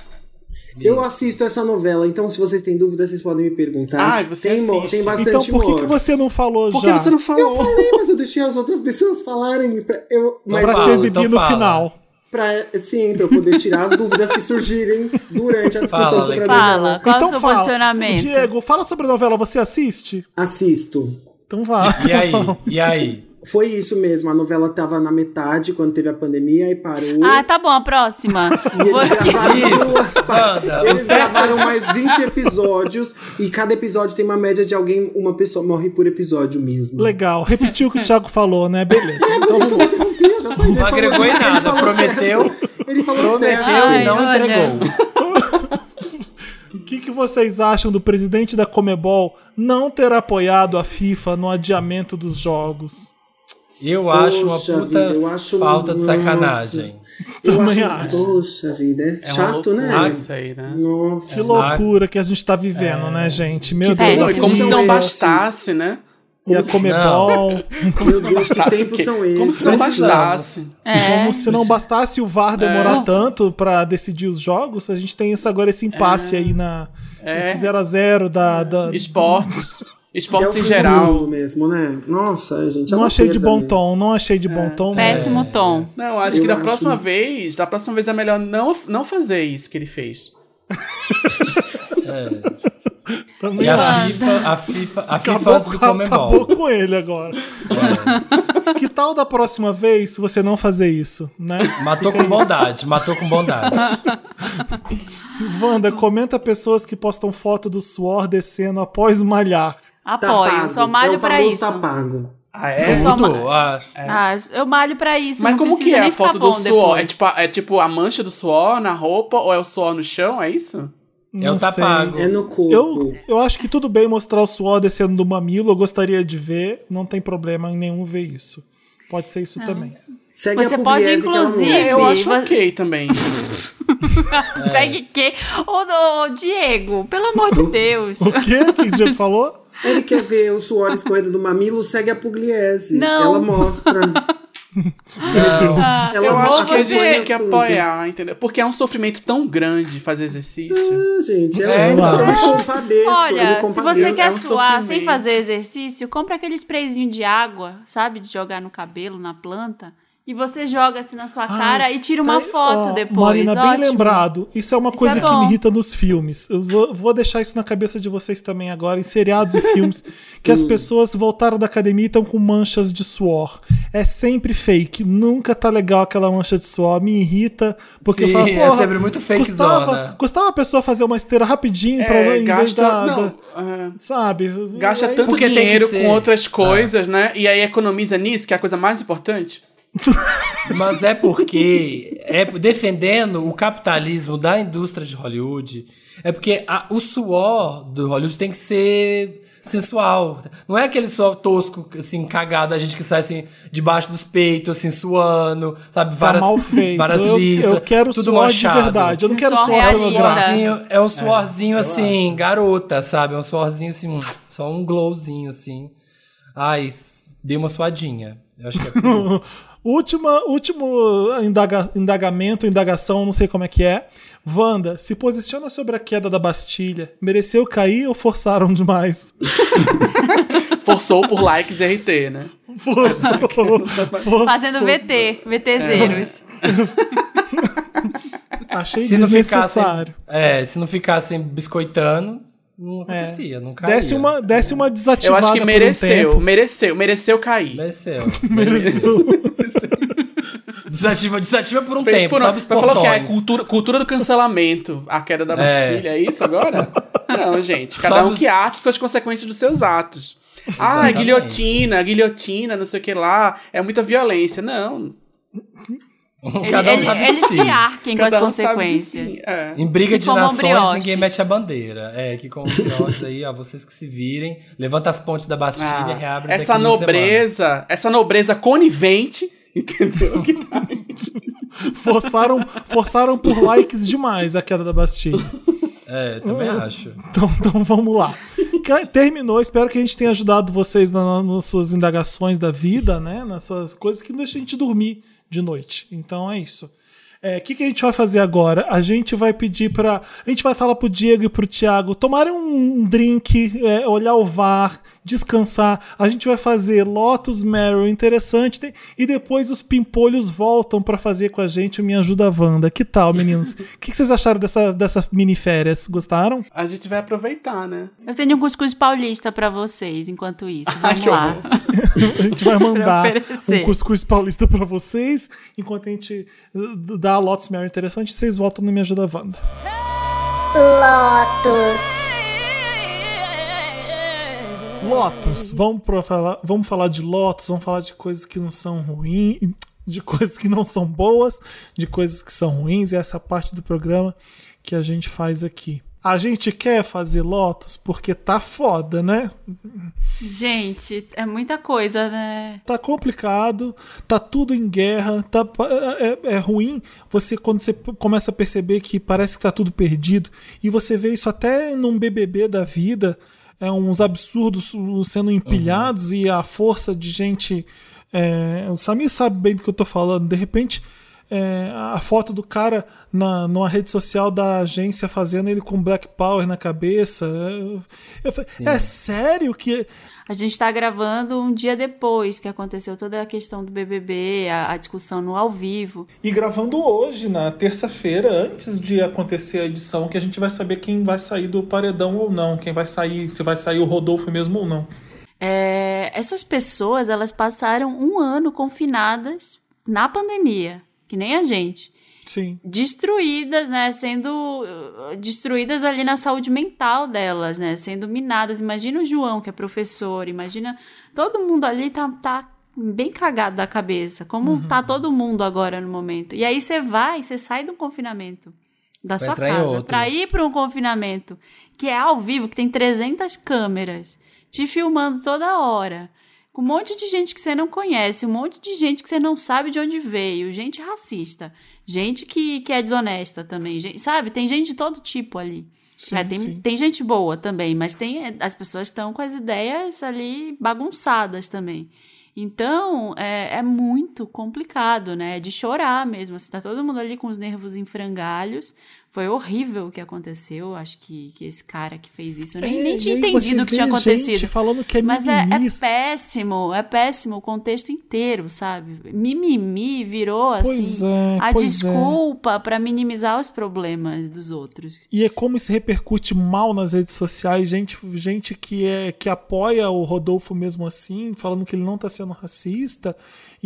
S2: Eu assisto essa novela, então se vocês têm dúvidas, vocês podem me perguntar.
S5: Ah, você
S2: tem,
S5: assiste.
S2: tem bastante
S1: Então por que, que você não falou
S5: Por que
S1: já?
S5: você não
S2: Eu
S5: falou?
S2: falei, mas eu deixei as outras pessoas falarem. Pra, eu, mas
S1: Pra
S3: fala,
S1: se exibir
S3: então
S1: no
S3: fala.
S1: final.
S2: pra, sim, pra eu poder tirar as dúvidas que surgirem durante a discussão
S3: Fala,
S2: sobre a
S3: Alex.
S4: Fala,
S2: novela.
S4: qual
S1: então
S4: o seu
S1: fala.
S4: posicionamento?
S1: Diego, fala sobre a novela. Você assiste?
S2: Assisto.
S1: Então vá.
S3: E aí? *laughs* E aí?
S2: Foi isso mesmo, a novela tava na metade quando teve a pandemia e parou.
S4: Ah, tá bom, a próxima. *laughs*
S2: E eles gravaram
S3: Isso,
S2: duas partes. Eles gravaram mais 20 episódios e cada episódio tem uma média de alguém, uma pessoa morre por episódio mesmo.
S1: Legal. Repetiu o que o Thiago falou, né? Beleza. *laughs* Então
S2: saí. Ele
S3: Não agregou em
S2: ele
S3: nada,
S2: falou
S3: prometeu-
S2: certo. Ele falou
S3: Prometeu
S2: certo.
S3: E não
S4: olha.
S3: entregou.
S1: O que, que vocês acham do presidente da Comebol não ter apoiado a FIFA no adiamento dos jogos?
S3: Eu acho uma
S2: Poxa
S3: puta
S2: vida, eu acho-
S3: falta de
S2: nossa.
S3: sacanagem.
S2: Eu
S1: Também
S2: acho,
S1: acho.
S2: Poxa vida, é,
S5: É
S2: chato, né?
S5: Isso aí, né?
S2: Nossa.
S1: Que loucura que a gente tá vivendo, né, gente? Meu Deus.
S4: péssimo.
S5: Não, e como se não bastasse, né?
S1: E a Comebol.
S2: Meu Deus, que
S5: Bastasse o
S2: tempos
S5: quê?
S2: são esses?
S5: Como se não bastasse.
S4: É.
S1: Como se não bastasse o VAR demorar tanto pra decidir os jogos, a gente tem esse, agora esse impasse aí na.
S5: É.
S1: Esse 0x0 da. da-
S5: Esportes.
S2: É
S5: Esportes em geral.
S2: mesmo, né? Nossa, gente. é
S1: Não achei de bom
S2: mesmo.
S1: tom, não achei de bom tom. mas-
S4: Péssimo tom.
S5: Não, acho
S2: Eu
S5: que da
S2: acho-
S5: próxima vez, da próxima vez é melhor não, não fazer isso que ele fez. *laughs*
S1: Também
S3: E a. FIFA, a FIFA, a FIFA
S1: Acabou,
S3: antes do
S1: acabou
S3: Comembol.
S1: com ele agora. Que tal da próxima vez você não fazer isso, né?
S3: Matou com bondade, matou com bondade.
S1: Wanda, comenta pessoas que postam foto do suor descendo após malhar.
S2: Tá
S4: Apoio,
S2: pago.
S4: só malho
S2: é o
S4: pra
S2: famoso
S4: isso.
S2: Tá pago.
S5: Ah, é?
S4: Eu só-
S3: Tudo. Ah,
S4: Ah, eu malho pra isso.
S5: Mas
S4: não
S5: como que é a foto do suor? É tipo, a- é tipo a mancha do suor na roupa ou é o suor no chão? É isso?
S3: é o
S1: Não
S3: tá.
S2: É no corpo.
S1: Eu, eu acho que tudo bem mostrar o suor descendo do mamilo, eu gostaria de ver, não tem problema em nenhum ver isso. Pode ser isso também.
S2: Segue
S4: Você
S2: a
S4: pode,
S2: que não
S4: inclusive,
S2: é.
S5: Eu acho ok também. *laughs*
S4: Segue que? Ô, ô, Diego, pelo amor de *laughs* Deus.
S1: O quê que o Diego falou?
S2: Ele quer ver o suor escorrendo do mamilo, segue a Pugliese.
S4: Não.
S2: Ela mostra.
S4: Ah,
S2: Ela
S5: eu
S2: mostra
S5: acho que a gente tem que apoiar, entendeu? Porque é um sofrimento tão grande fazer exercício.
S2: Ah, gente, eu,
S3: É,
S2: eu,
S1: então.
S2: me compadeço. eu me
S4: Olha, se
S2: compadeço.
S4: você quer
S5: é um
S4: suar sem
S5: sofrimento.
S4: fazer exercício, compra aquele sprayzinho de água, sabe? De jogar no cabelo, na planta. E você joga assim na sua cara e tira uma
S1: Tá-
S4: foto
S1: ó,
S4: depois.
S1: Marina, bem
S4: Ótimo.
S1: lembrado. Isso é uma
S4: Isso
S1: coisa
S4: é
S1: que me irrita nos filmes. Eu vou, vou deixar isso na cabeça de vocês também agora, em seriados e filmes, que *laughs*
S3: Hum.
S1: as pessoas voltaram da academia e estão com manchas de suor. É sempre fake. Nunca tá legal aquela mancha de suor. Me irrita. Porque
S3: Sim,
S1: eu falo,
S3: é sempre muito fake
S1: custava,
S3: zona.
S1: custava a pessoa fazer uma esteira rapidinho pra
S5: É,
S1: em
S5: gasta.
S1: da,
S5: não,
S1: da-
S5: é,
S1: Sabe?
S5: gasta
S1: Aí-
S5: tanto dinheiro com outras coisas, né? E aí economiza nisso, que é a coisa mais importante.
S3: Mas é porque é defendendo o capitalismo da indústria de Hollywood. É porque a- o suor do Hollywood tem que ser sensual. Não é aquele suor tosco, assim, cagado, a gente que sai assim debaixo dos peitos, assim, suando, sabe?
S1: Tá
S3: Várias,
S1: mal feito.
S3: várias
S1: eu,
S3: listras.
S1: eu quero
S3: tudo
S1: suor
S3: manchado.
S1: de verdade. Eu não
S4: Um
S1: quero
S4: suor
S1: suor
S4: realista.
S1: cenográfico.
S3: Suorzinho, é um suorzinho assim, garota, sabe? É um suorzinho assim, só um glowzinho assim. Ai, dei uma suadinha. Eu acho que é por isso. *laughs*
S1: Última, último indaga- indagamento, indagação, não sei como é que é. Wanda, se posiciona sobre a queda da Bastilha. Mereceu cair ou forçaram demais? *laughs*
S5: Forçou por likes e RT, né?
S1: Forçou. Forçou.
S4: Fazendo VT, VTzeiros. *laughs*
S1: Achei
S3: se não ficassem,
S1: desnecessário.
S3: é, se não ficassem biscoitando, não acontecia, não caía.
S1: Desce uma, desce uma
S5: Eu
S1: desativada
S5: acho que
S1: por um
S5: mereceu, mereceu, mereceu cair.
S3: Mereceu. mereceu. *laughs* desativa, desativa por um
S5: Fez
S3: tempo,
S5: por um-
S3: sabe os
S5: falou que é cultura, cultura do cancelamento, a queda da Bastilha, é, isso agora? *laughs* Não, gente, cada
S3: Sabe
S5: um que acha com as consequências dos seus atos. Ah,
S3: Exatamente.
S5: guilhotina, guilhotina, não sei o que lá, é muita violência. Não,
S3: Cada um
S4: Eles,
S3: sabe de
S4: eles
S3: si.
S4: que arquem com as
S5: um
S4: consequências.
S5: si. É.
S3: Em briga de nações, ninguém mete a bandeira. É, que com brioches aí, ó, vocês que se virem, levanta as pontes da Bastilha,
S5: Ah,
S3: reabre
S5: essa nobreza, essa nobreza conivente, *laughs* entendeu? Que tá
S1: Forçaram, forçaram por likes demais a queda da Bastilha.
S3: É, também acho.
S1: Então, então vamos lá. Terminou, espero que a gente tenha ajudado vocês na, nas suas indagações da vida, né? Nas suas coisas que deixam a gente dormir de noite. Então é isso. O que, que a gente vai fazer agora? A gente vai pedir para. A gente vai falar pro Diego e pro Thiago tomarem um drink, é, olhar o VAR, descansar. A gente vai fazer Lotus Meryl interessante tem- e depois os pimpolhos voltam para fazer com a gente o Me Ajuda Wanda. Que tal, meninos? *laughs* O que, que vocês acharam dessa, dessa mini férias? Gostaram?
S5: A gente vai aproveitar, né?
S4: Eu tenho um cuscuz paulista pra vocês enquanto isso. Vamos
S5: que
S4: lá. *laughs*
S1: A gente vai mandar
S4: oferecer.
S1: um cuscuz paulista pra vocês, enquanto a gente uh, dá a Lotus Mary interessante, vocês voltam no Me Ajuda Wanda.
S6: Lotus.
S1: Lotus, vamos, falar, vamos falar de Lotus, vamos falar de coisas que não são ruins, de coisas que não são boas, de coisas que são ruins, e essa parte do programa que a gente faz aqui. A gente quer fazer Lotus porque tá foda, né?
S4: Gente, é muita coisa, né?
S1: Tá complicado, tá tudo em guerra, tá, é, é ruim você quando você começa a perceber que parece que tá tudo perdido e você vê isso até num BBB da vida, é uns absurdos sendo empilhados e a força de gente. É, o Samir sabe bem do que eu tô falando. De repente, é, a foto do cara na, numa rede social da agência fazendo ele com Black Power na cabeça. Eu, falei, é sério que.
S4: A gente tá gravando um dia depois que aconteceu toda a questão do BBB, a, a discussão no ao vivo.
S1: E gravando hoje, na terça-feira, antes de acontecer a edição, que a gente vai saber quem vai sair do paredão ou não, quem vai sair, se vai sair o Rodolfo mesmo ou não.
S4: É, essas pessoas, elas passaram um ano confinadas na pandemia, que nem a gente.
S1: Sim.
S4: Destruídas, né? Sendo uh, destruídas ali na saúde mental delas, né? Sendo minadas. Imagina o João, que é professor, imagina. Todo mundo ali tá, tá bem cagado da cabeça. Como tá todo mundo agora no momento. E aí você vai, você sai do confinamento da
S3: Vai
S4: sua casa pra ir pra um confinamento que é ao vivo, que tem 300 câmeras te filmando toda hora. Com um monte de gente que você não conhece, um monte de gente que você não sabe de onde veio, gente racista, gente que, que é desonesta também, gente, sabe? Tem gente de todo tipo ali.
S1: Sim,
S4: É, tem,
S1: sim.
S4: tem gente boa também, mas tem as pessoas estão com as ideias ali bagunçadas também. Então, é, é muito complicado, né? É de chorar mesmo. Assim, tá todo mundo ali com os nervos em frangalhos. Foi horrível o que aconteceu. Acho que, que esse cara que fez isso. Eu nem,
S1: É,
S4: nem tinha entendido o que tinha acontecido.
S1: gente falando que é
S4: Mas é, é péssimo, é péssimo o contexto inteiro, sabe? Mimimi virou,
S1: Pois
S4: assim,
S1: é,
S4: a
S1: é.
S4: desculpa pra minimizar os problemas dos outros.
S1: E é como isso repercute mal nas redes sociais, gente, gente que é que apoia o Rodolfo mesmo assim, falando que ele não tá sendo racista.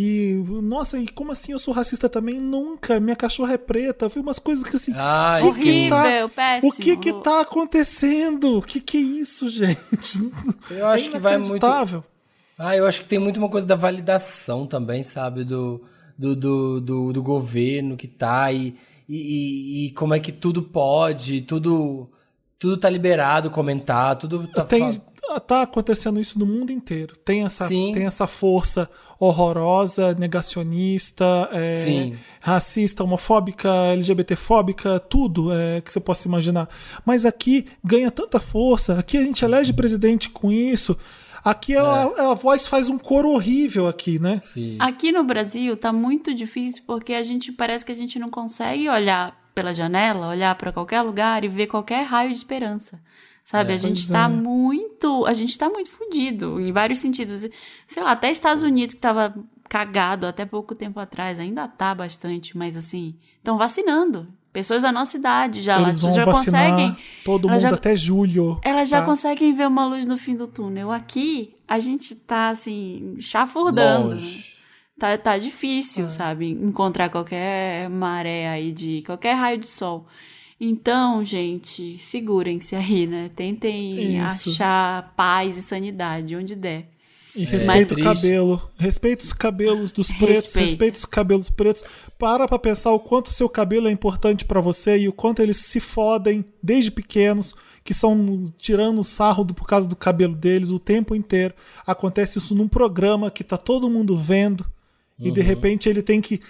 S1: E nossa, e como assim eu sou racista também? Nunca, minha cachorra é preta. Vi umas coisas que assim,
S3: Ai,
S1: o que que tá-
S4: Horrível, péssimo.
S1: o que que tá acontecendo? O que que é isso, *laughs* gente?
S3: Eu acho
S1: É
S3: que vai muito.
S1: inacreditável.
S3: Ah, eu acho que tem muito uma coisa da validação também, sabe? Do, do, do, do, do governo que tá e, e, e- e como é que tudo pode, tudo, tudo tá liberado comentar, tudo tá.
S1: Tem, tá acontecendo isso no mundo inteiro. Tem essa,
S3: Sim.
S1: tem essa força horrorosa, negacionista, é, racista, homofóbica, LGBTfóbica, tudo é, que você possa imaginar. Mas aqui ganha tanta força, aqui a gente elege presidente com isso. Aqui ela- a voz faz um coro horrível aqui, né?
S3: Sim.
S4: Aqui no Brasil tá muito difícil porque a gente parece que a gente não consegue olhar pela janela, olhar pra qualquer lugar e ver qualquer raio de esperança. Sabe,
S3: É.
S4: a gente tá
S1: é.
S4: muito, a gente tá muito fudido em vários sentidos. Sei lá, até Estados Unidos que tava cagado até pouco tempo atrás, ainda tá bastante, mas assim, estão vacinando. Pessoas da nossa idade já,
S1: Eles
S4: as
S1: vão
S4: pessoas já conseguem
S1: todo
S4: elas
S1: mundo
S4: já-
S1: até julho.
S4: elas já
S1: tá?
S4: conseguem ver uma luz no fim do túnel. Aqui, a gente tá, assim, chafurdando.
S3: Longe.
S4: Tá, tá difícil,
S1: É.
S4: sabe? Encontrar qualquer maré aí de... Qualquer raio de sol. Então, gente, segurem-se aí, né? Tentem
S1: Isso.
S4: achar paz e sanidade onde der.
S1: E respeita o cabelo. Respeita os cabelos dos pretos.
S4: Respeita.
S1: Respeita os cabelos pretos. Para pra pensar o quanto o seu cabelo é importante pra você e o quanto eles se fodem desde pequenos, que são tirando o sarro do- por causa do cabelo deles o tempo inteiro. Acontece isso num programa que tá todo mundo vendo. E
S3: Uhum.
S1: de repente ele tem que.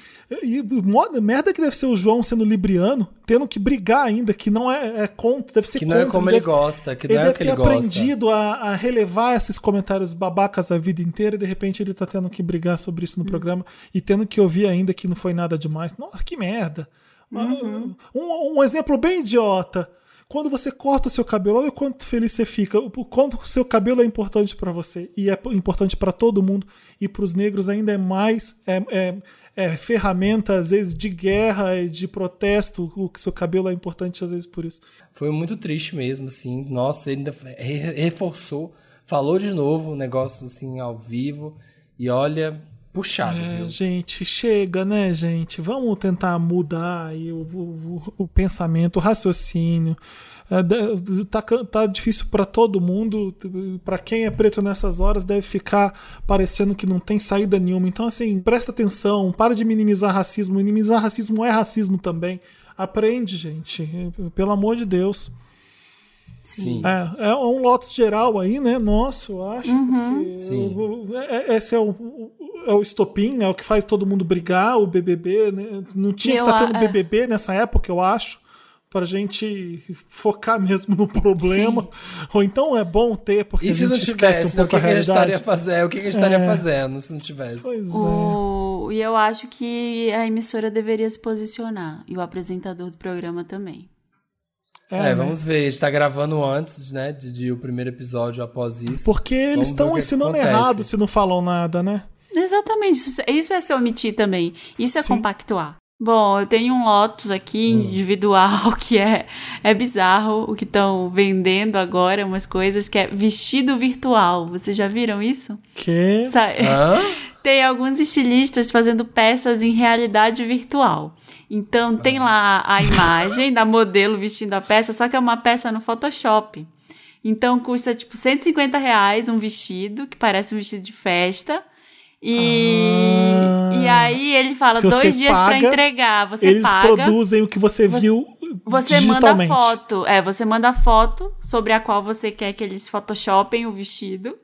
S1: E, moda, merda que deve ser o João sendo libriano, tendo que brigar ainda, que não é, é contra, deve ser
S3: Que não é como ele
S1: deve-
S3: gosta, que
S1: ele
S3: não é o que ele gosta.
S1: aprendido a, a relevar esses comentários babacas a vida inteira e de repente ele tá tendo que brigar sobre isso no programa e tendo que ouvir ainda que não foi nada demais. Nossa, que merda. Um, um exemplo bem idiota. Quando você corta o seu cabelo, olha o quanto feliz você fica, o quanto o seu cabelo é importante pra você e é importante pra todo mundo e pros negros ainda é mais é, é, é ferramenta às vezes de guerra e de protesto, o que seu cabelo é importante às vezes por isso.
S3: Foi muito triste mesmo, assim. Nossa, ele ainda re- reforçou, falou de novo o negócio assim ao vivo. E olha, puxado,
S1: É,
S3: viu?
S1: gente, chega, né, gente? Vamos tentar mudar aí o, o, o pensamento, o raciocínio. É, tá, tá difícil para todo mundo. Para quem é preto nessas horas, deve ficar parecendo que não tem saída nenhuma. Então, assim, presta atenção, para de minimizar racismo. Minimizar racismo é racismo também. Aprende, gente. Pelo amor de Deus.
S3: Sim.
S1: É, é um lotus geral aí, né? Nosso, eu acho. porque
S3: Sim.
S1: o- o- é- esse é o, o- é o estopim, é o que faz todo mundo brigar, o BBB. Né? Não tinha
S4: Eu
S1: que estar
S4: a-
S1: tendo
S4: é.
S1: BBB nessa época, eu acho. pra gente focar *laughs* mesmo no problema. Ou então é bom ter, porque
S3: E
S1: a
S3: se
S1: gente
S3: não
S1: esquece
S3: tivesse,
S1: um
S3: né? o
S1: pouco
S3: que,
S1: a
S3: que a gente estaria fazendo? É, o que, que a gente estaria
S1: É.
S3: fazendo se não tivesse?
S1: Pois é.
S4: O... E eu acho que a emissora deveria se posicionar. E o apresentador do programa também.
S1: É,
S3: É,
S1: né?
S3: vamos ver. A gente tá gravando antes, né? De, de o primeiro episódio após isso.
S1: Porque eles estão ensinando errado se não falam nada, né?
S4: Exatamente. Isso, isso é se omitir também. Isso é
S1: Sim.
S4: compactuar. Bom, eu tenho um Lotus aqui
S3: Hum.
S4: individual *laughs* que é, é bizarro o que estão vendendo agora, umas coisas que é vestido virtual. Vocês já viram isso?
S1: Que
S4: Sa-
S3: Hã? *laughs*
S4: Tem alguns estilistas fazendo peças em realidade virtual. Então tem lá a imagem da modelo vestindo a peça, só que é uma peça no Photoshop. Então custa tipo 150 reais um vestido, que parece um vestido de festa. E,
S1: Ah.
S4: e aí ele fala dois dias pra
S1: paga,
S4: entregar. Você
S1: eles
S4: paga.
S1: produzem o que você,
S4: Você-
S1: viu
S4: Você manda foto. É, você manda foto sobre a qual você quer que eles photoshopem o vestido.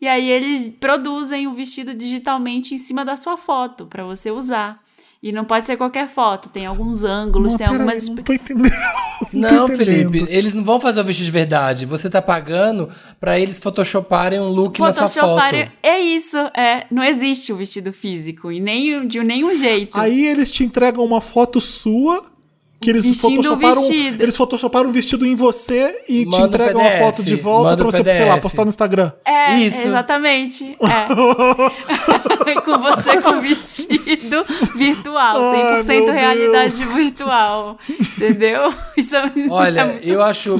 S4: E aí eles produzem o vestido digitalmente em cima da sua foto pra você usar. E não pode ser qualquer foto, tem alguns ângulos,
S1: Não,
S4: tem algumas.
S1: não tô entendendo. *laughs*
S3: Não,
S1: tô
S3: Felipe,
S1: entendendo.
S3: eles não vão fazer o vestido de verdade. Você tá pagando pra eles photoshoparem um look na sua foto.
S4: Photoshoparem- É isso, é. Não existe o vestido físico, e nem de nenhum jeito.
S1: Aí eles te entregam uma foto sua que eles
S4: Vestindo o
S1: photoshoparam,
S4: vestido.
S1: eles photoshoparam um vestido em você e
S3: Manda
S1: te
S3: o
S1: entregam a
S3: PDF,
S1: foto de volta
S3: manda
S1: pra
S3: o
S1: você, sei lá, postar no Instagram.
S4: É,
S3: Isso.
S4: exatamente. *laughs* É. *laughs* com você com vestido virtual,
S1: Ai,
S4: 100%
S1: meu
S4: realidade
S1: Deus.
S4: virtual. Entendeu? Isso é
S3: Olha,
S4: é muito-
S3: eu acho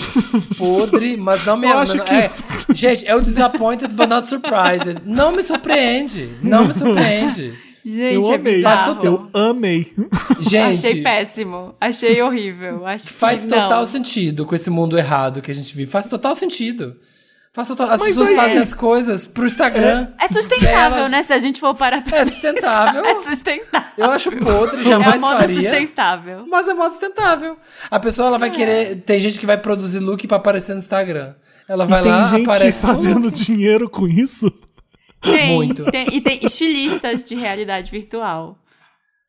S3: podre, mas não me
S1: Eu acho
S3: não-
S1: que-
S3: é, Gente, é o disappointed but not surprised. Não me surpreende. Não me surpreende.
S4: Gente,
S1: eu
S4: é
S1: amei.
S4: bizarro.
S1: Eu amei. *laughs*
S3: Gente,
S4: Achei péssimo. Achei horrível. Acho que
S3: faz
S4: não.
S3: total sentido com esse mundo errado que a gente vive. Faz total sentido. Faz total... As
S1: Mas
S3: pessoas
S1: aí-
S3: fazem as coisas pro Instagram.
S4: É sustentável,
S3: Elas-
S4: né? Se a gente for parar pra
S3: É
S4: pensar,
S3: sustentável.
S4: É sustentável.
S3: Eu acho podre,
S4: é
S3: jamais
S4: uma moda
S3: faria.
S4: sustentável.
S3: Mas é modo sustentável. A pessoa ela vai
S4: É.
S3: querer. Tem gente que vai produzir look pra aparecer no Instagram. Ela vai
S1: E tem
S3: lá,
S1: gente
S3: aparece.
S1: fazendo dinheiro com isso.
S4: Tem,
S3: Muito.
S4: tem- e tem estilistas de realidade virtual.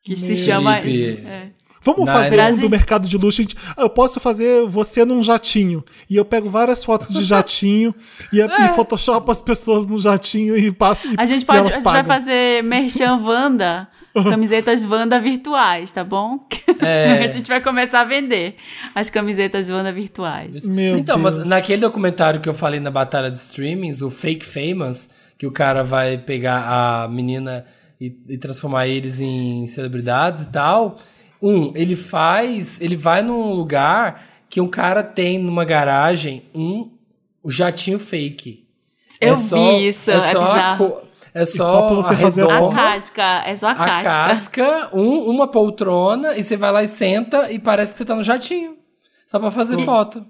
S4: Que se
S1: Meu
S4: chama.
S3: Felipe.
S4: é.
S1: Vamos
S3: Não,
S1: fazer
S3: ele-
S1: um
S4: Brasil-
S1: do mercado de luxo. gente. Eu posso fazer você num jatinho. E eu pego várias fotos de jatinho e,
S3: É.
S1: e photoshop as pessoas no jatinho e passo.
S4: A gente
S1: e
S4: pode, a gente vai fazer merchan Wanda, camisetas Wanda virtuais, tá bom?
S3: É. *laughs*
S4: a gente vai começar a vender as camisetas Wanda virtuais.
S1: Meu
S3: então,
S1: Deus.
S3: mas naquele documentário que eu falei na Batalha de Streamings, o Fake Famous, que o cara vai pegar a menina e, e transformar eles em celebridades e tal. Um, ele faz. Ele vai num lugar que um cara tem numa garagem um jatinho fake.
S4: Eu vi isso, é
S3: só a
S4: bizarro.
S3: É só,
S1: só pra você
S3: a
S1: fazer a
S4: A casca, é só a,
S3: a
S4: casca.
S3: casca, um- uma poltrona, e você vai lá e senta e parece que você tá no jatinho. Só pra fazer foto.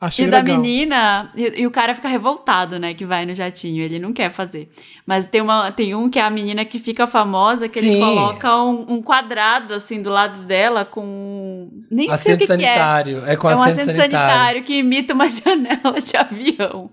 S1: Achei
S4: E da
S1: legal.
S4: menina, e, e o cara fica revoltado, né, que vai no jatinho, ele não quer fazer. Mas tem, uma, tem um que é a menina que fica famosa, que ele
S3: Sim.
S4: coloca um, um quadrado, assim, do lado dela, com... Nem sei o
S3: Assento
S4: que, que é.
S3: sanitário. É, com
S4: é um
S3: assento,
S4: assento
S3: sanitário.
S4: sanitário que imita uma *laughs* janela de avião.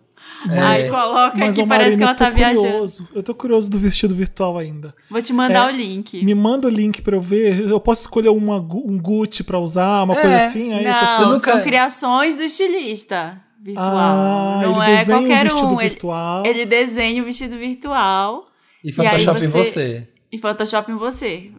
S4: Aí coloca
S1: Mas,
S4: aqui, parece
S1: Marina,
S4: que ela tá viajando.
S1: curioso. Eu tô curioso do vestido virtual ainda.
S4: Vou te mandar
S1: É,
S4: o link.
S1: Me manda o link pra eu ver. Eu posso escolher uma, um Gucci pra usar, uma
S3: É.
S1: coisa assim. Aí
S4: Não,
S3: nunca-
S4: são criações do estilista virtual.
S1: Ah,
S4: não
S1: ele
S4: é
S1: um
S4: qualquer
S1: vestido
S4: um. Ele-
S1: virtual.
S4: Ele, desenha o vestido virtual
S3: E Photoshop em
S4: você-
S3: você.
S4: e Photoshop em você.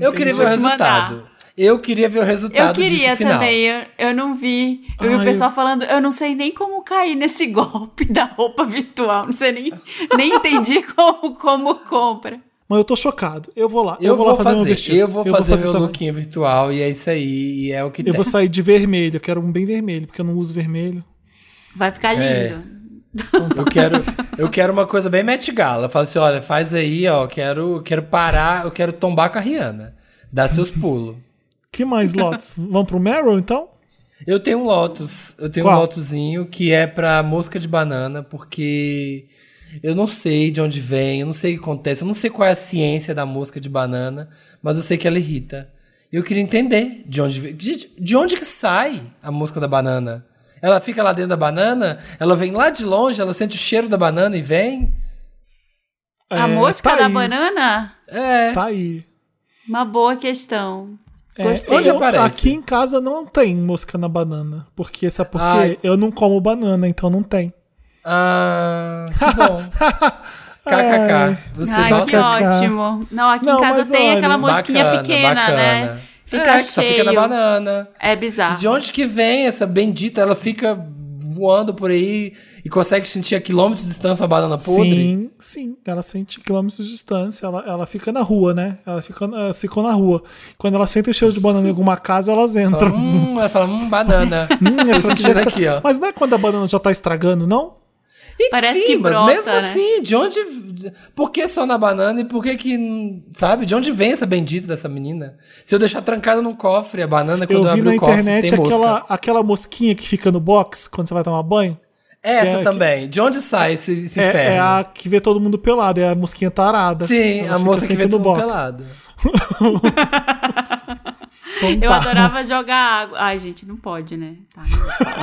S3: Eu queria ver o resultado. Eu queria ver o
S4: Eu
S3: resultado
S4: queria
S3: disso final.
S4: também, eu, eu não vi. Eu vi
S1: Ah,
S4: o
S1: eu-
S4: pessoal falando, eu não sei nem como cair nesse *laughs* golpe da roupa virtual. Não sei nem, nem entendi *laughs* como, como compra.
S1: Mas eu tô chocado. Eu vou lá.
S3: Eu,
S1: vou,
S3: vou
S1: lá fazer, meu
S3: fazer,
S1: vestido.
S3: eu vou fazer, meu
S1: também.
S3: lookinho virtual e é isso aí, e é o que
S1: Eu
S3: tem.
S1: vou sair de vermelho. Eu quero um bem vermelho, porque eu não uso vermelho.
S4: Vai ficar
S3: É.
S4: lindo.
S3: Eu quero, eu quero uma coisa bem Met Gala. Fala assim, olha, faz aí, ó, quero, quero parar, eu quero tombar com a Rihanna. Dá seus pulos.
S1: Que mais, *laughs* Lotus? Vamos pro Meryl, então?
S3: Eu tenho um Lotus, eu tenho um
S1: Qual?
S3: Lotuzinho que é pra mosca de banana, porque eu não sei de onde vem, eu não sei o que acontece, eu não sei qual é a ciência da mosca de banana, mas eu sei que ela irrita. E eu queria entender de onde vem. Gente, de onde que sai a mosca da banana? Ela fica lá dentro da banana, ela vem lá de longe, ela sente o cheiro da banana e vem?
S4: A
S1: É,
S4: mosca
S1: tá
S4: da
S1: aí,
S4: banana?
S3: É.
S1: Tá aí.
S4: Uma boa questão.
S1: É,
S3: Gostei. Onde
S1: eu-
S3: aparece?
S1: Aqui em casa não tem mosca na banana. Porque, sabe por quê? Eu não como banana, então não tem.
S3: Ah, que bom. *laughs* KKK. Você
S4: Ai,
S3: gosta
S4: que ótimo. Não, aqui
S1: Não,
S4: em casa tem
S1: olha,
S4: aquela mosquinha
S3: Bacana,
S4: pequena,
S3: bacana.
S4: né? Fica
S3: é,
S4: cheio.
S3: só fica na banana.
S4: É bizarro.
S3: E de onde que vem essa bendita? Ela fica voando por aí e consegue sentir a quilômetros de distância uma banana podre?
S1: Sim, sim. Ela sente quilômetros de distância. Ela, ela fica na rua, né? Ela fica, ela ficou na rua. Quando ela sente o cheiro de banana em alguma casa, elas entram.
S3: hum, ela fala, hum, banana. *laughs*
S1: Hum, essa
S3: aqui, ó.
S1: Mas não é quando a banana já tá estragando, não?
S3: E
S4: Parece
S3: sim,
S4: que
S3: mas
S4: brota,
S3: mesmo
S4: né?
S3: assim, de onde. Por que só na banana e por que que. Sabe? De onde vem essa bendita dessa menina? Se eu deixar trancada num cofre, a banana, quando
S1: Eu
S3: eu,
S1: vi
S3: abro
S1: na
S3: o cofre,
S1: internet
S3: tem mosca.
S1: aquela, aquela mosquinha que fica no box quando você vai tomar banho.
S3: Essa
S1: é-
S3: também. De onde sai esse, esse
S1: É,
S3: inferno?
S1: é a que vê todo mundo pelado, é a mosquinha tarada.
S3: Sim, a moça que vê
S1: no
S3: todo mundo
S1: box.
S3: pelado. *laughs* *laughs*
S1: Então
S4: Eu
S1: tá.
S4: adorava jogar água. Ai, gente, não pode, né? Tá.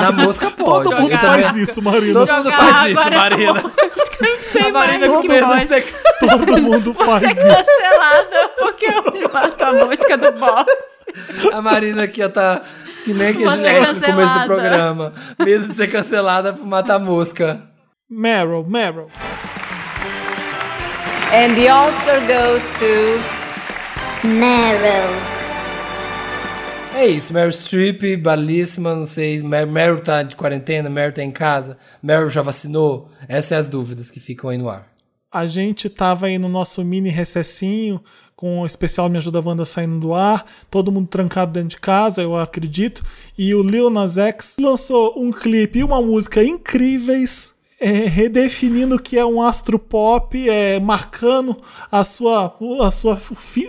S3: Na mosca pode.
S1: Todo mundo faz isso, Marina.
S3: Todo mundo
S4: Jogar
S3: faz isso,
S4: na
S3: Marina.
S4: eu não sei
S3: A Marina
S4: mais que pode.
S3: ser...
S1: Todo mundo faz
S4: Ser
S1: isso.
S4: cancelada porque eu mato a mosca do box.
S3: A Marina aqui, ó, tá que nem que a
S4: Você
S3: Ginete no começo do programa. Medo de ser cancelada por matar mosca.
S1: Meryl, Meryl.
S6: And the Oscar goes to
S7: Meryl.
S3: É isso, Meryl Streep, belíssima, não sei, Mer- Meryl tá de quarentena, Meryl tá em casa, Meryl já vacinou? Essas são as dúvidas que ficam aí no ar.
S1: A gente tava aí no nosso mini recessinho, com o especial Me Ajuda Wanda saindo do ar, todo mundo trancado dentro de casa, eu acredito. E o Lil Nas X lançou um clipe e uma música incríveis, é, redefinindo o que é um astro pop, é, marcando a sua, a sua,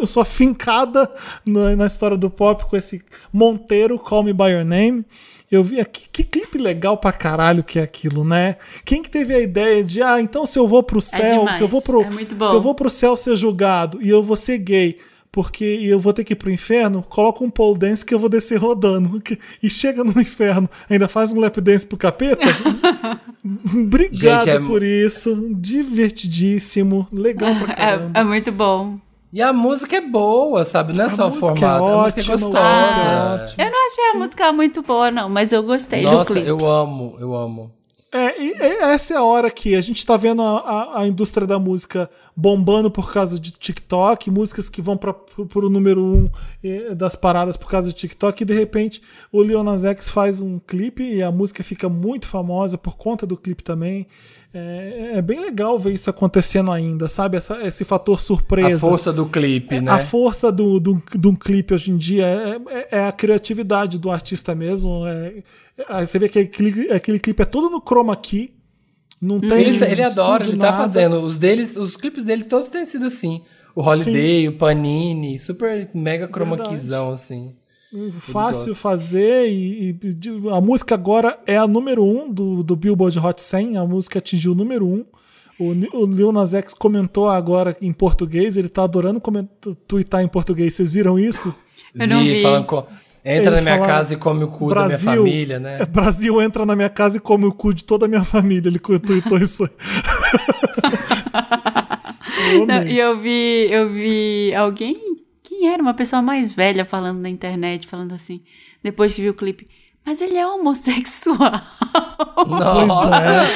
S1: a sua fincada na, na história do pop com esse Monteiro, Call Me By Your Name. Eu vi aqui, que clipe legal pra caralho que é aquilo, né? Quem que teve a ideia de, ah, então se eu vou pro céu,
S4: demais,
S1: se eu vou pro,
S4: é
S1: se eu vou pro céu ser julgado e eu vou ser gay, porque eu vou ter que ir pro inferno, coloca um pole dance que eu vou descer rodando. *laughs* E chega no inferno, ainda faz um lap dance pro capeta? *laughs* Obrigado
S3: Gente, é-
S1: por isso. Divertidíssimo. Legal pra caramba.
S4: É, é muito bom.
S3: E a música é boa, sabe? Não é só o
S1: música é
S3: formato, a música é
S1: ótima,
S3: gostosa.
S1: áudio é ótimo.
S4: Eu não achei a música muito boa, não, mas eu gostei do
S3: Nossa,
S4: clipe.
S3: eu amo, eu amo.
S1: É, e- e essa é a hora que a gente tá vendo a, a- a indústria da música bombando por causa de TikTok, músicas que vão para pro número um das paradas por causa de TikTok, e de repente o Lil Nas X faz um clipe e a música fica muito famosa por conta do clipe também. É, é bem legal ver isso acontecendo ainda, sabe? Essa- esse fator surpresa.
S3: A força do clipe, né?
S1: A força do, do, de um clipe hoje em dia é, é- é a criatividade do artista mesmo. É, é- aí você vê que aquele, aquele clipe é todo no chroma key. Não tem.
S3: Ele, ele adora, ele tá
S1: nada.
S3: fazendo. Os deles, os clipes dele todos têm sido assim. O Holiday, o Panini, super mega chroma keyzão, assim.
S1: Fácil fazer e, e a música agora é a número um do, do Billboard Hot 100. A música atingiu o número um. O, o Lil Nas X comentou agora em português. Ele tá adorando comentar, tweetar em português. Vocês viram isso?
S4: Eu não vi.
S3: falando co- entra
S1: Eles
S3: na minha
S1: falaram,
S3: casa e come o cu da minha família, né?
S1: Brasil entra na minha casa e come o cu de toda a minha família. Ele tweetou *laughs* isso aí. *laughs* Eu
S4: Não, e eu vi, eu vi alguém, quem era? Uma pessoa mais velha falando na internet, falando assim, depois que viu o clipe, mas ele é homossexual.
S3: Nossa!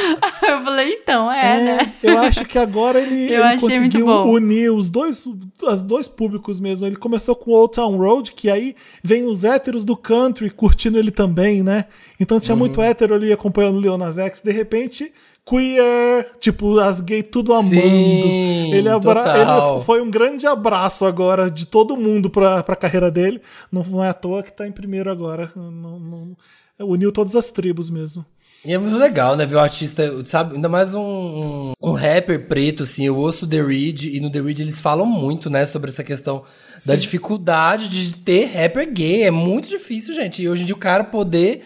S3: *laughs*
S4: eu falei, então, é,
S1: É,
S4: né?
S1: eu acho que agora ele, ele
S4: muito
S1: conseguiu unir os dois, os dois públicos mesmo. Ele começou com Old Town Road, que aí vem os héteros do country curtindo ele também, né? Então tinha muito
S3: Uhum.
S1: hétero ali acompanhando o Leonas X. De repente, queer, tipo, as gays tudo amando.
S3: Sim,
S1: ele, ele foi um grande abraço agora de todo mundo pra, pra carreira dele. Não, não é à toa que tá em primeiro agora. Não- não- uniu todas as tribos mesmo.
S3: E é muito legal, né? Ver o artista, sabe? Ainda mais um, um, um rapper preto, assim. Eu ouço The Reed e no The Reed eles falam muito, né? Sobre essa questão da dificuldade de ter rapper gay. É muito difícil, gente. E hoje em dia o cara poder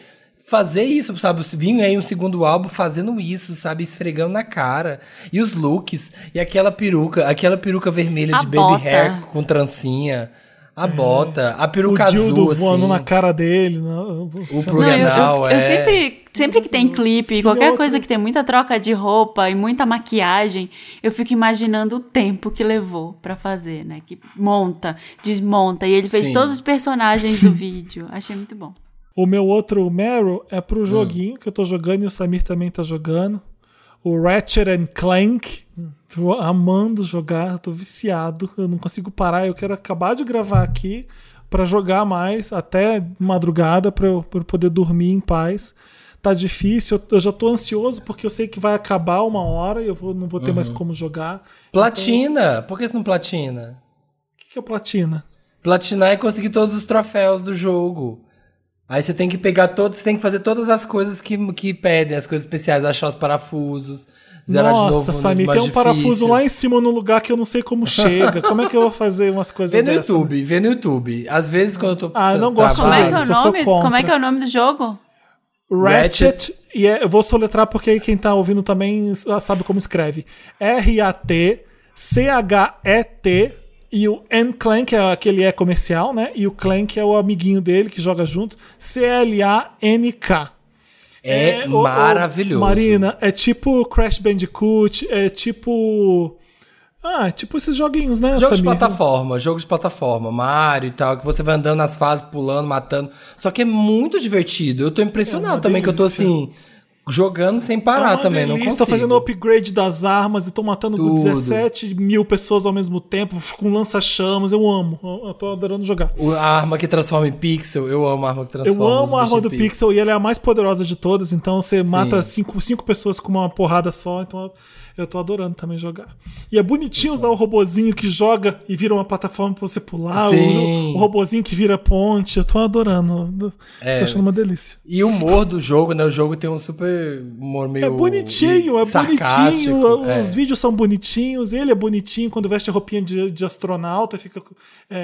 S3: fazer isso, sabe? Vinha aí um segundo álbum fazendo isso, sabe? Esfregando na cara. E os looks. E aquela peruca, aquela peruca vermelha
S4: A
S3: de baby
S4: bota.
S3: hair com trancinha. A bota, a
S1: O
S3: peruca
S1: dildo
S3: azul,
S1: voando
S3: assim.
S1: na cara dele. Não,
S3: O pro-
S4: Não, eu,
S3: é.
S4: sempre, sempre que tem clipe, qualquer
S1: outro-
S4: coisa que tem muita troca de roupa e muita maquiagem, eu fico imaginando o tempo que levou pra fazer, né? Que monta, desmonta. E ele fez
S3: Sim.
S4: todos os personagens do *laughs* vídeo. Achei muito bom.
S1: O meu outro Meryl é
S3: Hum.
S1: pro joguinho que eu tô jogando e o Samir também tá jogando. O Ratchet and Clank. Tô amando jogar, tô viciado. Eu não consigo parar. Eu quero acabar de gravar aqui pra jogar mais até madrugada pra eu, eu poder dormir em paz. Tá difícil, eu, eu já tô ansioso porque eu sei que vai acabar uma hora e eu vou- não vou ter
S3: Uhum.
S1: mais como jogar.
S3: Platina. Por que você não platina?
S1: O que, que é platina?
S3: Platinar é conseguir todos os troféus do jogo. Aí você tem que pegar todos, você tem que fazer todas as coisas que, que pedem, as coisas especiais, achar os parafusos, zerar de novo.
S1: Nossa,
S3: no
S1: Samir, tem um parafuso lá em cima no lugar que eu não sei como *laughs* chega. Como é que eu vou fazer umas coisas
S3: Vê no
S1: dessas?
S3: YouTube, vê no YouTube. Às vezes quando eu tô.
S1: Ah, eu não gosto de
S4: Como é é nome? Como é que é o nome do jogo?
S1: Ratchet, e é- eu vou soletrar porque aí quem tá ouvindo também sabe como escreve. R-A-T-C-H-E-T e o N-Clank é aquele é comercial, né? E o Clank é o amiguinho dele que joga junto. C-L-A-N-K.
S3: É,
S1: o- o-
S3: maravilhoso.
S1: Marina, é tipo Crash Bandicoot, é tipo. Ah, é tipo esses joguinhos, né?
S3: Jogo de plataforma, jogo de plataforma, Mario e tal, que você vai andando nas fases, pulando, matando. Só que é muito divertido. Eu tô impressionado
S1: É uma
S3: também, que eu tô
S1: delícia.
S3: assim, jogando sem
S1: É
S3: parar
S1: uma
S3: também, não
S1: delícia,
S3: consigo.
S1: Tô fazendo upgrade das armas e tô matando
S3: Tudo.
S1: 17 mil pessoas ao mesmo tempo, com lança-chamas. Eu amo. Eu, eu tô adorando jogar.
S3: A arma que transforma em pixel, eu amo a arma que
S1: Eu
S3: transforma. os
S1: amo a arma do
S3: em
S1: Pixel e ela é a mais poderosa de todas, então você mata cinco, cinco pessoas com uma porrada só, então eu- tô adorando também jogar. E é bonitinho usar o robozinho que joga e vira uma plataforma pra você pular,
S3: Sim.
S1: o, o robozinho que vira ponte, eu tô adorando.
S3: É.
S1: Tô achando uma delícia.
S3: E o humor do jogo, né? O jogo tem um super humor meio.
S1: É bonitinho, é bonitinho.
S3: é.
S1: Os vídeos são bonitinhos. Ele é bonitinho quando veste a roupinha de, de astronauta. Fica, é,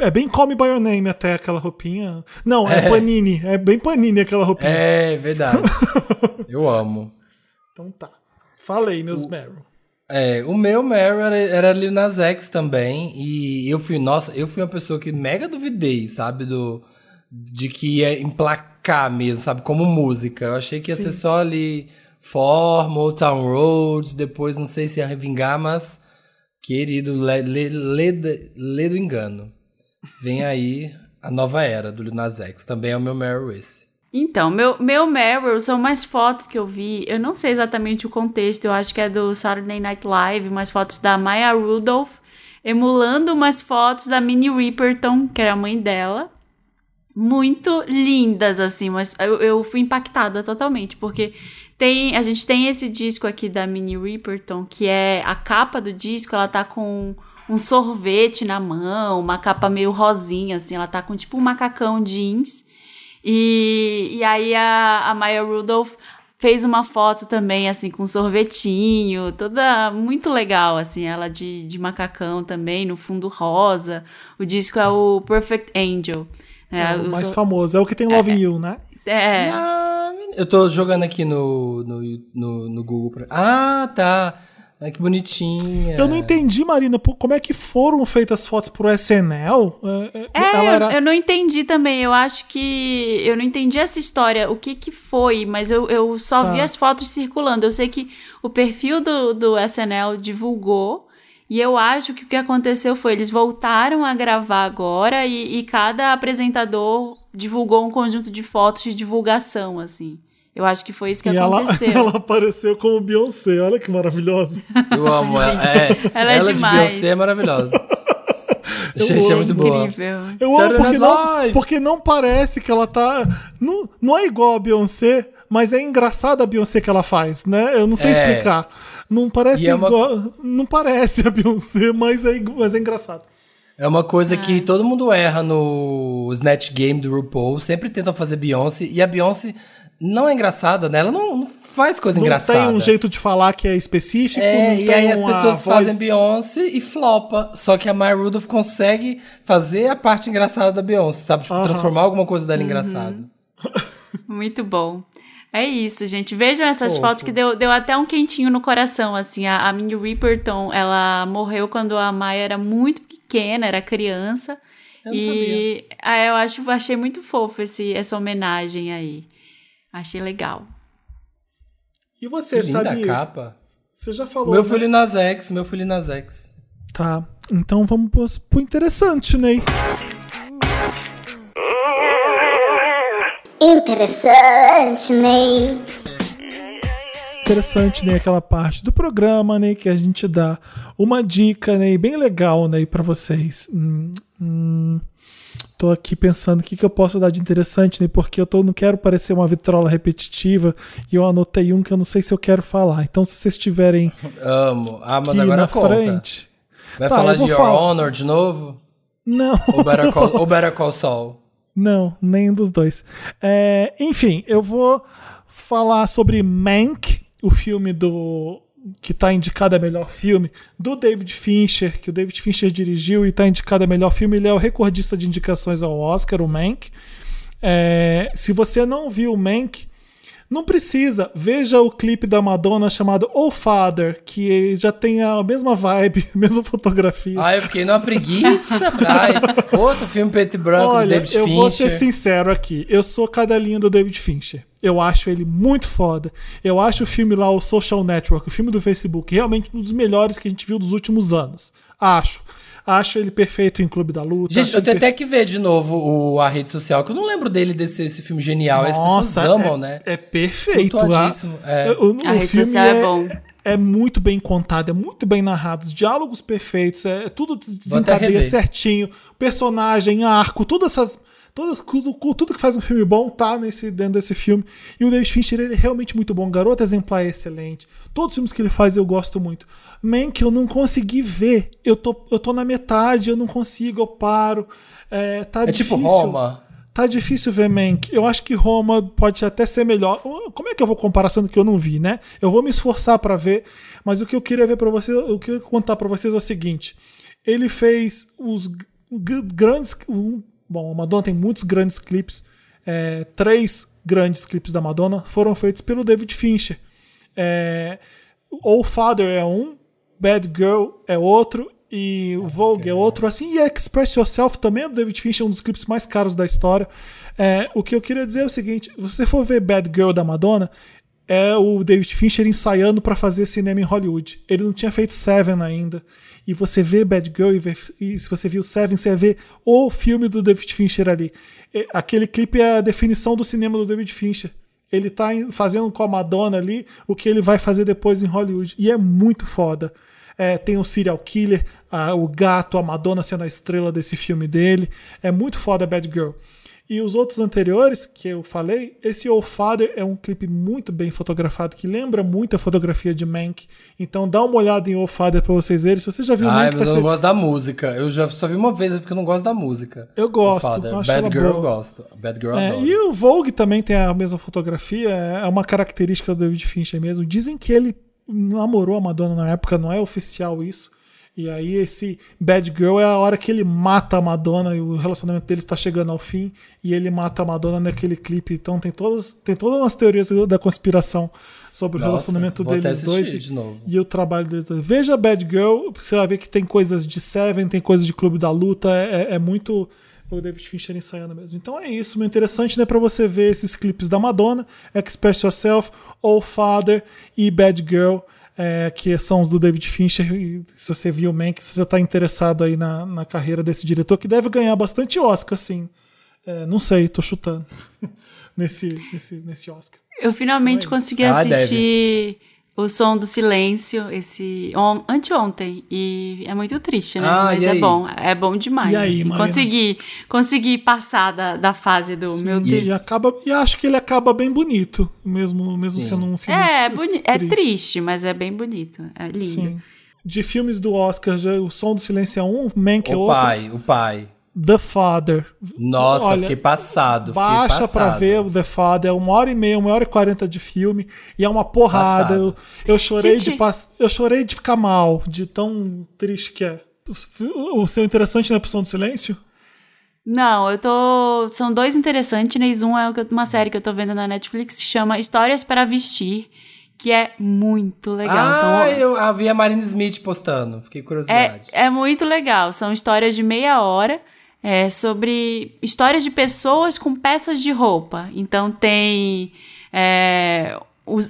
S1: é, é bem Call Me By Your Name até aquela roupinha. Não, é, Panini. É bem Panini aquela roupinha.
S3: É, verdade. eu amo. *laughs*
S1: Então tá. Falei, meus Meryl.
S3: É, o meu Meryl era, era Lil Nas X também. E eu fui, nossa, eu fui uma pessoa que mega duvidei, sabe? Do, de que ia emplacar mesmo, sabe? Como música. Eu achei que ia ser só ali Form, Old Town Roads, depois não sei se ia vingar, mas querido, lê, lê, lê, lê do engano. Vem aí a nova era do Lil Nas X. Também é o meu Meryl esse.
S4: Então, meu, meu Meryl são mais fotos que eu vi. Eu não sei exatamente o contexto, eu acho que é do Saturday Night Live, umas fotos da Maya Rudolph, emulando umas fotos da Minnie Riperton, que era a mãe dela. Muito lindas, assim, mas eu, eu fui impactada totalmente, porque tem, a gente tem esse disco aqui da Minnie Riperton, que é a capa do disco, ela tá com um sorvete na mão, uma capa meio rosinha, assim, ela tá com tipo um macacão jeans. E, e aí a, a Maya Rudolph fez uma foto também, assim, com um sorvetinho, toda muito legal, assim, ela de, de macacão também, no fundo rosa. O disco é o Perfect Angel.
S1: É, o
S4: o
S1: mais
S4: sor-
S1: famoso. É o que tem Love You, né?
S4: é,
S3: Ah. Eu tô jogando aqui no, no, no, no Google. Pra... Ah, tá. Ai, que bonitinha.
S1: Eu não entendi, Marina, como é que foram feitas fotos pro SNL? É, é,
S4: É,
S1: era-
S4: eu, não entendi também. Eu acho que. Eu não entendi essa história, o que que foi, mas eu, eu só
S1: Tá.
S4: vi as fotos circulando. Eu sei que o perfil do, do SNL divulgou. E eu acho que o que aconteceu foi eles voltaram a gravar agora e, e cada apresentador divulgou um conjunto de fotos de divulgação, assim. Eu acho que foi isso que
S1: e ela,
S4: aconteceu. *laughs*
S1: ela apareceu como Beyoncé. Olha que maravilhosa.
S3: Eu amo ela. É,
S4: Ela é
S3: de
S4: demais.
S3: Beyoncé é maravilhosa.
S1: Eu
S3: Gente, é
S1: amo.
S3: muito boa.
S4: Incrível.
S1: Eu amo porque não, porque não parece que ela tá. Não, não é igual a Beyoncé, mas é engraçada a Beyoncé que ela faz, né? Eu não sei
S3: É.
S1: explicar. Não parece
S3: é uma-
S1: igual. Não parece a Beyoncé, mas é, mas é engraçado.
S3: É uma coisa que todo mundo erra no Snatch Game do RuPaul. Sempre tentam fazer Beyoncé. E a Beyoncé não é engraçada, né? Ela não, não faz coisa
S1: Não
S3: engraçada.
S1: tem um jeito de falar que é específico.
S3: É,
S1: não
S3: e aí as pessoas
S1: voz-
S3: fazem Beyoncé e flopa. Só que a Maya Rudolph consegue fazer a parte engraçada da Beyoncé, sabe? Tipo, transformar alguma coisa
S4: Uhum.
S3: dela *laughs* engraçada.
S4: Muito bom. É isso, gente. Vejam essas
S3: Fofo.
S4: fotos que deu, deu até um quentinho no coração, assim. A, a Minnie Riperton, ela morreu quando a Maya era muito pequena, era criança.
S3: Eu não
S4: e ah, eu acho, achei muito fofo esse, essa homenagem aí. Achei legal.
S1: E você,
S3: Que linda
S1: sabe?
S3: capa.
S1: Você já falou.
S3: Meu
S1: né?
S3: filho nas X, meu filho nas X.
S1: Tá. Então vamos pro, pro interessante, Ney.
S7: Interessante, Ney.
S1: Interessante, né? Aquela parte do programa, né? Que a gente dá uma dica, né? Bem legal, né? Pra vocês. Hum, hum, tô aqui pensando o que, que eu posso dar de interessante, né? Porque eu tô, não quero parecer uma vitrola repetitiva e eu anotei um que eu não sei se eu quero falar. Então, se vocês tiverem *laughs*
S3: Amo. Ah, mas agora
S1: na
S3: conta.
S1: frente.
S3: Vai
S1: Tá,
S3: falar de Your
S1: falar.
S3: Honor de novo?
S1: Não.
S3: Ou *laughs* Better Call, ou Better Call Saul?
S1: Não, nenhum dos dois. É, enfim, eu vou falar sobre Mank, o filme do que está indicado a melhor filme do David Fincher, que o David Fincher dirigiu e está indicado a melhor filme. Ele é o recordista de indicações ao Oscar, o Mank. É, se você não viu o Mank, não precisa. Veja o clipe da Madonna chamado Oh Father, que já tem a mesma vibe, *laughs* a mesma fotografia.
S3: Ai, eu fiquei numa preguiça. Ai, outro filme preto e branco do
S1: Olha,
S3: David
S1: eu
S3: Fincher.
S1: vou ser sincero aqui. Eu sou cadelinha do David Fincher. Eu acho ele muito foda. Eu acho o filme lá, o Social Network, o filme do Facebook, realmente um dos melhores que a gente viu dos últimos anos. Acho. Acho ele perfeito em Clube da Luta.
S3: Gente, eu tenho até que ver de novo o, a rede social, que eu não lembro dele desse esse filme genial. As
S1: Nossa,
S3: pessoas amam,
S1: é,
S3: né?
S1: É perfeito.
S3: Flutuadíssimo, é.
S1: O, o
S4: A rede social é bom.
S1: É muito bem contado, é muito bem narrado, os diálogos perfeitos, é tudo
S3: Vou até
S1: desencadeia certinho, personagem, arco, todas essas. Todas, tudo, tudo que faz um filme bom tá nesse, dentro desse filme. E o David Fincher ele é realmente muito bom. Garoto Exemplar é excelente. Todos os filmes que ele faz eu gosto muito. Mank eu não consegui ver. Eu tô, eu tô na metade, eu não consigo, eu paro. É, tá
S3: É tipo
S1: difícil.
S3: Roma.
S1: Tá difícil ver Mank. Eu acho que Roma pode até ser melhor. Como é que eu vou comparar sendo que eu não vi, né? Eu vou me esforçar pra ver, mas o que eu queria ver para vocês, o que eu queria contar pra vocês é o seguinte: ele fez os grandes, um- bom, a Madonna tem muitos grandes clipes. é, três grandes clipes da Madonna foram feitos pelo David Fincher. É, All Father é um, Bad Girl é outro e o Vogue é outro, assim, e Express Yourself também é do David Fincher, um dos clipes mais caros da história. É, o que eu queria dizer é o seguinte: se você for ver Bad Girl da Madonna, é o David Fincher ensaiando para fazer cinema em Hollywood. Ele não tinha feito Seven ainda. E você vê Bad Girl e, vê- e se você viu Seven, você vê o filme do David Fincher ali. E Aquele clipe é a definição do cinema do David Fincher. Ele tá fazendo com a Madonna ali o que ele vai fazer depois em Hollywood. E é muito foda. É, tem o serial killer, a- o gato, a Madonna sendo a estrela desse filme dele. É muito foda Bad Girl. E os outros anteriores que eu falei, esse Old Father é um clipe muito bem fotografado, que lembra muito a fotografia de Mank. Então dá uma olhada em Old Father pra vocês verem. Se você já viu
S3: Ai,
S1: Mank,
S3: mas eu
S1: ser-
S3: não gosto da música. Eu já só vi uma vez é porque eu não gosto da música.
S1: Eu gosto, eu
S3: Bad Girl eu
S1: boa.
S3: gosto. Bad Girl eu
S1: É,
S3: adoro.
S1: e o Vogue também tem a mesma fotografia, é uma característica do David Fincher mesmo. Dizem que ele namorou a Madonna na época, não é oficial isso. E aí esse Bad Girl é a hora que ele mata a Madonna e o relacionamento deles está chegando ao fim e ele mata a Madonna naquele clipe. Então tem todas tem todas umas teorias da conspiração sobre o
S3: Nossa,
S1: relacionamento
S3: vou até
S1: deles dois e,
S3: de novo.
S1: e o trabalho deles dois. Veja Bad Girl, você vai ver que tem coisas de Seven, tem coisas de Clube da Luta, é, é muito o David Fincher ensaiando mesmo. Então é isso, meu interessante, né, para você ver esses clipes da Madonna, Express Yourself, All Father e Bad Girl, é, que são os do David Fincher. E se você viu o Mank, se você tá interessado aí na, na carreira desse diretor, que deve ganhar bastante Oscar, sim. É, não sei, tô chutando *laughs* nesse, nesse, nesse Oscar.
S4: Eu finalmente
S1: Então é
S4: consegui
S3: Ah,
S4: assistir O Som do Silêncio esse on, anteontem e é muito triste, né?
S3: Ah,
S4: Mas é
S3: aí?
S4: bom, é bom demais.
S1: E aí,
S4: assim. Consegui, consegui passar da, da fase do meu Deus.
S1: E, acaba, e acho que ele acaba bem bonito, mesmo, mesmo
S3: Sim.
S1: sendo um filme.
S4: É, é, boni é
S1: triste.
S4: triste, mas é bem bonito. É lindo.
S1: Sim. De filmes do Oscar, já, o Som do Silêncio é um, Mank é
S3: O
S1: outro.
S3: pai, o pai.
S1: The Father.
S3: Nossa,
S1: Olha,
S3: fiquei passado. Fiquei
S1: Baixa
S3: passado.
S1: pra ver o The Father, é uma hora e meia, uma hora e quarenta de filme, e é uma porrada. Eu, eu chorei de pass- eu chorei de ficar mal, de tão triste que é. O o seu interessante na opção do silêncio?
S4: Não, eu tô. São dois interessantes, né? Um é uma série que eu tô vendo na Netflix que chama Histórias para Vestir, que é muito legal.
S3: Ah,
S4: São-
S3: eu vi a Marina Smith postando. Fiquei com
S4: é,
S3: curiosidade.
S4: é muito legal. São histórias de meia hora é, sobre histórias de pessoas com peças de roupa. Então tem é,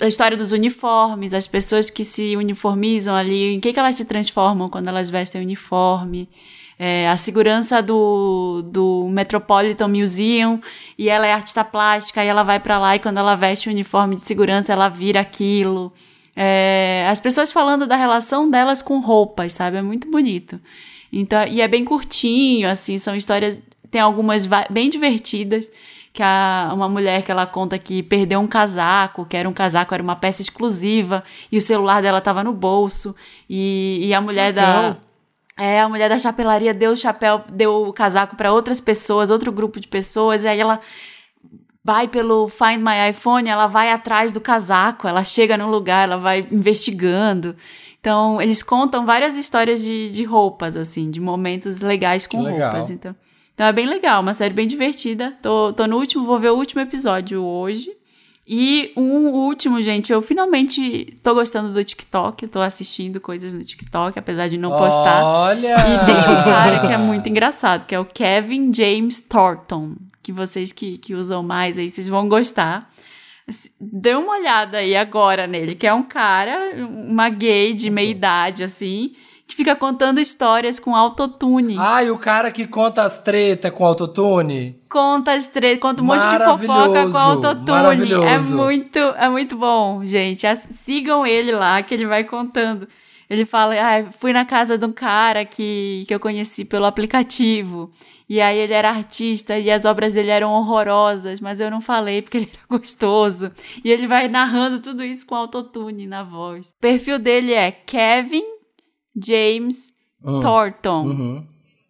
S4: a história dos uniformes, as pessoas que se uniformizam ali, em que, que elas se transformam quando elas vestem uniforme. É, a segurança do, do Metropolitan Museum e ela é artista plástica e ela vai pra lá e quando ela veste o uniforme de segurança ela vira aquilo. É, as pessoas falando da relação delas com roupas, sabe? É muito bonito. Então, e é bem curtinho, assim, são histórias. Tem algumas bem divertidas. Que a, uma mulher que ela conta que perdeu um casaco, que era um casaco, era uma peça exclusiva, e o celular dela tava no bolso. E, e a mulher da. É, a mulher da chapelaria deu o chapéu, deu o casaco para outras pessoas, outro grupo de pessoas, e aí ela vai pelo Find My iPhone, ela vai atrás do casaco, ela chega no lugar, ela vai investigando. Então, eles contam várias histórias de, de roupas, assim, de momentos legais com
S3: legal.
S4: roupas. Então, então é bem legal, uma série bem divertida. Tô, tô no último, vou ver o último episódio hoje. E um último, gente, eu finalmente tô gostando do TikTok, eu tô assistindo coisas no TikTok, apesar de não postar.
S3: Olha!
S4: E tem um cara que é muito engraçado, que é o Kevin James Thornton, que vocês que, que usam mais aí, vocês vão gostar. Assim, Dê uma olhada aí agora nele, que é um cara, uma gay de meia idade, assim, que fica contando histórias com autotune.
S3: Ai, o cara que conta as tretas com autotune.
S4: Conta as tre- conta um monte de fofoca com autotune. É muito, é muito bom, gente. As- sigam ele lá, que ele vai contando. Ele fala, ah, fui na casa de um cara que, que eu conheci pelo aplicativo. E aí ele era artista e as obras dele eram horrorosas, mas eu não falei porque ele era gostoso. E ele vai narrando tudo isso com autotune na voz. O perfil dele é Kevin James
S3: Hum.
S4: Thornton.
S3: Uhum.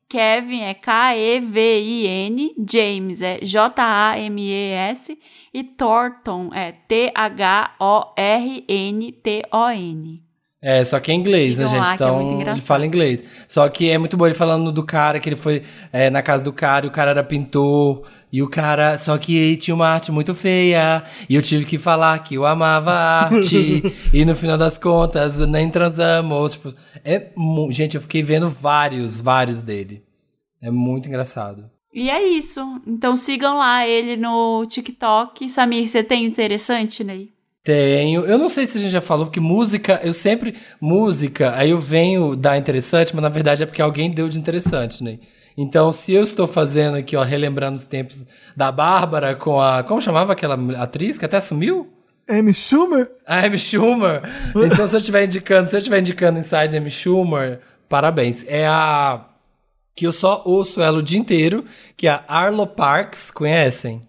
S4: Kevin é K-E-V-I-N, James é J-A-M-E-S e Thornton é T-H-O-R-N-T-O-N.
S3: É, só que é inglês, né, gente?
S4: lá, é
S3: Então, ele
S4: engraçado.
S3: fala inglês. Só que é muito bom ele falando do cara, que ele foi é, na casa do cara e o cara era pintor. E o cara. Só que ele tinha uma arte muito feia. E eu tive que falar que eu amava a arte. *laughs* e no final das contas, nem transamos. Tipo, é, gente, eu fiquei vendo vários, vários dele. É muito engraçado.
S4: E é isso. Então sigam lá ele no TikTok. Samir, você tem interessante, Ney?
S3: Tenho. Eu não sei se a gente já falou, porque música, eu sempre. Música, aí eu venho dar interessante, mas na verdade é porque alguém deu de interessante, né? Então, se eu estou fazendo aqui, ó, relembrando os tempos da Bárbara com a. Como chamava aquela atriz que até sumiu?
S1: Amy Schumer?
S3: A Amy Schumer. Então, se eu estiver indicando, se eu estiver indicando Inside Amy Schumer, parabéns. É a. Que eu só ouço ela o dia inteiro, que é a Arlo Parks, conhecem?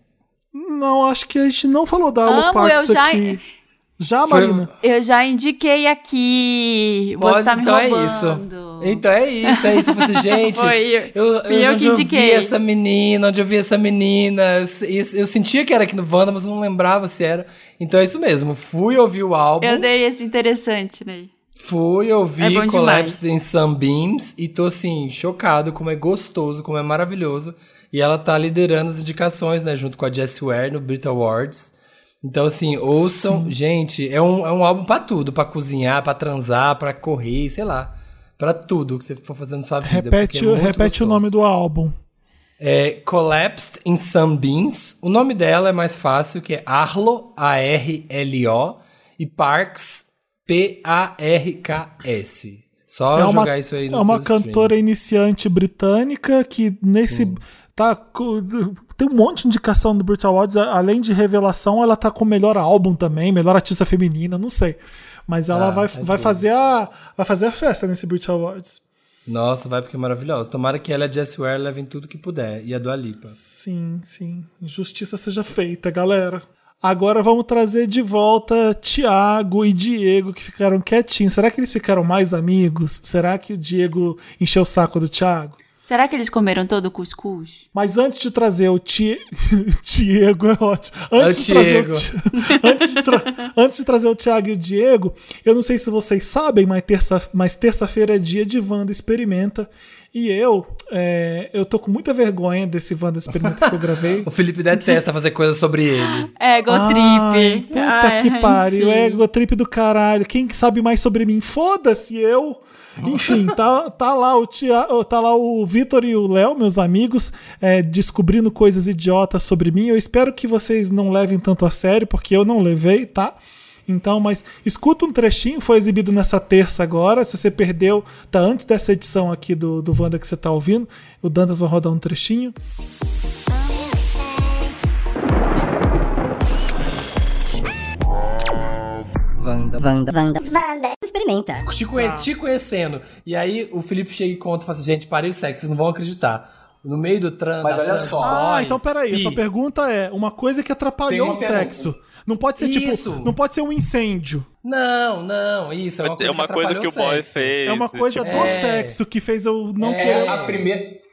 S1: Não, acho que a gente não falou da
S4: Amo, eu já-
S1: aqui. Já,
S3: Foi-
S1: Marina?
S4: Eu já indiquei aqui. Você
S3: Pode,
S4: tá me
S3: então é
S4: roubando.
S3: isso. Então é isso, é isso. Eu falei gente, *laughs*
S4: Foi
S3: eu, eu,
S4: eu
S3: onde
S4: que
S3: eu vi
S4: indiquei.
S3: essa menina, onde eu vi essa menina, eu, eu, eu sentia que era aqui no Wanda, mas eu não lembrava se era. Então é isso mesmo, fui ouvir o álbum,
S4: Eu dei esse interessante, Ney.
S3: fui ouvir
S4: É
S3: Collapse
S4: demais.
S3: in Sunbeams e tô assim, chocado como é gostoso, como é maravilhoso. E ela tá liderando as indicações, né, junto com a Jessie Ware no Brit Awards. Então, assim, ouçam. Gente, é um, é um álbum pra tudo. Pra cozinhar, pra transar, pra correr, sei lá. Pra tudo que você for fazendo na sua vida.
S1: Repete,
S3: é
S1: repete o nome do álbum.
S3: É Collapsed in Sunbeams. O nome dela é mais fácil, que é Arlo, A-R-L-O, e Parks, P-A-R-K-S. Só
S1: é uma,
S3: jogar isso aí
S1: é
S3: nos
S1: uma cantora
S3: streams.
S1: iniciante britânica que nesse tá tem um monte de indicação do Brit Awards, além de revelação, ela tá com melhor álbum também, melhor artista feminina, não sei. Mas ela
S3: Ah,
S1: vai,
S3: é
S1: vai fazer a vai fazer a festa nesse Brit Awards.
S3: Nossa, vai porque é maravilhosa. Tomara que ela e a Jessie Ware levem tudo que puder. E a Dua Lipa.
S1: Sim, sim. Justiça seja feita, galera. Agora vamos trazer de volta Tiago e Diego, que ficaram quietinhos. Será que eles ficaram mais amigos? Será que o Diego encheu o saco do Tiago?
S4: Será que eles comeram todo o cuscuz?
S1: Mas antes de trazer o Ti... *laughs* Diego, é ótimo. Antes,
S3: É o
S1: de trazer o
S3: Diego.
S1: Ti- antes, de tra- antes de trazer o Tiago e o Diego, eu não sei se vocês sabem, mas terça- mas terça-feira é dia de Wanda Experimenta. E eu, é, eu tô com muita vergonha desse Wanda Experimento que eu gravei. *laughs*
S3: O Felipe detesta fazer coisas sobre ele.
S4: Ego
S1: Ai,
S4: trip.
S1: Puta
S4: Ai,
S1: que pariu,
S4: enfim.
S1: ego trip do caralho. Quem que sabe mais sobre mim? Foda-se eu. Enfim, tá, tá lá o Tia, tá lá o Vitor e o Léo, meus amigos, é, descobrindo coisas idiotas sobre mim. Eu espero que vocês não levem tanto a sério, porque eu não levei, tá? Então, mas escuta um trechinho, foi exibido nessa terça agora. Se você perdeu, tá antes dessa edição aqui do, do Wanda que você tá ouvindo. O Dantas vai rodar um trechinho.
S8: Wanda, Wanda, Wanda.
S7: Wanda.
S8: Experimenta.
S3: Te, conhe- te conhecendo. E aí o Felipe chega e conta e fala assim, gente, parei o sexo, vocês não vão acreditar. No meio do tran
S9: Mas olha
S3: trans
S9: só.
S1: Ah,
S3: boy,
S1: então peraí. Sua pergunta é uma coisa que atrapalhou o sexo. Não pode ser tipo.
S3: Isso.
S1: Não pode ser um incêndio.
S3: Não, não, isso é uma coisa,
S10: É uma
S3: que,
S10: coisa
S3: atrapalhou
S10: que o boy
S3: sexo.
S10: fez.
S1: É uma coisa
S10: tipo,
S1: do
S3: É.
S1: sexo que fez eu não
S3: É.
S1: querer.
S9: A primeira.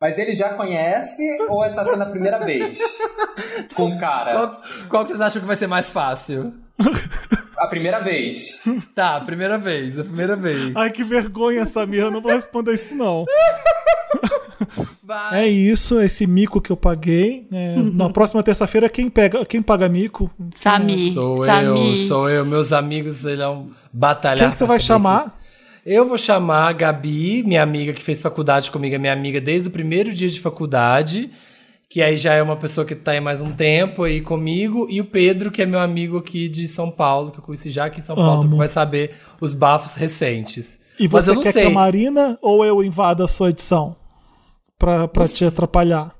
S9: Mas ele já conhece ou tá sendo a primeira vez? *laughs* Com o cara.
S3: Qual, qual que vocês acham que vai ser mais fácil? *laughs*
S9: A primeira vez. *laughs*
S3: Tá, primeira vez, a primeira vez.
S1: Ai, que vergonha, Samir. Eu não vou responder isso, não. *laughs*
S3: Vai.
S1: É isso, esse mico que eu paguei. É, Na próxima terça-feira, quem, pega, quem paga mico?
S4: Samir.
S3: Sou
S4: Samir.
S3: eu, sou eu. Meus amigos irão batalhar.
S1: Quem que você vai chamar?
S3: Eu vou chamar a Gabi, minha amiga que fez faculdade comigo, é minha amiga desde o primeiro dia de faculdade, que aí já é uma pessoa que tá aí mais um tempo aí comigo, e o Pedro, que é meu amigo aqui de São Paulo, que eu conheci já aqui em São Paulo, então vai saber os bafos recentes.
S1: E
S3: Mas
S1: você
S3: eu não
S1: quer
S3: sei.
S1: que a Marina ou eu invada a sua edição? Pra, pra te atrapalhar.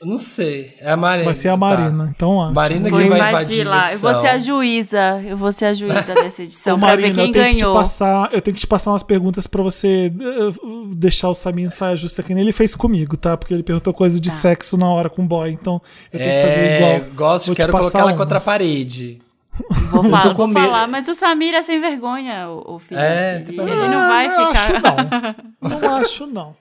S3: Eu não sei. É a Marina.
S1: Vai ser a Marina. Então, ó.
S3: Marina
S4: Vou
S3: que vai
S4: invadir
S3: invadir
S4: lá. Eu vou ser a juíza. Eu vou ser a juíza *laughs* dessa edição
S1: Ô,
S4: pra ver
S1: Marina,
S4: quem
S1: eu tenho que te
S4: ganhou.
S1: passar, eu tenho que te passar umas perguntas pra você eh, deixar o Samir em saia justa que nem ele fez comigo, tá? Porque ele perguntou coisa de sexo na hora com o boy, então eu tenho que fazer
S3: É,
S1: igual.
S3: gosto,
S1: Vou
S3: quero
S1: passar
S3: colocar ela contra a parede.
S4: Vou, falar, vou falar, mas o Samir é sem vergonha, o, o filho.
S3: É,
S4: ele,
S3: tá
S4: ele não vai
S1: Ah,
S4: ficar.
S1: acho não. *laughs* Não acho, não.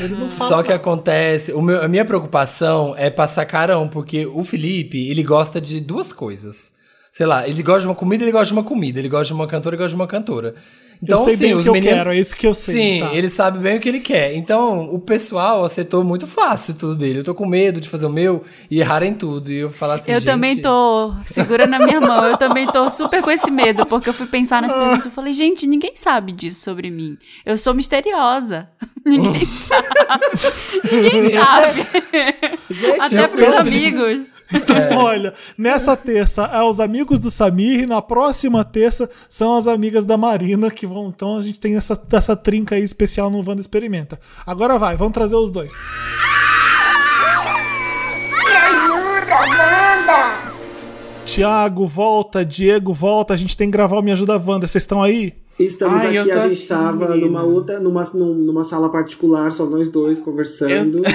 S1: Ele não fala.
S3: Só que acontece, meu- a minha preocupação é passar carão, porque o Felipe, ele gosta de duas coisas. Sei lá, ele gosta de uma comida, ele gosta de uma comida, ele gosta de uma cantora, ele gosta de uma cantora. Então,
S1: sei bem o
S3: os
S1: que eu
S3: meninos,
S1: quero, é isso que eu sei,
S3: Sim,
S1: tá.
S3: ele sabe bem o que ele quer. Então, o pessoal acertou muito fácil tudo dele. Eu tô com medo de fazer o meu e errar em tudo. E eu falar assim,
S4: Eu
S3: gente,
S4: também tô segurando a minha mão. Eu também tô super com esse medo, porque eu fui pensar nas perguntas. Eu falei, gente, ninguém sabe disso sobre mim. Eu sou misteriosa. *laughs* Ninguém sabe. Ninguém *laughs* sabe.
S3: Gente,
S4: Até
S3: eu
S4: pros
S3: penso-
S4: amigos.
S3: É.
S1: Olha, nessa terça é os amigos do Samir, e na próxima terça são as amigas da Marina que vão. Então a gente tem essa, essa trinca aí especial no Wanda Experimenta. Agora vai, vamos trazer os dois.
S7: Me ajuda, Wanda.
S1: Tiago, volta, Diego, volta. A gente tem que gravar o Me Ajuda Wanda. Vocês estão aí?
S2: Estamos
S5: Ai, eu
S2: aqui, a gente estava numa outra, numa, num- numa sala particular, só nós dois conversando. *laughs*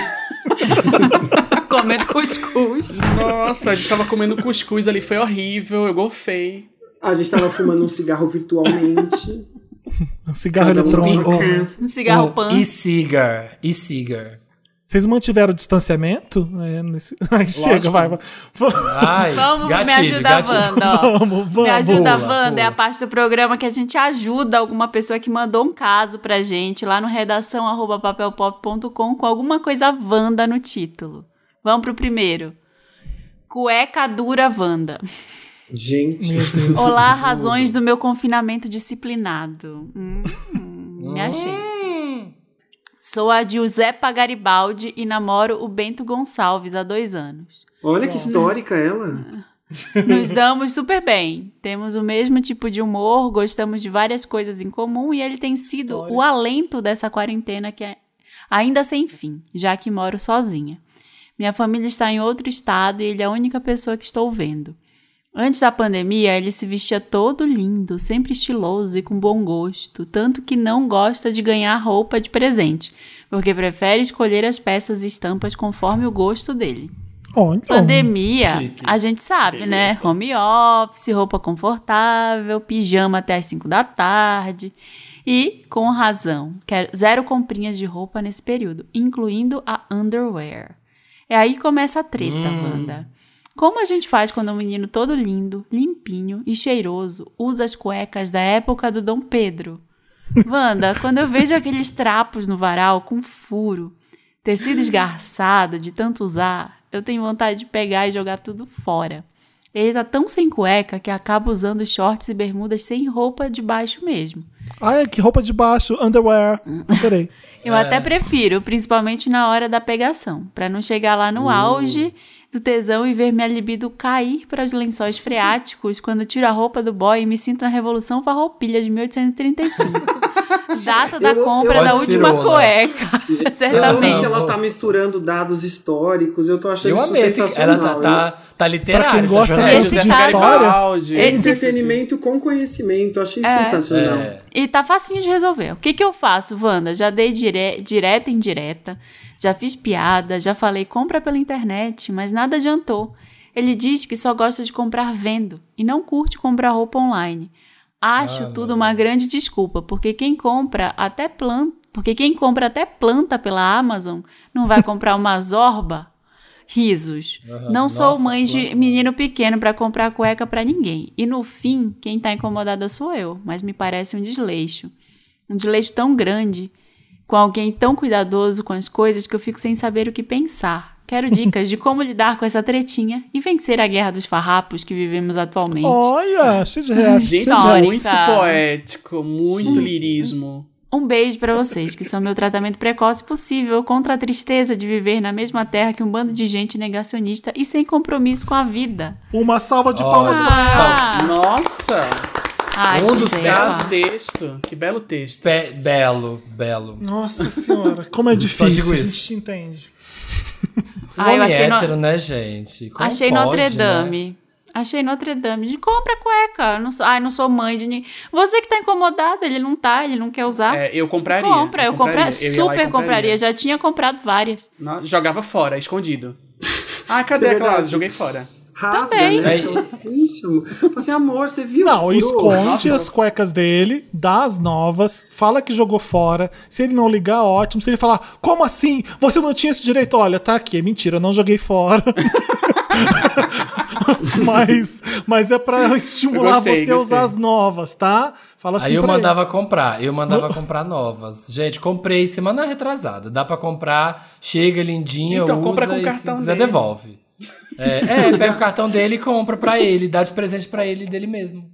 S2: *laughs*
S4: Comendo cuscuz.
S5: Nossa, a gente tava comendo cuscuz ali, foi horrível, eu golfei.
S2: A gente estava fumando um cigarro virtualmente. *laughs*
S1: Um cigarro
S2: um
S1: eletrônico.
S2: casa.
S4: Um cigarro
S3: Um
S4: pan.
S3: E-cigar, e-cigar.
S1: Vocês mantiveram o distanciamento? É, nesse... *laughs* Ai, chega, vai, vai.
S3: Ai,
S4: Vamos,
S3: gatilho,
S4: me ajuda,
S3: gatilho.
S4: Wanda. ó. *laughs*
S1: Vamos, vamos.
S4: Me ajuda,
S3: Pula,
S4: Wanda. É a parte do programa que a gente ajuda alguma pessoa que mandou um caso pra gente lá no redação papelpop.com com alguma coisa Wanda no título. Vamos pro primeiro. Cueca dura Wanda.
S2: Gente,
S4: Olá, razões do meu confinamento disciplinado. Hum, me achei. Sou a Giuseppa Garibaldi e namoro o Bento Gonçalves há dois anos.
S2: olha que histórica ela.
S4: Nos damos super bem. Temos o mesmo tipo de humor, gostamos de várias coisas em comum e ele tem sido o alento dessa quarentena que é ainda sem fim, já que moro sozinha. Minha família está em outro estado e ele é a única pessoa que estou vendo. Antes da pandemia, ele se vestia todo lindo, sempre estiloso e com bom gosto, tanto que não gosta de ganhar roupa de presente, porque prefere escolher as peças e estampas conforme o gosto dele.
S1: Olha,
S4: Pandemia,
S3: Chique.
S4: a gente sabe, né? Home office, roupa confortável, pijama até as 5 da tarde. E, com razão, quero zero comprinhas de roupa nesse período, incluindo a underwear. É aí que começa a treta, Wanda. Como a gente faz quando um menino todo lindo, limpinho e cheiroso usa as cuecas da época do Dom Pedro? Wanda, *laughs* quando eu vejo aqueles trapos no varal com furo, tecido esgarçado de tanto usar, eu tenho vontade de pegar e jogar tudo fora. Ele tá tão sem cueca que acaba usando shorts e bermudas sem roupa de baixo mesmo.
S1: Ai, que roupa de baixo, underwear. Adorei. *laughs*
S4: Eu até prefiro, principalmente na hora da pegação, pra não chegar lá no auge do tesão e ver minha libido cair para os lençóis freáticos quando tiro a roupa do boy e me sinto na Revolução Farroupilha de 1835. *laughs* Data da
S2: Eu-
S4: compra
S2: eu-
S4: da
S3: Pode ser,
S4: última
S3: Ola.
S4: cueca, *laughs*
S2: Eu *laughs*
S4: certamente.
S2: ela tá misturando dados históricos. Eu tô achando
S3: Eu
S2: isso
S3: amei
S2: sensacional.
S3: Ela tá, tá, tá literária.
S1: Pra quem
S3: tá
S1: gosta
S3: jornalista.
S4: Esse
S1: de história.
S2: É entretenimento com conhecimento. Eu achei sensacional.
S3: É.
S4: E tá facinho de resolver. O que que eu faço, Wanda? Já dei dire... direta e indireta, já fiz piada, já falei compra pela internet, mas nada adiantou. Ele diz que só gosta de comprar vendo e não curte comprar roupa online. Acho
S3: Ah,
S4: tudo uma grande desculpa, porque quem compra até planta, porque quem compra até planta pela Amazon não vai comprar uma zorba. Risos.
S3: Aham.
S4: Não sou
S3: Nossa,
S4: mãe de
S3: planta.
S4: menino pequeno pra comprar cueca pra ninguém. E no fim, quem tá incomodada sou eu, mas me parece um desleixo. Um desleixo tão grande, com alguém tão cuidadoso com as coisas que eu fico sem saber o que pensar. Quero dicas de como lidar com essa tretinha e vencer a guerra dos farrapos que vivemos atualmente.
S1: Olha, cheio de reação.
S5: Gente,
S4: Histórica.
S5: muito poético, muito lirismo.
S4: Um beijo pra vocês, que são meu tratamento precoce possível contra a tristeza de viver na mesma terra que um bando de gente negacionista e sem compromisso com a vida.
S1: Uma salva de palmas pra
S4: Ah,
S5: Nossa,
S4: ai,
S3: Um dos casos
S5: texto, que belo texto.
S3: Pe- belo, belo.
S1: Nossa senhora, como é
S3: Só
S1: difícil, a
S3: isso.
S1: gente entende.
S4: Ah, eu achei no-
S3: hétero, né, gente? Como
S4: Achei
S3: pode,
S4: Notre
S3: né?
S4: Dame. Achei Notre Dame. De compra cueca. Eu Não sou, ai, não sou mãe de ninguém. Você que tá incomodado, ele não tá, ele não quer usar.
S5: É, eu compraria.
S4: Compra, eu, compraria.
S5: Eu ia lá e
S4: super compraria. Já tinha comprado várias.
S5: Não, Jogava fora, escondido. *laughs* Ah, cadê
S2: É
S5: aquela? Joguei fora.
S2: Rasga,
S4: Também.
S2: né?
S3: É,
S2: Isso. Fala assim, amor, você viu?
S1: Não, esconde
S5: Nossa.
S1: as cuecas dele, dá as novas, fala que jogou fora. Se ele não ligar, ótimo. Se ele falar, como assim? Você não tinha esse direito? Olha, tá aqui. É mentira, eu não joguei fora. *laughs* mas, mas é pra estimular
S5: Eu gostei,
S1: você a usar as novas, tá? Fala assim
S3: Aí eu mandava comprar, eu mandava comprar novas. Gente, comprei semana retrasada. Dá pra comprar, chega lindinha,
S5: Então,
S3: usa
S5: compra com
S3: e
S5: cartão
S3: se quiser
S5: dele.
S3: devolve. É, é, *laughs* pega o cartão dele e compra pra ele, dá de presente pra ele dele mesmo.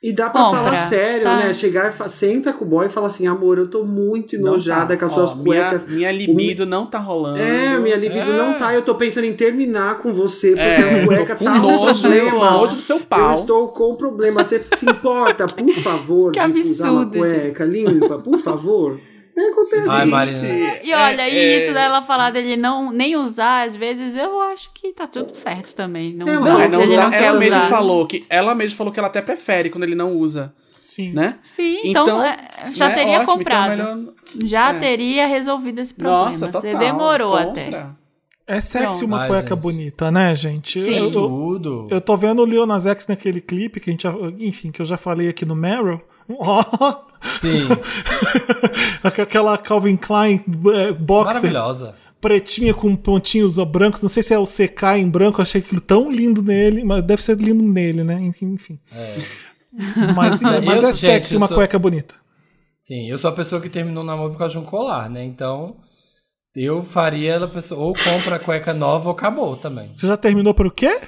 S2: E dá pra
S4: Compra,
S2: falar sério,
S4: tá.
S2: né? Chegar e fa- senta com o boy e fala assim, amor, eu tô muito enojada
S5: tá.
S2: com as
S5: Ó,
S2: suas cuecas.
S5: Minha, minha libido não tá rolando.
S2: É, minha libido
S3: É.
S2: não tá. Eu tô pensando em terminar com você, porque
S5: É,
S2: a cueca tá
S5: com
S2: um
S5: nojo,
S2: problema.
S5: nojo do seu pau.
S2: Eu estou com problema. Você se importa, por *laughs* favor,
S4: Que
S2: de usar uma
S4: absurdo,
S2: cueca limpa, por favor? É, acontece
S3: Ai. Marina.
S4: E olha,
S5: É,
S4: e
S5: é-
S4: isso dela falar dele não nem usar, às vezes eu acho que tá tudo certo também. Não
S2: É,
S4: usar,
S2: não,
S5: Não,
S4: se
S5: não
S4: ele
S5: usa-
S4: não quer
S5: ela mesma
S4: usar.
S5: falou que ela mesma falou que ela até prefere quando ele não usa,
S1: Sim.
S5: né?
S4: Sim, então, é, já
S5: né,
S4: teria
S5: ótimo, então
S4: comprado.
S5: melhor-
S4: Já
S5: É.
S4: teria resolvido esse problema.
S5: Nossa,
S4: Você
S5: total.
S4: demorou
S5: compra.
S4: até.
S1: É sexy
S4: Pronto.
S1: uma cueca
S3: gente.
S1: bonita, né, gente?
S4: Sim.
S1: Eu, eu,
S3: Tudo.
S1: eu tô vendo o Lil Nas X naquele clipe que a gente, enfim, que eu já falei aqui no Meryl.
S3: Sim, *laughs*
S1: aquela Calvin Klein é, boxer
S3: maravilhosa.
S1: pretinha com pontinhos brancos. Não sei se é o CK em branco, eu achei aquilo tão lindo nele, mas deve ser lindo nele, né? Enfim. enfim. Mas, mas
S3: Eu,
S1: é
S3: gente,
S1: sexy uma
S3: sou-
S1: cueca bonita.
S3: Sim, eu sou a pessoa que terminou o namoro por causa de um colar, né? Então, eu faria ela pessoa, ou compra a cueca nova ou acabou também.
S1: Você já terminou por quê?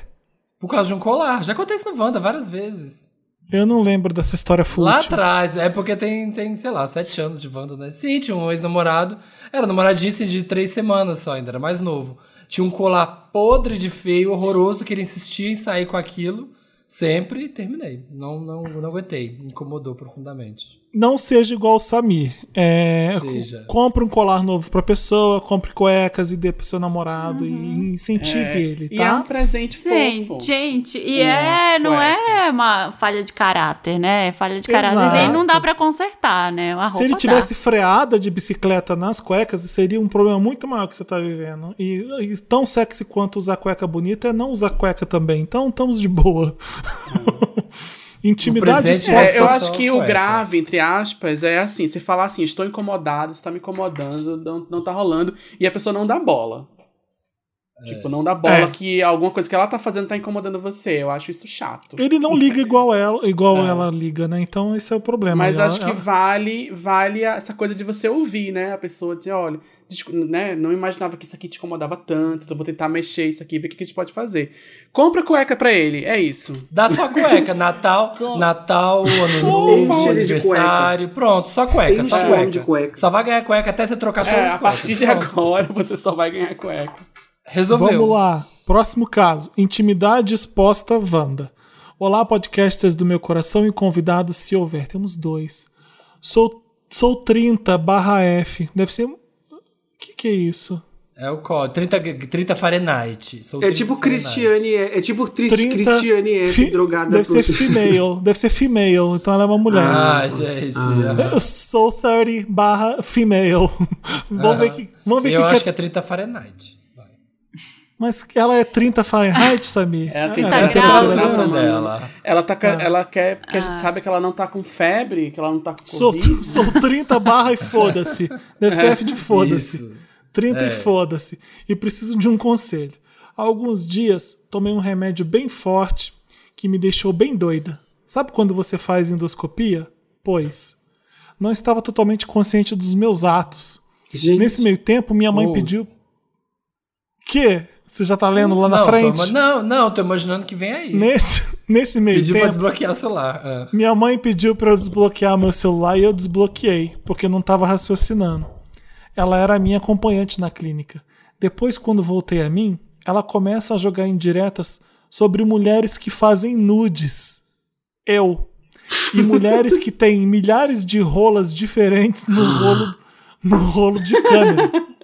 S3: Por causa de um colar. Já acontece no Wanda várias vezes.
S1: Eu não lembro dessa história fútil.
S3: Lá atrás, é porque tem, tem, sei lá, sete anos de Wanda, né? Sim, tinha um ex-namorado. Era namoradinho assim, de três semanas só, ainda era mais novo. Tinha um colar podre de feio, horroroso, que ele insistia em sair com aquilo. Sempre e terminei. Não, não, não aguentei. Me incomodou profundamente.
S1: Não seja igual o Samir. É,
S3: Seja.
S1: Compre um colar novo pra pessoa, compre cuecas e dê pro seu namorado e incentive
S5: É,
S1: ele,
S5: E é um
S1: tá?
S5: presente
S4: Sim,
S5: fofo.
S4: gente, e
S5: Hum,
S4: é, não
S5: cueca.
S4: é uma falha de caráter, né? É falha de caráter
S1: Exato.
S4: e não dá pra consertar, né?
S1: Se ele
S4: dá.
S1: tivesse freada de bicicleta nas cuecas, seria um problema muito maior que você tá vivendo. E, e tão sexy quanto usar cueca bonita é não usar cueca também. Então estamos de boa. *laughs* Intimidade
S3: presente.
S5: É, eu acho que o grave, entre aspas, é assim, você falar assim, estou incomodado, isso tá me incomodando, não, não tá rolando, e a pessoa não dá bola. Tipo, não dá bola
S1: É.
S5: que alguma coisa que ela tá fazendo tá incomodando você. Eu acho isso chato.
S1: Ele não liga igual ela, igual
S5: É.
S1: ela liga, né? Então esse é o problema.
S5: Mas
S1: Ela-
S5: acho que
S1: ela-
S5: vale vale essa coisa de você ouvir, né? A pessoa dizer, olha, né, não imaginava que isso aqui te incomodava tanto, então vou tentar mexer isso aqui, ver o que a gente pode fazer. Compra cueca pra ele, é isso.
S3: Dá só cueca. *laughs* Natal, Natal, Ano Novo, aniversário. Pronto, só cueca.
S2: Enche
S3: Só cueca.
S2: cueca.
S3: Só vai ganhar cueca até você trocar todas
S5: É,
S3: as
S5: a partir de
S3: Pronto.
S5: agora você só vai ganhar cueca.
S3: Resolveu.
S1: Vamos lá. Próximo caso. Intimidade exposta Wanda. Olá, podcasters do meu coração e convidados, se houver. Temos dois. Sou, sou 30 barra F. Deve ser. O que, que é isso?
S3: É o código. 30, 30 Fahrenheit. Sou
S2: É
S3: 30
S2: tipo. Cristiane, é, é tipo Tris,
S1: 30
S2: Cristiane F,
S1: fi-
S2: drogada
S1: Deve ser
S2: pro-
S1: female. *laughs* Deve ser female. Então ela é uma mulher.
S3: Ah, gente. aham.
S1: Eu sou 30 barra female. *laughs* vamos ver que. Vamos ver
S3: Eu
S1: que
S3: acho
S1: que
S3: que
S1: é.
S3: é 30 Fahrenheit.
S1: Mas ela é 30 Fahrenheit, *laughs* Samir?
S5: É
S1: Ah,
S5: temperatura
S1: é a
S4: graus.
S1: temperatura
S3: Temperatura dela.
S5: Ela, tá,
S1: Ah.
S5: ela quer, porque a gente sabe que ela não tá com febre, que ela não tá com
S1: Sou,
S5: Covid.
S1: sou 30 barra e foda-se. Deve ser F de foda-se.
S3: Isso.
S1: 30 e
S3: É.
S1: foda-se. E preciso de um conselho. Há alguns dias tomei um remédio bem forte que me deixou bem doida. Sabe quando você faz endoscopia? Pois. Não estava totalmente consciente dos meus atos.
S2: Gente,
S1: Nesse meio tempo, minha mãe pediu. Que? Você já tá lendo lá na
S3: Não, tô
S1: frente?
S3: ima- não, não, tô imaginando que vem aí.
S1: Nesse, *laughs* nesse meio
S3: Pediu pra
S1: tempo.
S3: desbloquear o celular. Ah.
S1: Minha mãe pediu para eu desbloquear meu celular e eu desbloqueei, porque não estava raciocinando. Ela era a minha acompanhante na clínica. Depois, quando voltei a mim, ela começa a jogar indiretas sobre mulheres que fazem nudes. Eu. E mulheres que têm milhares de rolas diferentes no rolo, no rolo de câmera. *laughs*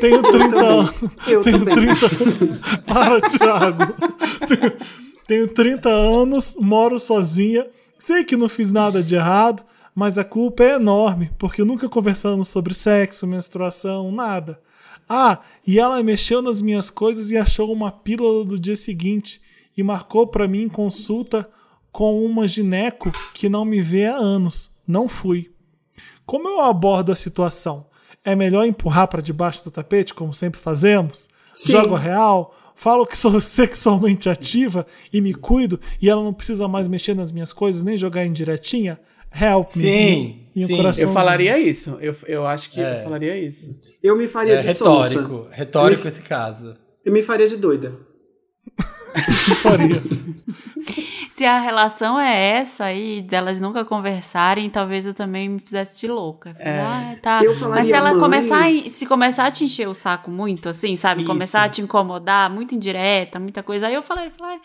S1: Tenho
S2: eu
S1: 30
S2: também.
S1: anos.
S2: Eu
S1: Tenho
S2: também.
S1: 30 Para, Thiago. Tenho- Tenho 30 anos, moro sozinha. Sei que não fiz nada de errado, mas a culpa é enorme, porque nunca conversamos sobre sexo, menstruação, nada. Ah, e ela mexeu nas minhas coisas e achou uma pílula do dia seguinte e marcou pra mim consulta com uma gineco que não me vê há anos. Não fui. Como eu abordo a situação? É melhor empurrar para debaixo do tapete, como sempre fazemos?
S2: Sim.
S1: Jogo real? Falo que sou *laughs* sexualmente ativa e me cuido e ela não precisa mais mexer nas minhas coisas nem jogar em diretinha? Help me.
S3: Sim,
S1: E um
S3: sim.
S1: coraçãozinho.
S5: Eu falaria isso. Eu, eu acho que
S3: É.
S5: eu falaria isso.
S2: Eu me faria
S3: É
S2: de sonsa.
S3: retórico. Retórico esse caso.
S2: Eu me faria de doida. *laughs*
S1: Faria. *laughs*
S4: Se a relação é essa aí, delas nunca conversarem, talvez eu também me fizesse de louca.
S5: É.
S4: Ah, tá. Mas se ela
S2: mãe-
S4: começar, a- se começar a te encher o saco muito, assim, sabe?
S2: Isso.
S4: Começar a te incomodar, muito indireta, muita coisa. Aí eu falei, falei,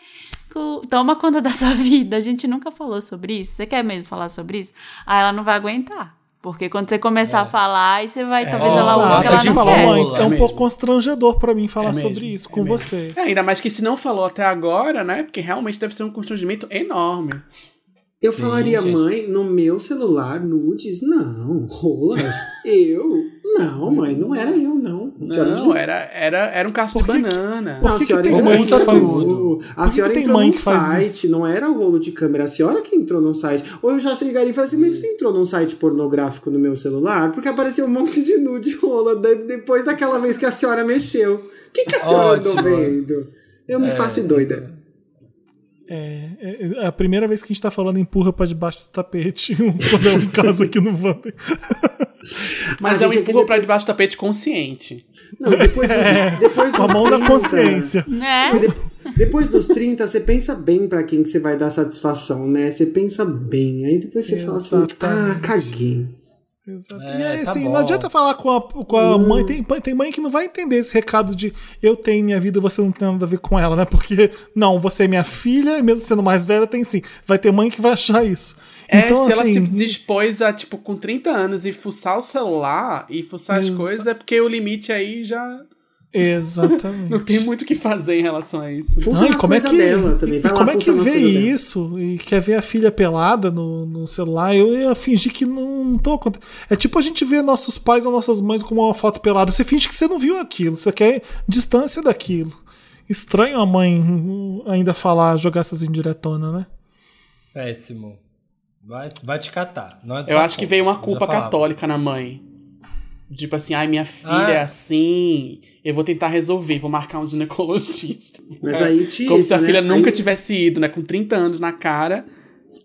S4: "Cu- toma conta da sua *laughs* vida. A gente nunca falou sobre isso. Você quer mesmo falar sobre isso? Aí ela não vai aguentar. Porque quando você começar a falar, aí você vai, talvez ela
S3: Exato.
S4: use que ela não
S1: falar,
S4: quer.
S1: mãe, é um
S5: É
S1: pouco constrangedor pra mim falar
S5: É
S1: sobre isso
S5: é
S1: com
S5: mesmo.
S1: você.
S5: É, ainda mais que se não falou até agora, né? Porque realmente deve ser um constrangimento enorme.
S2: Eu
S3: Sim,
S2: falaria,
S3: gente.
S2: mãe, no meu celular, nudes? Não. Rolas? *laughs* eu? Não, mãe, não era eu, não.
S5: Não, era, era, era um cacho de
S1: que-
S5: banana.
S2: Não, a
S1: que que
S2: senhora
S1: tem
S2: entrou-
S1: que
S2: a entrou-
S1: que
S2: senhora
S1: que
S2: entrou
S1: mãe
S2: num
S1: que faz
S2: site, não era o rolo de câmera, a senhora que entrou num site. Ou eu já chegaria e falaria assim, mas você entrou num site pornográfico no meu celular? Porque apareceu um monte de nude rola de- depois daquela vez que a senhora mexeu. O que, que a senhora andou
S3: Ótimo.
S2: vendo? Eu me faço de doida.
S1: É, é- é a primeira vez que a gente tá falando empurra pra debaixo do tapete, *laughs* quando é um caso aqui no Wander.
S5: Mas
S2: A
S5: é um empurro pra
S2: depois-
S5: debaixo do tapete consciente.
S2: Não, depois dos, *laughs* depois
S1: Com a
S2: dos
S1: mão na
S2: 30,
S1: consciência.
S4: Né?
S2: de- depois dos 30, você pensa bem pra quem que você vai dar satisfação, né? Você pensa bem. Aí depois você fala assim,
S1: Exatamente.
S2: ah, caguei.
S1: Exato.
S3: É,
S1: e aí,
S3: tá
S1: assim,
S3: bom.
S1: não adianta falar com a, com a mãe. Tem, tem mãe que não vai entender esse recado de eu tenho minha vida você não tem nada a ver com ela, né? Porque, não, você é minha filha e mesmo sendo mais velha, tem sim. Vai ter mãe que vai achar isso.
S5: É,
S1: então,
S5: se ela
S1: assim,
S5: se dispôs a, tipo, com 30 anos e fuçar o celular e fuçar as coisas, é porque o limite aí já
S1: Exatamente.
S5: não tem muito o que fazer em relação a isso.
S1: Não, e como é que,
S2: dela também.
S1: e
S2: Vai lá,
S1: como é que vê
S2: coisas dela.
S1: isso e quer ver a filha pelada no, no celular? Eu ia fingir que não tô. É tipo a gente vê nossos pais ou nossas mães com uma foto pelada. Você finge que você não viu aquilo, você quer distância daquilo. Estranho a mãe ainda falar, jogar essas indiretonas, né?
S3: Péssimo. Vai, vai te catar. Não é
S5: Eu acho que veio uma culpa católica na mãe. Tipo assim, ai, minha filha
S3: Ah.
S5: é assim, eu vou tentar resolver, vou marcar um ginecologista. *laughs*
S2: Mas
S5: É,
S2: aí te
S5: Como se a
S2: né?
S5: filha nunca
S2: Aí,
S5: tivesse ido, né? Com 30 anos na cara.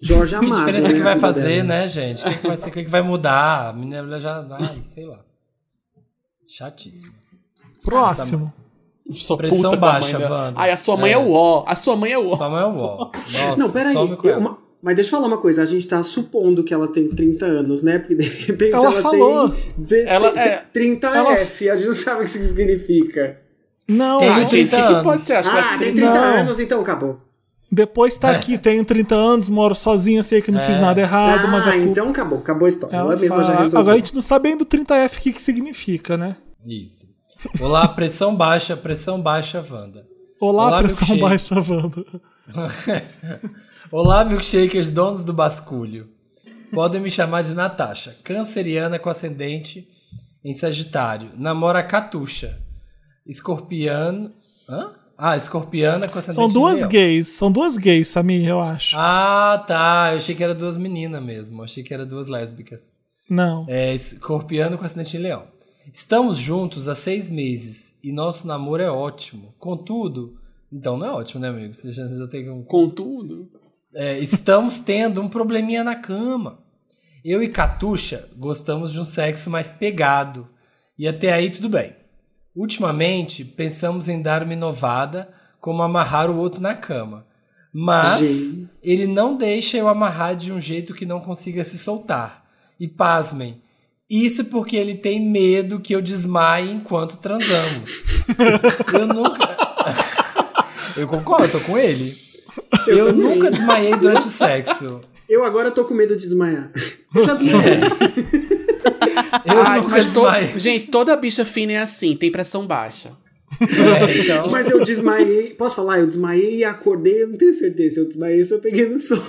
S2: Jorge
S3: Que
S2: Amado.
S3: diferença
S2: né,
S3: que vai fazer,
S2: delas.
S3: né, gente? O que, que vai ser? O que, que vai mudar? A menina já. Ai, sei lá. Chatíssimo.
S1: Próximo.
S5: Sou
S3: Pressão
S5: puta
S3: baixa,
S5: mãe dela.
S3: Wanda.
S5: Ai, a sua mãe é,
S3: É.
S5: o ó. A sua mãe é o ó.
S3: Só não é o ó. Nossa,
S2: Não, peraí.
S3: some com
S2: eu- uma- mas deixa eu falar uma coisa. A gente tá supondo que ela tem 30 anos, né? Porque de repente
S1: Ela
S2: ela,
S1: falou.
S2: tem 16,
S5: Ela é-
S2: 30F. A gente não sabe o que isso significa.
S1: Não,
S3: Tem
S5: Ah, gente, o que,
S3: 30
S5: que
S3: anos.
S5: pode ser? Acho
S2: ah,
S5: ela
S2: tem
S5: tem
S2: 30
S1: Não.
S2: anos, então acabou.
S1: Depois
S3: É.
S1: tá aqui, tenho 30 anos, moro sozinha, sei que não fiz nada errado,
S2: ah,
S1: mas a culpa...
S2: então acabou. Acabou a história. Ela,
S1: Ela
S2: mesma já
S1: fala-
S2: resolveu.
S1: Agora a gente não sabe ainda o 30F o que, que significa, né?
S3: Isso. Olá, pressão baixa, pressão baixa, Wanda.
S1: Olá,
S3: Olá,
S1: pressão baixa, Wanda. *laughs*
S3: Olá, milkshakers, donos do basculho. Podem me chamar de Natasha, canceriana com ascendente em Sagitário. Namora Catuxa, escorpiano. Hã? Ah, escorpiana com ascendente
S1: São duas gays, são duas gays, Samir, eu acho.
S3: Ah, tá. Eu achei que era duas meninas mesmo. Achei que era duas lésbicas.
S1: Não.
S3: É, escorpiano com ascendente em leão. Estamos juntos há seis meses e nosso namoro é ótimo. Contudo, então não é ótimo, né, amigo? Você já, já tem um.
S5: Contudo.
S3: É, estamos tendo um probleminha na cama. Eu e Catuxa gostamos de um sexo mais pegado. E até aí tudo bem. Ultimamente, pensamos em dar uma inovada, como amarrar o outro na cama. Mas
S2: Gente.
S3: ele não deixa eu amarrar de um jeito que não consiga se soltar. E pasmem, isso porque ele tem medo que eu desmaie enquanto transamos. *laughs* eu nunca. *laughs* eu concordo, eu tô com ele. *laughs* Eu,
S2: também.
S3: nunca desmaiei durante o sexo.
S2: Eu agora tô com medo de desmaiar. Eu já desmaiei. *laughs*
S3: Eu
S5: Ai,
S3: nunca
S5: mas to-
S3: desmaiei.
S5: Gente, toda bicha fina é assim, tem pressão baixa.
S3: É, então,
S2: Mas eu desmaiei. Posso falar? Eu desmaiei e acordei. Eu não tenho certeza. Eu desmaiei se eu peguei no sono.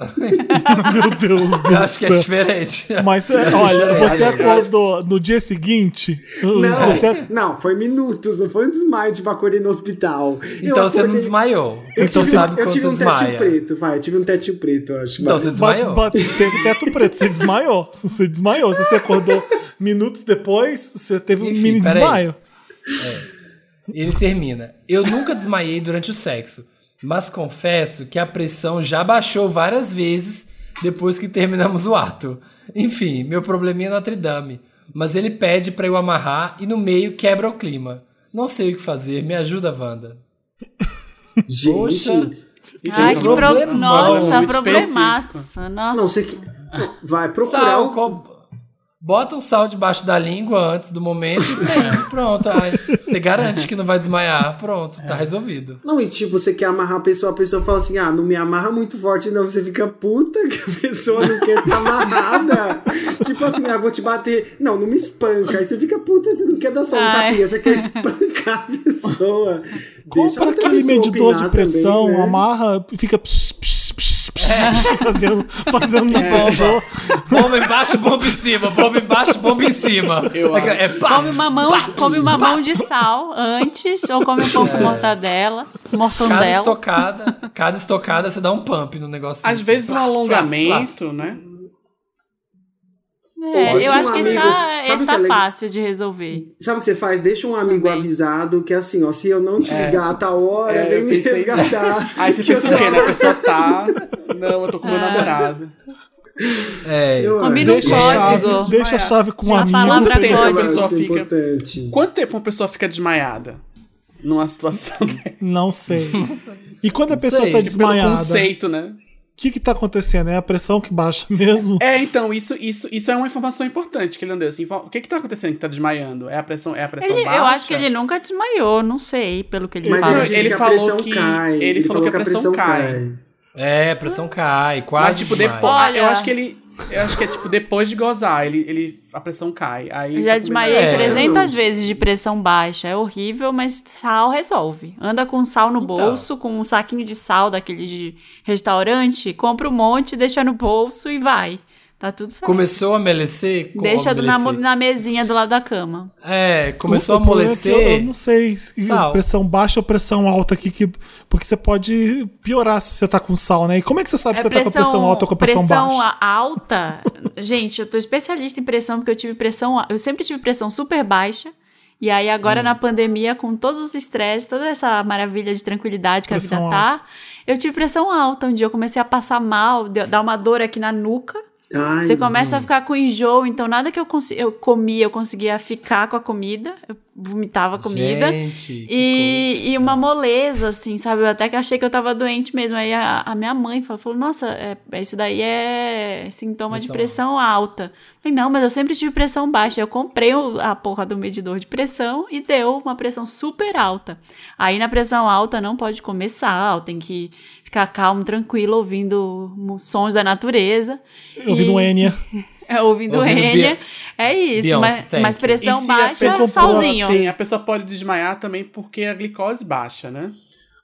S2: *laughs*
S1: Meu Deus do
S3: eu acho que é
S1: céu.
S3: diferente.
S1: Mas é, olha,
S3: diferente.
S1: você acordou no dia seguinte.
S2: Não,
S1: Você,
S2: não, foi minutos. Não foi um desmaio, tipo, acordei no hospital.
S3: Então você não
S2: acordei-
S3: desmaiou.
S2: Eu
S3: então
S2: tive,
S3: sabe
S2: eu tive
S3: você
S2: um tetinho
S3: desmaia.
S2: preto, vai. Eu tive um tetinho preto, acho.
S3: Então você
S1: ba-
S3: desmaiou.
S1: ba- teve teto preto, você desmaiou. *laughs* Você desmaiou. Se você acordou minutos depois, você teve um
S3: Enfim,
S1: mini
S3: peraí.
S1: desmaio.
S3: Ele termina. Eu nunca desmaiei durante o sexo, mas confesso que a pressão já baixou várias vezes depois que terminamos o ato. Enfim, meu probleminha é Notre Dame. Mas ele pede pra eu amarrar e no meio quebra o clima. Não sei o que fazer, me ajuda, Wanda.
S2: Gente,
S3: Poxa.
S4: Ai, que pro... Nossa, problemaço. Nossa.
S2: não sei que. Vai procurar
S3: Sal,
S2: o.
S3: Bota um sal debaixo da língua antes do momento e prende. Pronto. Ai, você garante que não vai desmaiar. Pronto, tá resolvido.
S2: Não, e tipo, você quer amarrar a pessoa, a pessoa fala assim: ah, não me amarra muito forte, não. Você fica puta que a pessoa não quer ser amarrada. *laughs* tipo assim, ah, vou te bater. Não, não me espanca. Aí você fica puta, você não quer dar só um
S4: Ai.
S2: tapinha, você quer espancar a pessoa. Deixa
S1: Compra
S2: outra
S1: aquele medidor de pressão,
S2: também, né?
S1: amarra e fica pss, pss, fazendo, fazendo
S3: É.
S1: pessoa.
S3: Bomba embaixo, bomba em cima. Bomba embaixo, bomba em cima.
S5: Eu
S3: é, é, pá,
S4: Come uma mão, come uma mão de sal antes, ou come um pouco de mortadela,
S3: Cada
S4: mortondela.
S3: estocada, cada estocada você dá um pump no negócio.
S5: Às vezes um alongamento, né?
S4: É,
S2: Pode
S4: eu acho
S2: um
S4: que
S2: amigo.
S4: está,
S2: o que
S4: está
S2: é
S4: fácil de resolver.
S2: Sabe o que você faz? Deixa um amigo
S4: Também.
S2: avisado que assim, ó, se eu não te ligar a tal hora,
S5: É,
S2: vem
S5: eu
S2: me
S5: pensei-
S2: resgatar. *laughs*
S5: Aí você pensa o quê, né? A pessoa tá. Não, eu tô com
S4: Ah.
S5: meu namorado.
S3: É,
S2: Eu
S4: Combina um código.
S1: deixa a chave com
S4: A palavra
S5: Quanto tempo a
S4: código.
S2: Eu acho
S5: pessoa
S2: é
S5: fica.
S2: importante.
S5: Quanto tempo uma pessoa fica desmaiada? Numa situação? *laughs*
S1: Não sei. E quando a pessoa
S3: sei,
S1: tá
S3: tipo,
S5: Pelo
S1: desmaiada, o
S5: conceito, né?
S1: que que tá acontecendo? É a pressão que baixa *laughs* mesmo?
S5: É, então, isso, isso, isso é uma informação importante que ele não deu. Assim, o que que tá acontecendo que tá desmaiando? É a pressão, é a pressão
S4: Ele-
S5: baixa?
S4: eu acho que ele nunca desmaiou, não sei, pelo que ele
S2: Mas
S4: fala.
S2: ele,
S5: ele
S2: que a
S5: falou
S2: pressão
S5: que-
S2: cai.
S5: ele falou que a pressão cai.
S3: É, pressão cai, quase.
S5: Mas, tipo, depois.
S4: Olha.
S5: Eu acho que ele. Eu acho que é tipo, depois de gozar, ele, ele, a pressão cai. Aí
S4: Eu
S5: tá
S4: já
S5: com
S4: desmaiei
S3: É.
S4: 300 vezes de pressão baixa. É horrível, mas sal resolve. Anda com sal no
S3: Então.
S4: bolso, com um saquinho de sal daquele de restaurante, compra um monte, deixa no bolso e vai. Tá tudo certo.
S3: Começou a amolecer?
S4: Deixa na,
S3: amolecer.
S4: na mesinha do lado da cama.
S3: É, começou
S1: O-
S3: a
S1: é
S3: amolecer.
S1: Eu, eu não sei
S3: Sal.
S1: pressão baixa ou pressão alta aqui, que, porque você pode piorar se você tá com sal, né? E como é que você sabe se você tá com pressão alta ou com pressão, baixa?
S4: a- alta. *laughs* Gente, eu tô especialista em pressão porque eu tive pressão. Eu sempre tive pressão super baixa. E aí,
S1: Hum.
S4: agora na pandemia, com todos os estresses, toda essa maravilha de tranquilidade que
S1: Pressão
S4: a vida tá, eu tive pressão alta. Um dia eu comecei a passar mal, deu- dar uma dor aqui na nuca.
S2: Ai,
S4: Você começa a ficar com enjoo, então nada que eu, eu comia, eu conseguia ficar com a comida. Eu vomitava a comida.
S3: Gente,
S4: E, e uma moleza, assim, sabe? Eu até que achei que eu tava doente mesmo. Aí a, a minha mãe falou, falou, nossa, é, isso daí é sintoma de
S3: Pressão
S4: alta. Eu Falei, não, mas eu sempre tive pressão baixa. Eu comprei a porra do medidor de pressão e deu uma pressão super alta. Aí na pressão alta não pode comer sal, tem que ficar calmo, tranquilo, ouvindo sons da natureza.
S1: Vi
S4: E-
S1: Enya. *laughs*
S4: É, ouvindo
S3: Ouvindo
S4: Enya.
S3: Be-
S4: É isso,
S3: Beyoncé,
S4: mas, mas.
S5: E
S4: pressão
S5: a
S4: baixa,
S5: pessoa-
S4: salzinho.
S5: Tem, a pessoa pode desmaiar também porque a glicose baixa, né?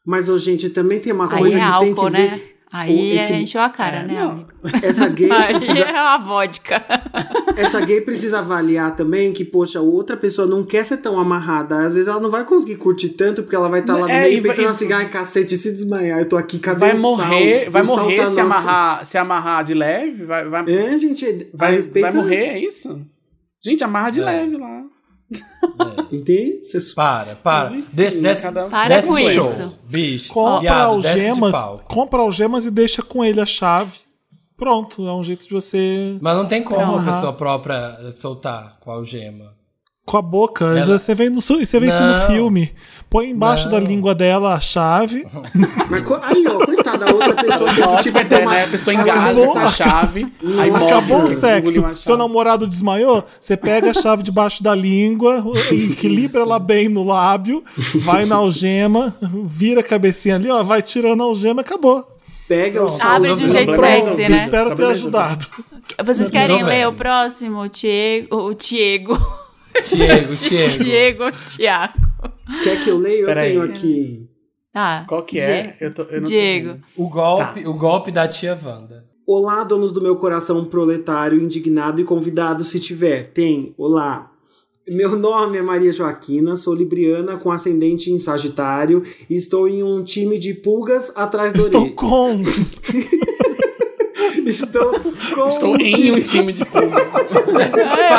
S2: Mas, ô, gente, também tem uma coisa
S4: é
S2: que tem
S4: álcool,
S2: que
S4: né?
S2: ver.
S4: Aí
S2: esse-
S4: encheu a cara,
S5: É,
S4: né?
S5: não. *laughs*
S2: Essa gay, precisa,
S4: é uma vodka. *laughs*
S2: essa gay precisa avaliar também que, poxa, outra pessoa não quer ser tão amarrada. Às vezes ela não vai conseguir curtir tanto porque ela vai estar lá no
S5: É,
S2: meio
S5: e
S2: pensando
S5: e-
S2: assim, ai, cacete, se desmaiar, eu tô aqui, cadê
S5: Vai
S2: o
S5: morrer,
S2: sal?
S5: vai
S2: O
S5: morrer
S2: tá
S5: se
S2: na-
S5: amarrar, se amarrar de leve, vai, vai,
S2: É, gente,
S5: vai, vai morrer, é isso? Gente, amarra de
S3: É.
S5: leve lá.
S2: Entende? Você-
S3: Para, para.
S5: Mas enfim,
S3: Desce, desce,
S5: cada
S4: Para
S3: desce
S4: com
S3: show,
S4: isso.
S3: Bicho.
S1: Compra
S3: Viado, desce de
S1: algemas, compra algemas e deixa com ele a chave. Pronto, é um jeito de você.
S3: Mas não tem como a pessoa própria soltar com a algema.
S1: Com a boca.
S3: Ela-
S1: você vê, no, você vê isso no filme. Põe embaixo
S3: Não.
S1: da língua dela a chave. *laughs*
S2: Mas co- aí, ó, coitada, a outra pessoa tem que, tipo,
S5: ideia,
S2: tomar-
S5: né? A pessoa
S1: acabou-
S5: com a *laughs* chave, aí morre.
S1: Acabou o sexo.
S5: uma
S1: Seu namorado desmaiou, você pega a chave debaixo da língua, equilibra ela bem no lábio, vai na algema, vira a cabecinha ali, ó, vai tirando a algema, acabou.
S2: Pega o
S4: Abre de um jeito sexy, né?
S1: Espero ter ajudado.
S4: Vocês querem ler o próximo? O Tiego. O Tiego.
S3: Tiego. Tiego
S4: ou Tiago?
S2: Quer que eu leia? Eu
S5: Peraí.
S2: tenho aqui.
S4: Ah,
S5: Qual que é? Eu tô, eu não
S4: Diego.
S3: O golpe, o golpe da tia Wanda.
S2: Olá, donos do meu coração proletário, indignado e convidado, se tiver. Tem. Olá. Meu nome é Maria Joaquina, sou libriana com ascendente em Sagitário e estou em um time de pulgas atrás do
S1: Estou
S2: orelha.
S1: com. *laughs*
S2: Estou com
S5: Estou
S2: um
S5: em
S2: time-
S5: um time de pulga.
S4: É,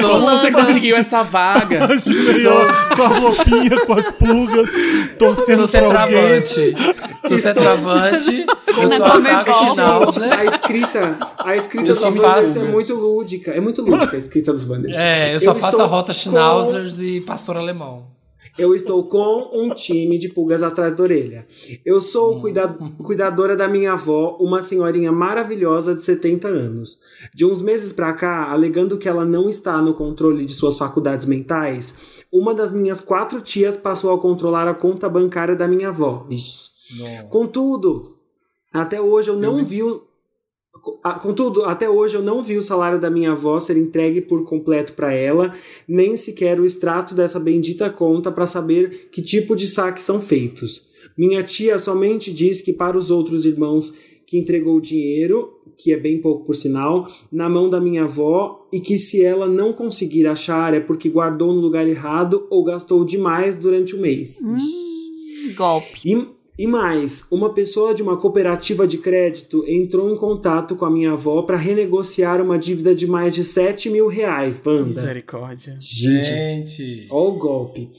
S4: eu
S5: Como você conseguiu essa vaga?
S1: Imaginei ó, com a roupinha, com as pulgas, torcendo
S3: se você é travante, eu sou a. Schnauzer.
S2: A escrita, a escrita
S3: Eu
S2: dos Wanders
S3: faço.
S2: é muito lúdica. É muito lúdica a escrita dos Wanders.
S3: É, eu só faço
S2: estou
S3: a rota
S2: com-
S3: Schnauzers e pastor alemão.
S2: Eu estou com um time de pulgas atrás da orelha. Eu sou cuida- cuidadora da minha avó, uma senhorinha maravilhosa de 70 anos. De uns meses pra cá, alegando que ela não está no controle de suas faculdades mentais, uma das minhas quatro tias passou a controlar a conta bancária da minha avó. Ixi. Contudo, até hoje eu não vi o. Ah, Contudo, até hoje eu não vi o salário da minha avó ser entregue por completo para ela, nem sequer o extrato dessa bendita conta para saber que tipo de saques são feitos. Minha tia somente diz que para os outros irmãos que entregou o dinheiro, que é bem pouco por sinal, na mão da minha avó e que se ela não conseguir achar é porque guardou no lugar errado ou gastou demais durante o mês.
S4: Golpe.
S2: E, e mais, uma pessoa de uma cooperativa de crédito entrou em contato com a minha avó para renegociar uma dívida de mais de 7 mil reais, Wanda.
S5: Misericórdia.
S2: Gente,
S3: Gente.
S2: Ó o golpe.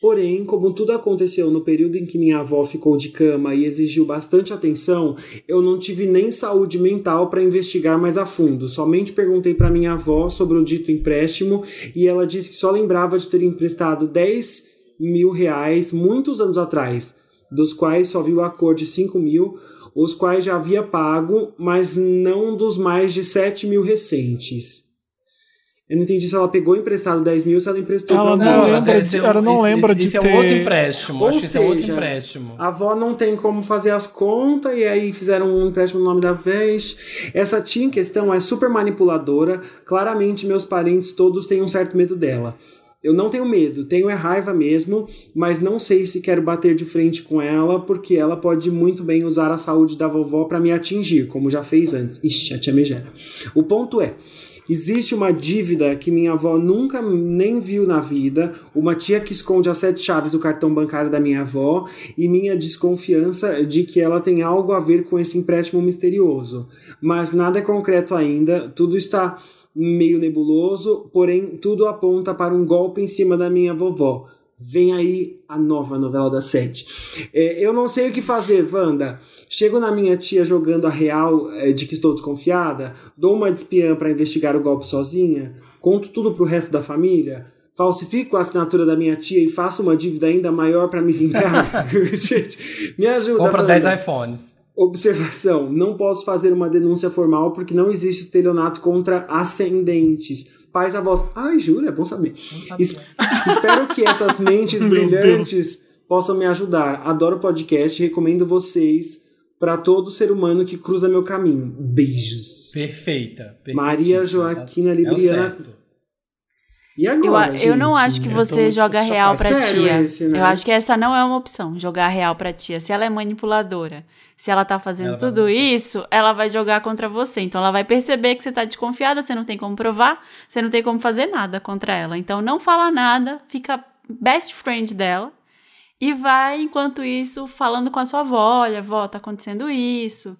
S2: Porém, como tudo aconteceu no período em que minha avó ficou de cama e exigiu bastante atenção, eu não tive nem saúde mental para investigar mais a fundo. Somente perguntei para minha avó sobre o dito empréstimo e ela disse que só lembrava de ter emprestado 10 mil reais muitos anos atrás, dos quais só viu a cor de 5 mil, os quais já havia pago, mas não dos mais de 7 mil recentes. Eu não entendi se ela pegou emprestado 10 mil ou se ela emprestou
S1: Ela
S2: pra
S1: não
S3: ela
S1: lembra
S3: deve
S1: ela não
S3: esse-
S1: lembra
S3: esse,
S1: de
S3: esse é
S1: ter-
S3: um outro empréstimo.
S2: Ou
S3: Acho que esse é outro
S2: seja,
S3: empréstimo.
S2: A avó não tem como fazer as contas e aí fizeram um empréstimo no nome da vez. Essa tia em questão é super manipuladora. Claramente, meus parentes todos têm um certo medo dela. Eu não tenho medo, tenho é raiva mesmo, mas não sei se quero bater de frente com ela, porque ela pode muito bem usar a saúde da vovó para me atingir, como já fez antes. Ixi, a tia Megera. O ponto é, Existe uma dívida que minha avó nunca nem viu na vida, uma tia que esconde as sete chaves do cartão bancário da minha avó e minha desconfiança de que ela tem algo a ver com esse empréstimo misterioso. Mas nada é concreto ainda, tudo está meio nebuloso, porém tudo aponta para um golpe em cima da minha vovó. Vem aí a nova novela das sete. É, eu não sei o que fazer, Wanda. Chego na minha tia jogando a real é, de que estou desconfiada, dou uma de espiã para investigar o golpe sozinha, conto tudo pro resto da família, falsifico a assinatura da minha tia e faço uma dívida ainda maior para me vingar. *laughs* *laughs* Gente, me ajuda.
S3: Compra
S2: Wanda.
S3: 10 iPhones.
S2: Observação: não posso fazer uma denúncia formal porque não existe estelionato contra ascendentes. Pais avós. Ai, jura? É bom saber. Es- espero que essas mentes *laughs* brilhantes possam me ajudar. Adoro o podcast e recomendo vocês para todo ser humano que cruza meu caminho. Beijos.
S3: Perfeita.
S2: Maria
S3: perfeitíssima,
S2: Joaquina
S3: tá?
S2: Libriana.
S3: É
S2: E
S4: Eu,
S2: agora?
S4: a- eu não
S2: gente?
S4: acho que
S2: Eu
S4: você
S2: tô
S4: joga real pra tia.
S2: esse, né?
S4: Eu acho que essa não é uma opção, jogar real pra tia. Se ela é manipuladora, se ela tá fazendo
S3: Ela vai
S4: tudo
S3: manipular.
S4: isso, ela vai jogar contra você. Então ela vai perceber que você tá desconfiada, você não tem como provar, você não tem como fazer nada contra ela. Então não fala nada, fica best friend dela e vai, enquanto isso, falando com a sua avó: olha, avó, tá acontecendo isso.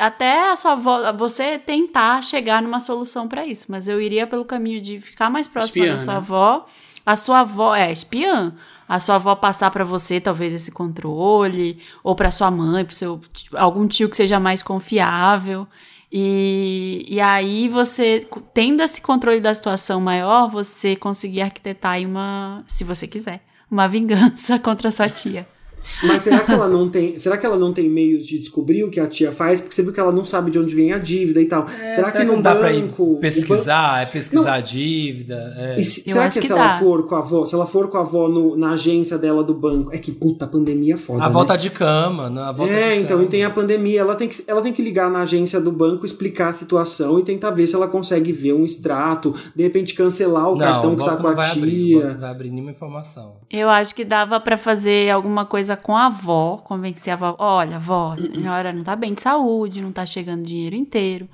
S4: Até a sua avó, você tentar chegar numa solução pra isso. Mas eu iria pelo caminho de ficar mais próxima
S5: Espiã,
S4: da sua
S5: né?
S4: avó. A sua avó é espiã. A sua avó passar pra você talvez esse controle, ou pra sua mãe, pro seu algum tio que seja mais confiável. E, e aí você, tendo esse controle da situação maior, você conseguir arquitetar aí uma, se você quiser, uma *laughs* vingança contra a sua tia.
S2: Mas será que ela *laughs* não tem. Será que ela não tem meios de descobrir o que a tia faz? Porque você viu que ela não sabe de onde vem a dívida e tal.
S3: É,
S2: será, que no
S3: não dá pra ir
S2: banco. o
S3: pesquisar? É pesquisar
S2: Não.
S3: a dívida? É.
S2: Se-
S4: Eu
S2: será
S4: acho
S2: que,
S4: que
S2: se
S4: dá.
S2: ela for com a avó, se ela for com a avó no- na agência dela do banco, é que puta, a pandemia é foda.
S3: A avó
S2: né?
S3: tá de cama, né? A avó tá
S2: É,
S3: de
S2: então,
S3: cama.
S2: e tem a pandemia. Ela tem, que, ela tem que ligar na agência do banco, explicar a situação e tentar ver se ela consegue ver um extrato, de repente cancelar o
S3: não,
S2: cartão
S3: o
S2: que tá com a
S3: abrir,
S2: tia.
S3: banco não vai abrir nenhuma informação.
S4: Eu acho que dava pra fazer alguma coisa com a avó, convencer a avó, olha, avó, a senhora não tá bem de saúde, não tá chegando dinheiro inteiro.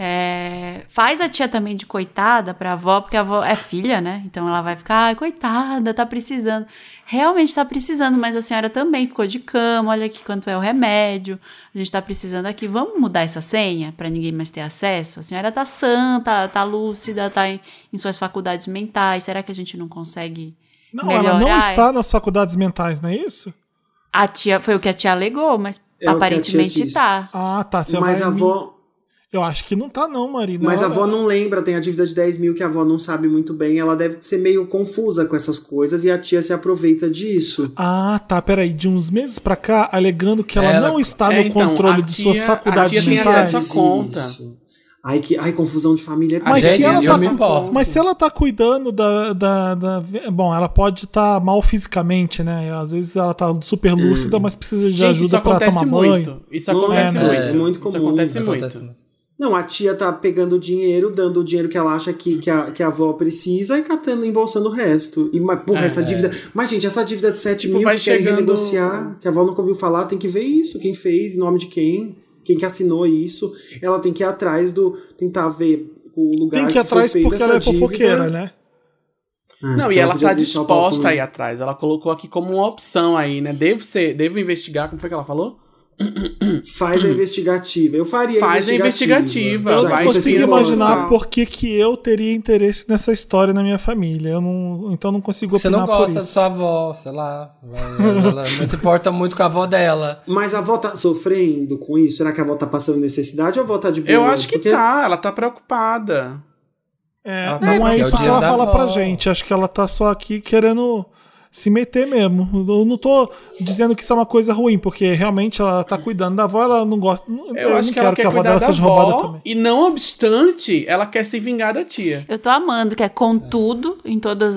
S4: É, faz a tia também de coitada pra avó, porque a avó é filha, né? Então ela vai ficar, ai, coitada, tá precisando. Realmente tá precisando, mas a senhora também ficou de cama, olha aqui quanto é o remédio. A gente tá precisando aqui, vamos mudar essa senha pra ninguém mais ter acesso? A senhora tá sã, tá, lúcida, tá em, em suas faculdades mentais. Será que a gente não consegue
S1: Não, ela não
S4: melhorar?
S1: está nas faculdades mentais, não é isso?
S4: A tia, foi o que a tia alegou, mas
S2: É
S4: aparentemente
S2: tia
S4: tá.
S1: Ah, tá. Você
S2: Mas
S1: vai
S2: a avó.
S1: Eu acho que não tá, não, Marina.
S2: Mas a avó não lembra, tem a dívida de 10 mil que a avó não sabe muito bem. Ela deve ser meio confusa com essas coisas e a tia se aproveita disso.
S1: Ah, tá. Peraí. De uns meses pra cá, alegando que ela,
S3: Ela-
S1: não está
S5: É,
S1: no
S5: então,
S1: controle
S5: a
S1: de suas
S5: tia-
S1: faculdades
S5: a tia tem
S1: mentais.
S5: acesso a conta.
S2: Isso. Ai, que, ai, confusão de família. é
S1: Mas
S3: Gente,
S1: se ela tá-. Mas se ela tá cuidando da. da, da- bom, ela pode estar mal fisicamente, né? Às vezes ela tá super lúcida, mas precisa de
S5: Gente, isso
S1: ajuda pra tomar
S5: muito.
S1: banho.
S5: Isso acontece
S1: é,
S5: muito.
S2: É muito
S5: Isso
S2: comum.
S5: acontece
S3: Acontece
S5: muito.
S2: Não, a tia tá pegando dinheiro, dando o dinheiro que ela acha que, que, a, que a avó precisa e catando, embolsando o resto. E, mas, porra,
S5: É.
S2: essa dívida. Mas, gente, essa dívida de 7
S5: Tipo,
S2: mil
S5: vai
S2: que querem
S5: chegando-
S2: renegociar, que a avó nunca ouviu falar, tem que ver isso. Quem fez, em nome de quem, quem que assinou isso. Ela tem que ir atrás do. tentar ver o lugar
S1: Tem que ir atrás
S2: feita
S1: porque ela é
S2: dívida.
S1: fofoqueira, né?
S2: Ah,
S5: Não, e
S2: então
S5: ela
S2: podia
S5: tá disposta
S2: comigo.
S5: aí atrás. Ela colocou aqui como uma opção aí, né? Devo ser, devo investigar, como foi que ela falou?
S2: Faz a investigativa. Eu faria
S5: Faz a investigativa,
S1: Eu
S2: Já
S1: não
S5: vai
S2: que você
S1: consigo imaginar por que, que eu teria interesse nessa história na minha família. Eu não, então não consigo
S3: Você não gosta da sua avó, sei lá. Ela, não se importa muito com a avó dela.
S2: Mas a avó tá sofrendo com isso? Será que a avó tá passando necessidade ou a avó tá de boa?
S5: Eu acho que
S2: Porque-
S5: tá, ela tá preocupado.
S1: É,
S5: tá-
S1: não é
S3: é
S1: isso que ela fala
S3: avó.
S1: pra gente. Acho que ela tá só aqui querendo se meter mesmo. Eu não tô dizendo que isso é uma coisa ruim, porque realmente ela tá cuidando da avó, ela não gosta. Eu,
S5: Eu, acho
S1: não
S5: que ela
S1: quero que
S5: quer
S1: a avó dela
S5: da
S1: seja roubada também.
S5: e não obstante, ela quer se vingar da tia.
S4: Eu tô amando que é contudo em todos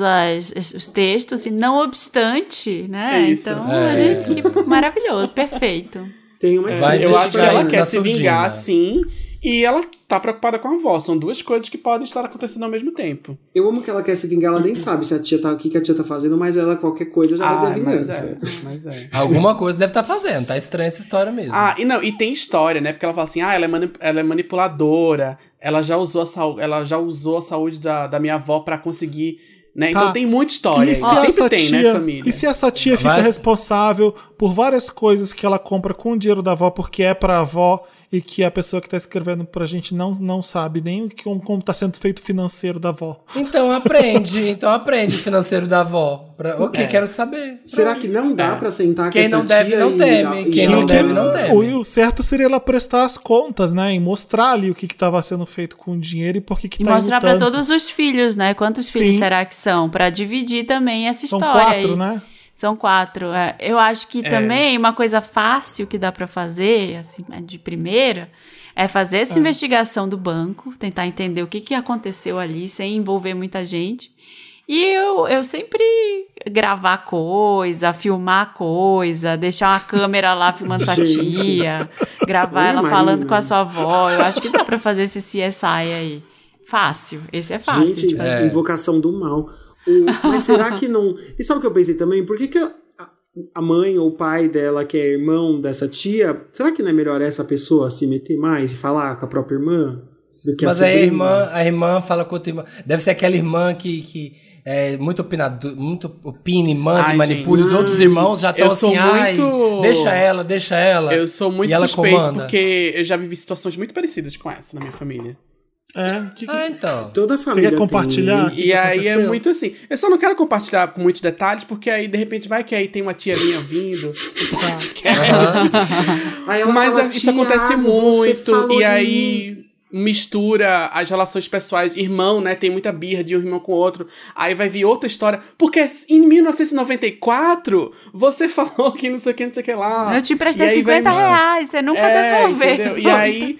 S4: os textos e não obstante, né?
S5: É isso.
S4: Então,
S3: É.
S4: a gente, que maravilhoso, perfeito.
S2: Tem uma
S3: Vai
S5: eu acho que ela quer se
S3: surdina.
S5: vingar sim E ela tá preocupada com a avó. São duas coisas que podem estar acontecendo ao mesmo tempo.
S2: Eu amo que ela quer se vingar, ela nem sabe se a tia tá, o que, a tia tá fazendo, mas ela, qualquer coisa, já vai
S5: Ah,
S2: ter
S5: mas
S2: vingança.
S5: é, mas é.
S3: Alguma coisa deve estar fazendo, tá estranha essa história mesmo.
S5: Ah, e não, e tem história, né? Porque ela fala assim: ah, ela é, mani- ela é manipuladora, ela já usou a, sau- ela já usou a saúde da, da minha avó pra conseguir. Né?
S1: Tá.
S5: Então tem muita história.
S1: E se,
S5: Sempre
S1: essa
S5: tem,
S1: tia,
S5: né, família?
S1: e se essa tia fica
S3: Mas-
S1: responsável por várias coisas que ela compra com o dinheiro da avó porque é pra avó e que a pessoa que tá escrevendo pra gente não, não sabe nem o que- como, como tá sendo feito o financeiro da avó.
S3: Então aprende, *laughs* então aprende o financeiro da avó. Pra, ok, quero saber.
S2: Será que não dá
S5: É.
S2: pra sentar com
S3: Quem
S2: essa
S3: não deve, não
S2: e-
S3: teme.
S2: e-
S3: Quem não
S2: e-
S3: deve, não teme.
S1: O, o certo seria ela prestar as contas, né? E mostrar ali o que estava sendo feito com o dinheiro e por que que
S4: E
S1: tá
S4: mostrar
S1: tanto.
S4: todos os filhos, né? Quantos filhos
S1: Sim.
S4: será que são? Pra dividir também essa
S1: São
S4: história
S1: quatro,
S4: aí.
S1: né?
S4: São quatro. é. Eu acho que
S5: É.
S4: também uma coisa fácil que dá pra fazer, assim, de primeira, é fazer essa investigação do banco, tentar entender o que, que aconteceu ali, sem envolver muita gente. E eu, eu sempre gravar coisa, filmar coisa, deixar uma câmera lá filmando sua *laughs* tia, gravar ela falando com a sua avó. Eu acho que dá pra fazer esse CSI aí. Fácil. Esse é fácil.
S2: Gente,
S4: fazer.
S2: invocação do mal. O- mas será que não. E sabe o que eu pensei também? Por que, que a, a mãe ou o pai dela, que é irmão dessa tia, será que não é melhor essa pessoa se meter mais e falar com a própria irmã? Do que
S3: Mas
S2: a
S3: aí a irmã, a irmã fala com outra irmã. Deve ser aquela irmã que, que é muito opinado, muito opina e manda
S5: Ai,
S3: e manipula. Os outros irmãos já estão
S5: Eu sou
S3: assim, ai,
S5: muito-
S3: deixa ela, deixa ela.
S5: Eu sou muito
S3: e
S5: suspeito porque eu já vivi situações muito parecidas com essa na minha família.
S1: É, que-
S3: Ah, então.
S2: Toda a
S1: Você
S2: família.
S1: quer compartilhar?
S2: tem.
S5: E
S1: que
S5: aí é
S1: aconteceu?
S5: muito assim. Eu só não quero compartilhar com muitos detalhes, porque aí de repente vai que aí tem uma tia minha vindo. *laughs*
S2: Aí ela
S5: Mas
S2: fala,
S5: isso
S2: "Tiago,
S5: acontece
S2: você
S5: muito, e aí mistura as relações pessoais. Irmão, né? Tem muita birra de um irmão com o outro. Aí vai vir outra história. Porque em 1994 você *laughs* falou que não sei o que, não sei o que lá.
S4: Eu te emprestei
S5: E aí vai
S4: 50
S5: misturar.
S4: reais, você nunca
S5: É,
S4: devolveu.
S5: entendeu? E aí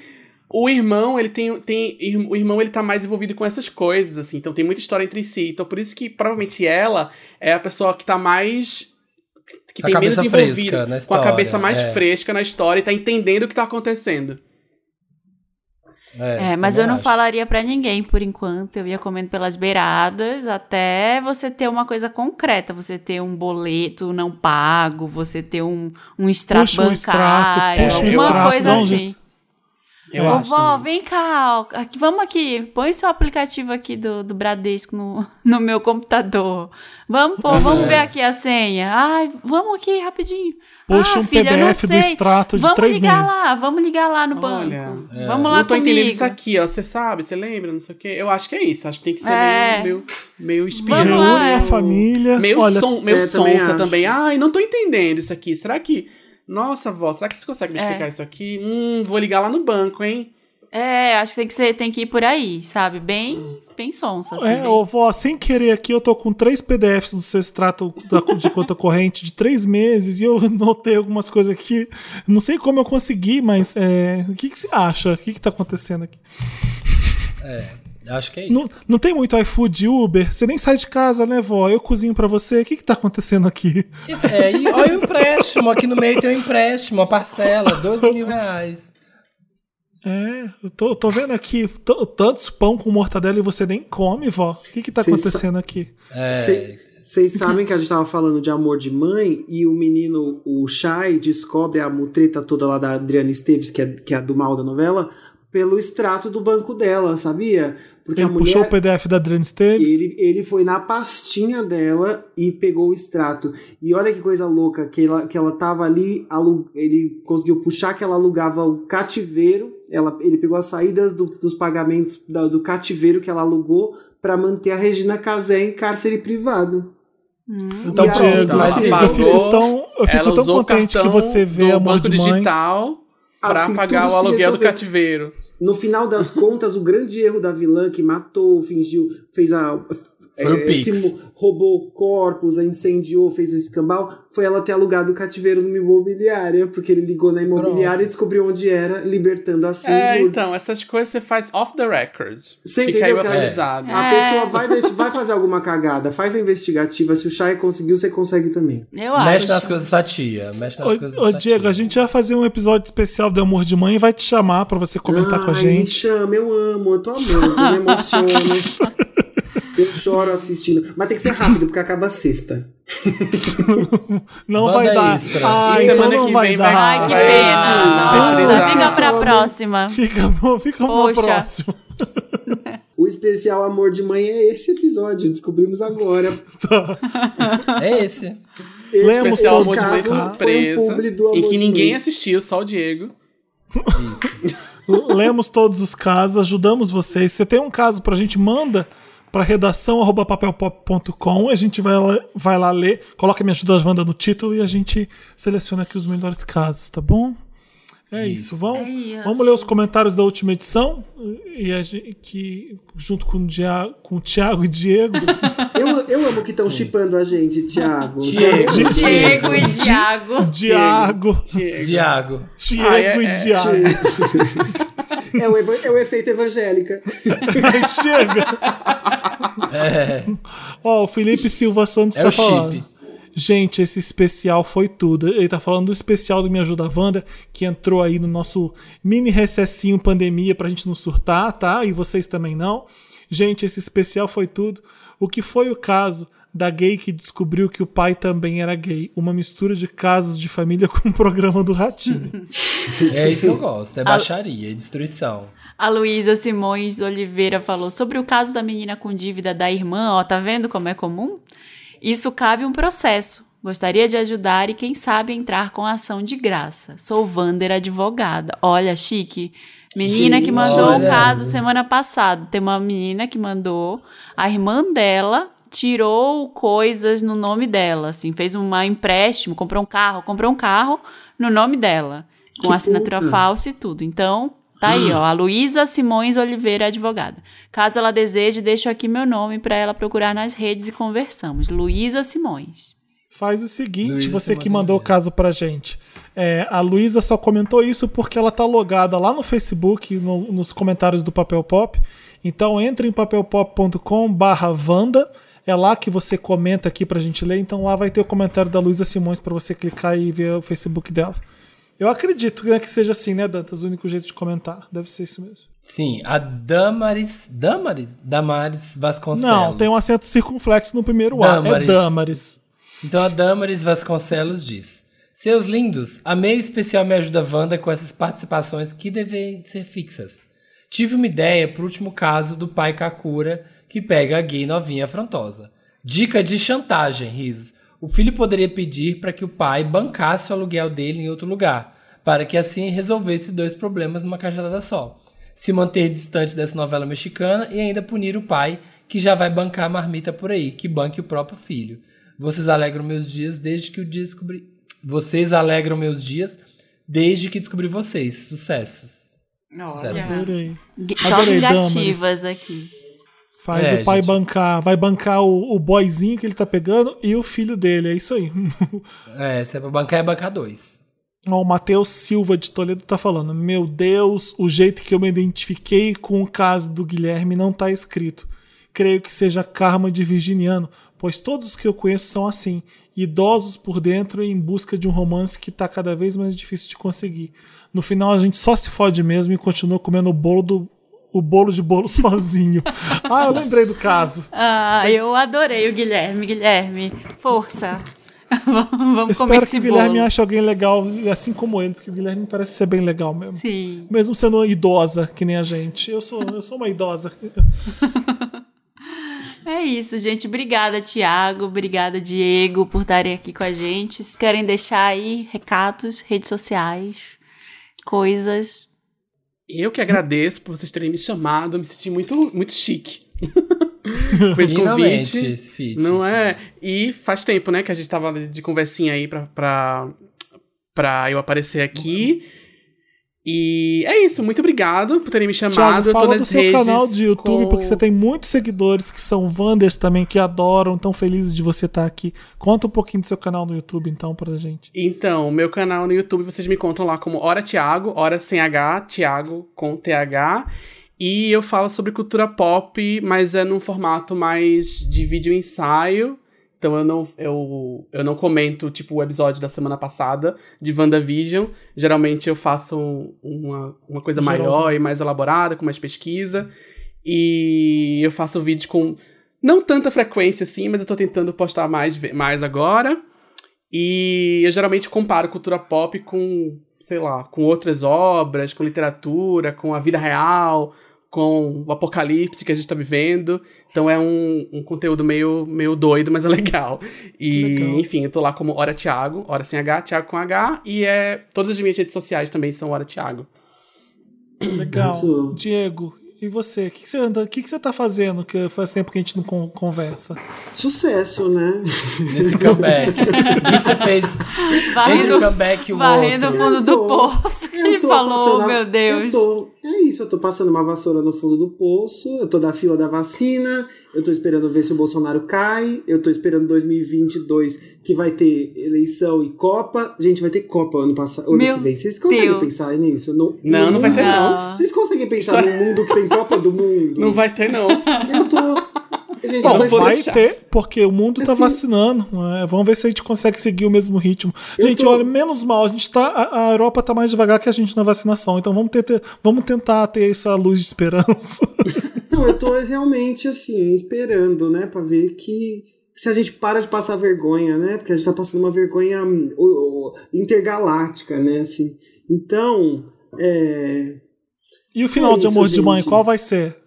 S5: o irmão, ele tem, tem o irmão ele tá mais envolvido com essas coisas assim. Então tem muita história entre si. Então por isso que provavelmente ela é a pessoa que tá mais que
S3: a
S5: tem menos envolvida,
S3: na
S5: com a
S3: história,
S5: cabeça mais
S3: é.
S5: fresca na história e tá entendendo o que tá acontecendo.
S4: É, mas eu não
S3: acho.
S4: falaria pra ninguém por enquanto. Eu ia comendo pelas beiradas até você ter uma coisa concreta. Você ter um boleto não pago, você ter um, um extrato
S1: Puxa um extrato,
S4: bancário,
S5: puxa um
S4: alguma
S5: extrato,
S4: coisa assim.
S5: Eu
S4: Ô,
S5: acho
S4: vó,
S5: também.
S4: vem cá, ó, aqui, vamos aqui, põe seu aplicativo aqui do, do Bradesco no, *laughs* no meu computador. Vamos, pô, vamos ver aqui a senha. Ai, vamos aqui rapidinho.
S1: Puxa
S4: ah,
S1: um
S4: filha,
S1: PDF do
S4: sei.
S1: extrato de
S4: vamos
S1: três
S4: ligar
S1: meses.
S4: lá, vamos ligar lá no
S5: Olha,
S4: banco.
S3: é.
S4: Vamos lá
S5: não tô
S4: comigo.
S5: entendendo isso aqui, ó. Você sabe, você lembra, não sei o quê. Eu acho que é isso. Acho que tem que ser
S4: É.
S5: meio, meio, meio espião.
S4: Vamos lá,
S1: Reúne
S4: é.
S1: a família.
S5: Meio,
S1: Olha,
S5: som, meio
S2: é, também
S5: sonsa
S2: acho.
S5: também. Ai, não tô entendendo isso aqui. Será que. Nossa, vó, será que você consegue me
S4: É.
S5: explicar isso aqui? Hum, vou ligar lá no banco, hein?
S4: É, acho que tem que, ser, tem que ir por aí, sabe? Bem, bem sonsa, assim.
S1: É,
S4: bem-
S1: ô, vó, sem querer aqui, eu tô com três PDFs do seu extrato da- de conta corrente de três meses e eu *laughs* notei algumas coisas aqui. Não sei como eu consegui, mas é, o que, que você acha? O que, que tá acontecendo aqui?
S3: Acho que é isso.
S1: Não, não tem muito iFood e Uber? Você nem sai de casa, né, vó? Eu cozinho pra você. O que, que tá acontecendo aqui?
S3: Isso é, e olha o empréstimo. Aqui no meio tem um empréstimo, uma parcela, 12 mil reais.
S1: É, eu tô, tô vendo aqui tantos pão com mortadela e você nem come, vó. O que, que tá
S2: Cês
S1: acontecendo aqui?
S3: É,
S2: Vocês sabem que a gente tava falando de amor de mãe e o menino, o Shai, descobre a mutreta toda lá da Adriana Esteves, que é, que é a do mal da novela, pelo extrato do banco dela, sabia? Porque
S1: Ele
S2: a
S1: puxou o
S2: mulher.
S1: PDF da Adriana Esteves?
S2: Ele, ele foi na pastinha dela e pegou o extrato. E olha que coisa louca, que ela, que ela tava ali, ele conseguiu puxar que ela alugava o cativeiro. Ela, ele pegou as saídas do- dos pagamentos da- do cativeiro que ela alugou para manter a Regina Casé em cárcere privado.
S1: Então,
S2: E aí,
S1: Diego,
S2: então,
S1: eu eu fico tão, eu fico
S5: Ela
S1: tão contente que você vê amor
S5: banco
S1: de mãe.
S5: Pra
S2: Assim,
S5: pagar o aluguel do cativeiro.
S2: No final das contas, o grande erro da vilã que matou, fingiu, fez a.
S3: Foi o
S2: é,
S3: Pix.
S2: roubou corpos, incendiou, fez o escambau, foi ela ter alugado o cativeiro numa imobiliária, porque ele ligou na imobiliária e descobriu onde era, libertando assim
S5: É,
S2: Lourdes.
S5: então, essas coisas você faz off the record.
S2: Você
S5: Fica
S2: entendeu que ela-
S5: avisado.
S2: A
S4: É.
S2: pessoa vai, vai fazer alguma cagada, faz a investigativa. Se o Chay conseguiu, você consegue também.
S4: Eu
S3: Mexe
S4: acho.
S3: nas coisas da tia. Mexe nas coisas
S1: Ô, ô,
S3: da
S1: Diego,
S3: tia.
S1: a gente vai fazer um episódio especial do Amor de Mãe e vai te chamar pra você comentar com a
S2: Ai, Me
S1: gente.
S2: chama, eu amo, eu tô amando, eu me *laughs* emociono. Eu choro assistindo. Mas tem que ser rápido, porque acaba sexta.
S1: Não vai dar.
S3: Extra.
S1: Ah,
S5: E
S1: então
S5: semana
S1: não
S5: que
S1: vai
S5: vem
S1: dar.
S5: vai-
S4: Ai, que pena. Nossa, fica pra próxima.
S1: Fica bom, fica bom
S4: Poxa.
S1: próximo.
S2: O especial Amor de Mãe é esse episódio, descobrimos agora.
S3: É esse.
S2: Esse
S1: Lemos
S5: Especial
S1: todos
S5: Amor de Mãe
S2: um
S5: surpresa.
S2: Amor
S5: Em que ninguém
S2: Mãe.
S5: assistiu, só o Diego.
S3: Isso.
S1: Lemos todos os casos, ajudamos vocês. Se tem um caso pra gente, manda pra redação arroba papelpop.com. A gente vai lá, vai lá ler, coloca Me Ajuda Wanda no título e a gente seleciona aqui os melhores casos, tá bom? É isso. Vamos,
S4: É isso.
S1: vamos ler os comentários da última edição e a gente, que junto com o, Dia, com o Thiago e Diego. *laughs*
S2: Eu, eu amo que estão chipando a gente, Thiago.
S3: Diego.
S4: Diego e Diago.
S1: Diago,
S5: Diego.
S3: Diago.
S1: Diego
S5: Ah, é-
S1: e
S5: é-
S1: Diago.
S2: É o, é o efeito evangélica. *laughs*
S1: Chega. Ó, o Felipe Silva Santos
S3: É
S1: tá
S3: o
S1: falando.
S3: chip.
S1: Gente, esse especial foi tudo. Ele tá falando do especial do Me Ajuda Wanda, que entrou aí no nosso mini recessinho pandemia pra gente não surtar, tá? E vocês também não. Gente, esse especial foi tudo. O que foi o caso da gay que descobriu que o pai também era gay? Uma mistura de casos de família *laughs* com o programa do Ratinho. *laughs*
S3: É isso que eu gosto. É baixaria, é destruição.
S4: A Luísa Simões Oliveira falou sobre o caso da menina com dívida da irmã, ó, tá vendo como é comum? Isso cabe um processo. Gostaria de ajudar e, quem sabe, entrar com ação de graça. Sou Vander, advogada. Olha, chique. Menina que
S2: Gente.
S4: mandou um caso semana passada. Tem uma menina que mandou, a irmã dela tirou coisas no nome dela, assim, fez um empréstimo, comprou um carro, comprou um carro no nome dela, com
S2: Que
S4: assinatura
S2: puta.
S4: falsa e tudo. Então, tá aí, ó, a Luísa Simões Oliveira, advogada. Caso ela deseje, deixo aqui meu nome para ela procurar nas redes e conversamos. Luísa Simões.
S1: Faz o seguinte,
S3: Luísa
S1: você que
S3: Simões
S1: mandou o caso pra gente. É, a Luísa só comentou isso porque ela tá logada lá no Facebook, no- nos comentários do Papel Pop. Então entre em papelpop.com barra Wanda. É lá que você comenta aqui pra gente ler. Então lá vai ter o comentário da Luísa Simões pra você clicar e ver o Facebook dela. Eu acredito né, que seja assim, né, Dantas? O único jeito de comentar. Deve ser isso mesmo.
S3: Sim, a Damaris. Damaris? Damaris Vasconcelos.
S1: Não, tem um acento circunflexo no primeiro A. É
S3: Damaris.
S1: Damaris.
S3: Então a Damaris Vasconcelos diz: Seus lindos, amei o especial Me Ajuda Wanda com essas participações que devem ser fixas. Tive uma ideia pro último caso do pai Kakura que pega a gay novinha afrontosa. Dica de chantagem, risos. O filho poderia pedir para que o pai bancasse o aluguel dele em outro lugar, para que assim resolvesse dois problemas numa cajadada só. Se manter distante dessa novela mexicana e ainda punir o pai, que já vai bancar a marmita por aí, que banque o próprio filho. Vocês alegram meus dias desde que o descobri. Vocês alegram meus dias desde que descobri vocês. Sucessos. Sucessos.
S1: Adorei.
S4: Só
S1: Adorei,
S4: vingativas aqui.
S1: Faz
S3: É,
S1: o pai
S3: gente.
S1: bancar, vai bancar o, o boyzinho que ele tá pegando e o filho dele, é isso aí. *laughs*
S3: É, se é pra bancar, é bancar dois.
S1: Ó, o Matheus Silva de Toledo tá falando: Meu Deus, o jeito que eu me identifiquei com o caso do Guilherme não tá escrito. Creio que seja karma de virginiano, pois todos os que eu conheço são assim, idosos por dentro e em busca de um romance que tá cada vez mais difícil de conseguir. No final a gente só se fode mesmo e continua comendo o bolo do o bolo de bolo *laughs* sozinho. ah, eu lembrei do caso.
S4: Ah, eu adorei o Guilherme. Guilherme, força. *laughs* Vamos comer
S1: Espero
S4: esse
S1: que o Guilherme
S4: bolo.
S1: ache alguém legal, assim como ele, porque o Guilherme parece ser bem legal mesmo.
S4: Sim.
S1: Mesmo sendo idosa, que nem a gente. Eu sou, eu sou uma idosa. *laughs*
S4: É isso, gente. Obrigada, Tiago. Obrigada, Diego, por estarem aqui com a gente. Se querem deixar aí recados, redes sociais, coisas.
S5: Eu que agradeço por vocês terem me chamado, eu me senti muito, muito chique. *laughs* Com esse
S3: Finalmente,
S5: convite.
S3: esse feat.
S5: Não é? E faz tempo, né, que a gente tava de conversinha aí pra, pra, pra eu aparecer aqui. E é isso, muito obrigado por terem me chamado.
S1: Thiago, fala do seu
S5: redes
S1: canal de YouTube,
S5: com-
S1: porque você tem muitos seguidores que são Wanders também, que adoram, tão felizes de você estar aqui. Conta um pouquinho do seu canal no YouTube, então, pra gente.
S5: Então, meu canal no YouTube, vocês me contam lá como Hora Thiago, Hora sem H, Thiago com TH. E eu falo sobre cultura pop, mas é num formato mais de vídeo ensaio. Então eu não, eu, eu não comento, tipo, o episódio da semana passada de WandaVision. Geralmente eu faço um- uma, uma coisa maior e mais elaborada, com mais pesquisa. E eu faço vídeos com não tanta frequência assim, mas eu tô tentando postar mais, mais agora. E eu geralmente comparo cultura pop com, sei lá, com outras obras, com literatura, com a vida real, com o apocalipse que a gente tá vivendo. Então é um, um conteúdo meio, meio doido, mas é legal. E,
S1: Legal.
S5: enfim, eu tô lá como Hora Thiago, Hora sem H, Thiago com H, e é todas as minhas redes sociais também são Hora Thiago.
S1: Legal.
S2: Isso.
S1: Diego, e você? O que, que você anda? O que, que você tá fazendo? Que faz tempo que a gente não con- conversa.
S2: Sucesso, né?
S3: Nesse comeback. o que você fez entre o
S4: Varrendo,
S3: comeback e o
S4: varrendo o fundo
S2: Eu
S4: do
S2: tô-
S4: poço. Ele
S2: tô
S4: falou,
S2: passando
S4: meu Deus.
S2: Eu tô, é isso, eu tô passando uma vassoura no fundo do poço, eu tô na fila da vacina, eu tô esperando ver se o Bolsonaro cai, eu tô esperando 2022 que vai ter eleição e Copa. Gente, vai ter Copa ano passado, ano
S4: Meu
S2: que vem. Vocês conseguem
S4: Deus.
S2: pensar nisso? No-
S5: Não,
S2: no
S5: não vai ter, não.
S2: Vocês conseguem pensar num mundo que tem Copa do *laughs* Mundo?
S5: Não vai ter, não.
S2: Eu tô. Gente,
S1: Bom,
S2: tô
S1: vai
S2: esperando-
S1: ter, porque o mundo tá
S2: Assim-
S1: vacinando. né? Vamos ver se a gente consegue seguir o mesmo ritmo. Gente,
S2: tô-
S1: olha, menos mal, a gente tá. A, a Europa tá mais devagar que a gente na vacinação. Então vamos, ter, ter- vamos tentar ter essa luz de esperança. *laughs*
S2: Não, eu tô realmente assim, esperando, né, pra ver que se a gente para de passar vergonha, né? Porque a gente tá passando uma vergonha hum, o- o- intergaláctica, né? Assim. Então, é.
S1: E o final
S2: É
S1: de
S2: isso,
S1: Amor de Mãe,
S2: gente.
S1: qual vai ser?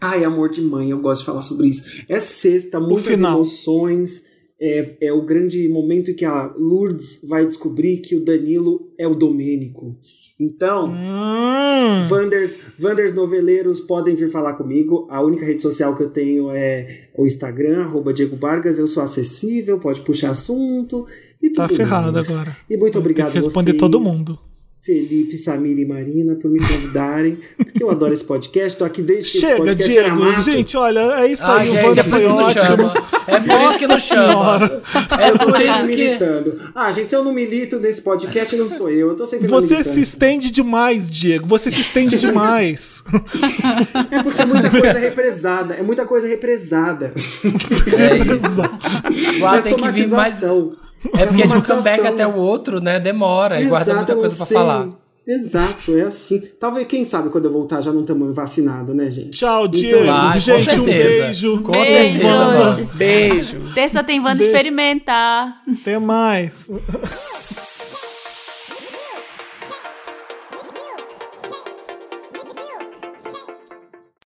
S2: Ai, amor de mãe, eu gosto de falar sobre isso. É sexta, muitas emoções. É, é o grande momento em que a Lourdes vai descobrir que o Danilo é o Domênico. Então,
S1: Hum,
S2: Wanders, Wanders Noveleiros podem vir falar comigo. A única rede social que eu tenho é o Instagram, arroba Diego Vargas. Eu sou acessível, pode puxar assunto. E
S1: tá
S2: tudo
S1: ferrado
S2: mais.
S1: agora.
S2: E muito obrigado
S1: Tem que responder
S2: vocês,
S1: todo mundo.
S2: Felipe, Samir e Marina, por me convidarem. porque eu adoro esse podcast. Tô aqui desde que esse
S1: Chega,
S2: podcast era
S1: Diego.
S2: mato.
S1: Gente, olha, é isso
S3: Ah,
S1: aí. o
S3: gente,
S1: Wanda
S3: é por
S1: foi
S3: isso que não
S1: ótimo.
S3: chama. É por isso que não chama. É
S2: Eu tô
S3: por
S2: sempre
S3: isso que.
S2: militando. Ah, gente, se eu não milito nesse podcast, não sou eu. Eu tô sempre
S1: Você se estende demais, Diego. Você se estende demais. *laughs*
S2: É porque é muita coisa represada. É muita coisa represada.
S3: É isso. *laughs*
S2: É
S3: tem que vir mais. É porque de um
S2: somatização.
S3: comeback até o outro, né? Demora. E guarda
S2: Exato,
S3: muita coisa pra
S2: sei.
S3: falar.
S2: Exato, é assim. Talvez, quem sabe, quando eu voltar já não estamos vacinados, né, gente?
S1: Tchau, Diego.
S3: Vai, com
S1: Gente, um
S3: certeza.
S1: beijo.
S3: Com
S4: Beijos.
S3: certeza, mano.
S5: Beijo.
S4: Terça tem Wanda
S1: Beijo.
S4: experimentar.
S1: Até mais. *laughs*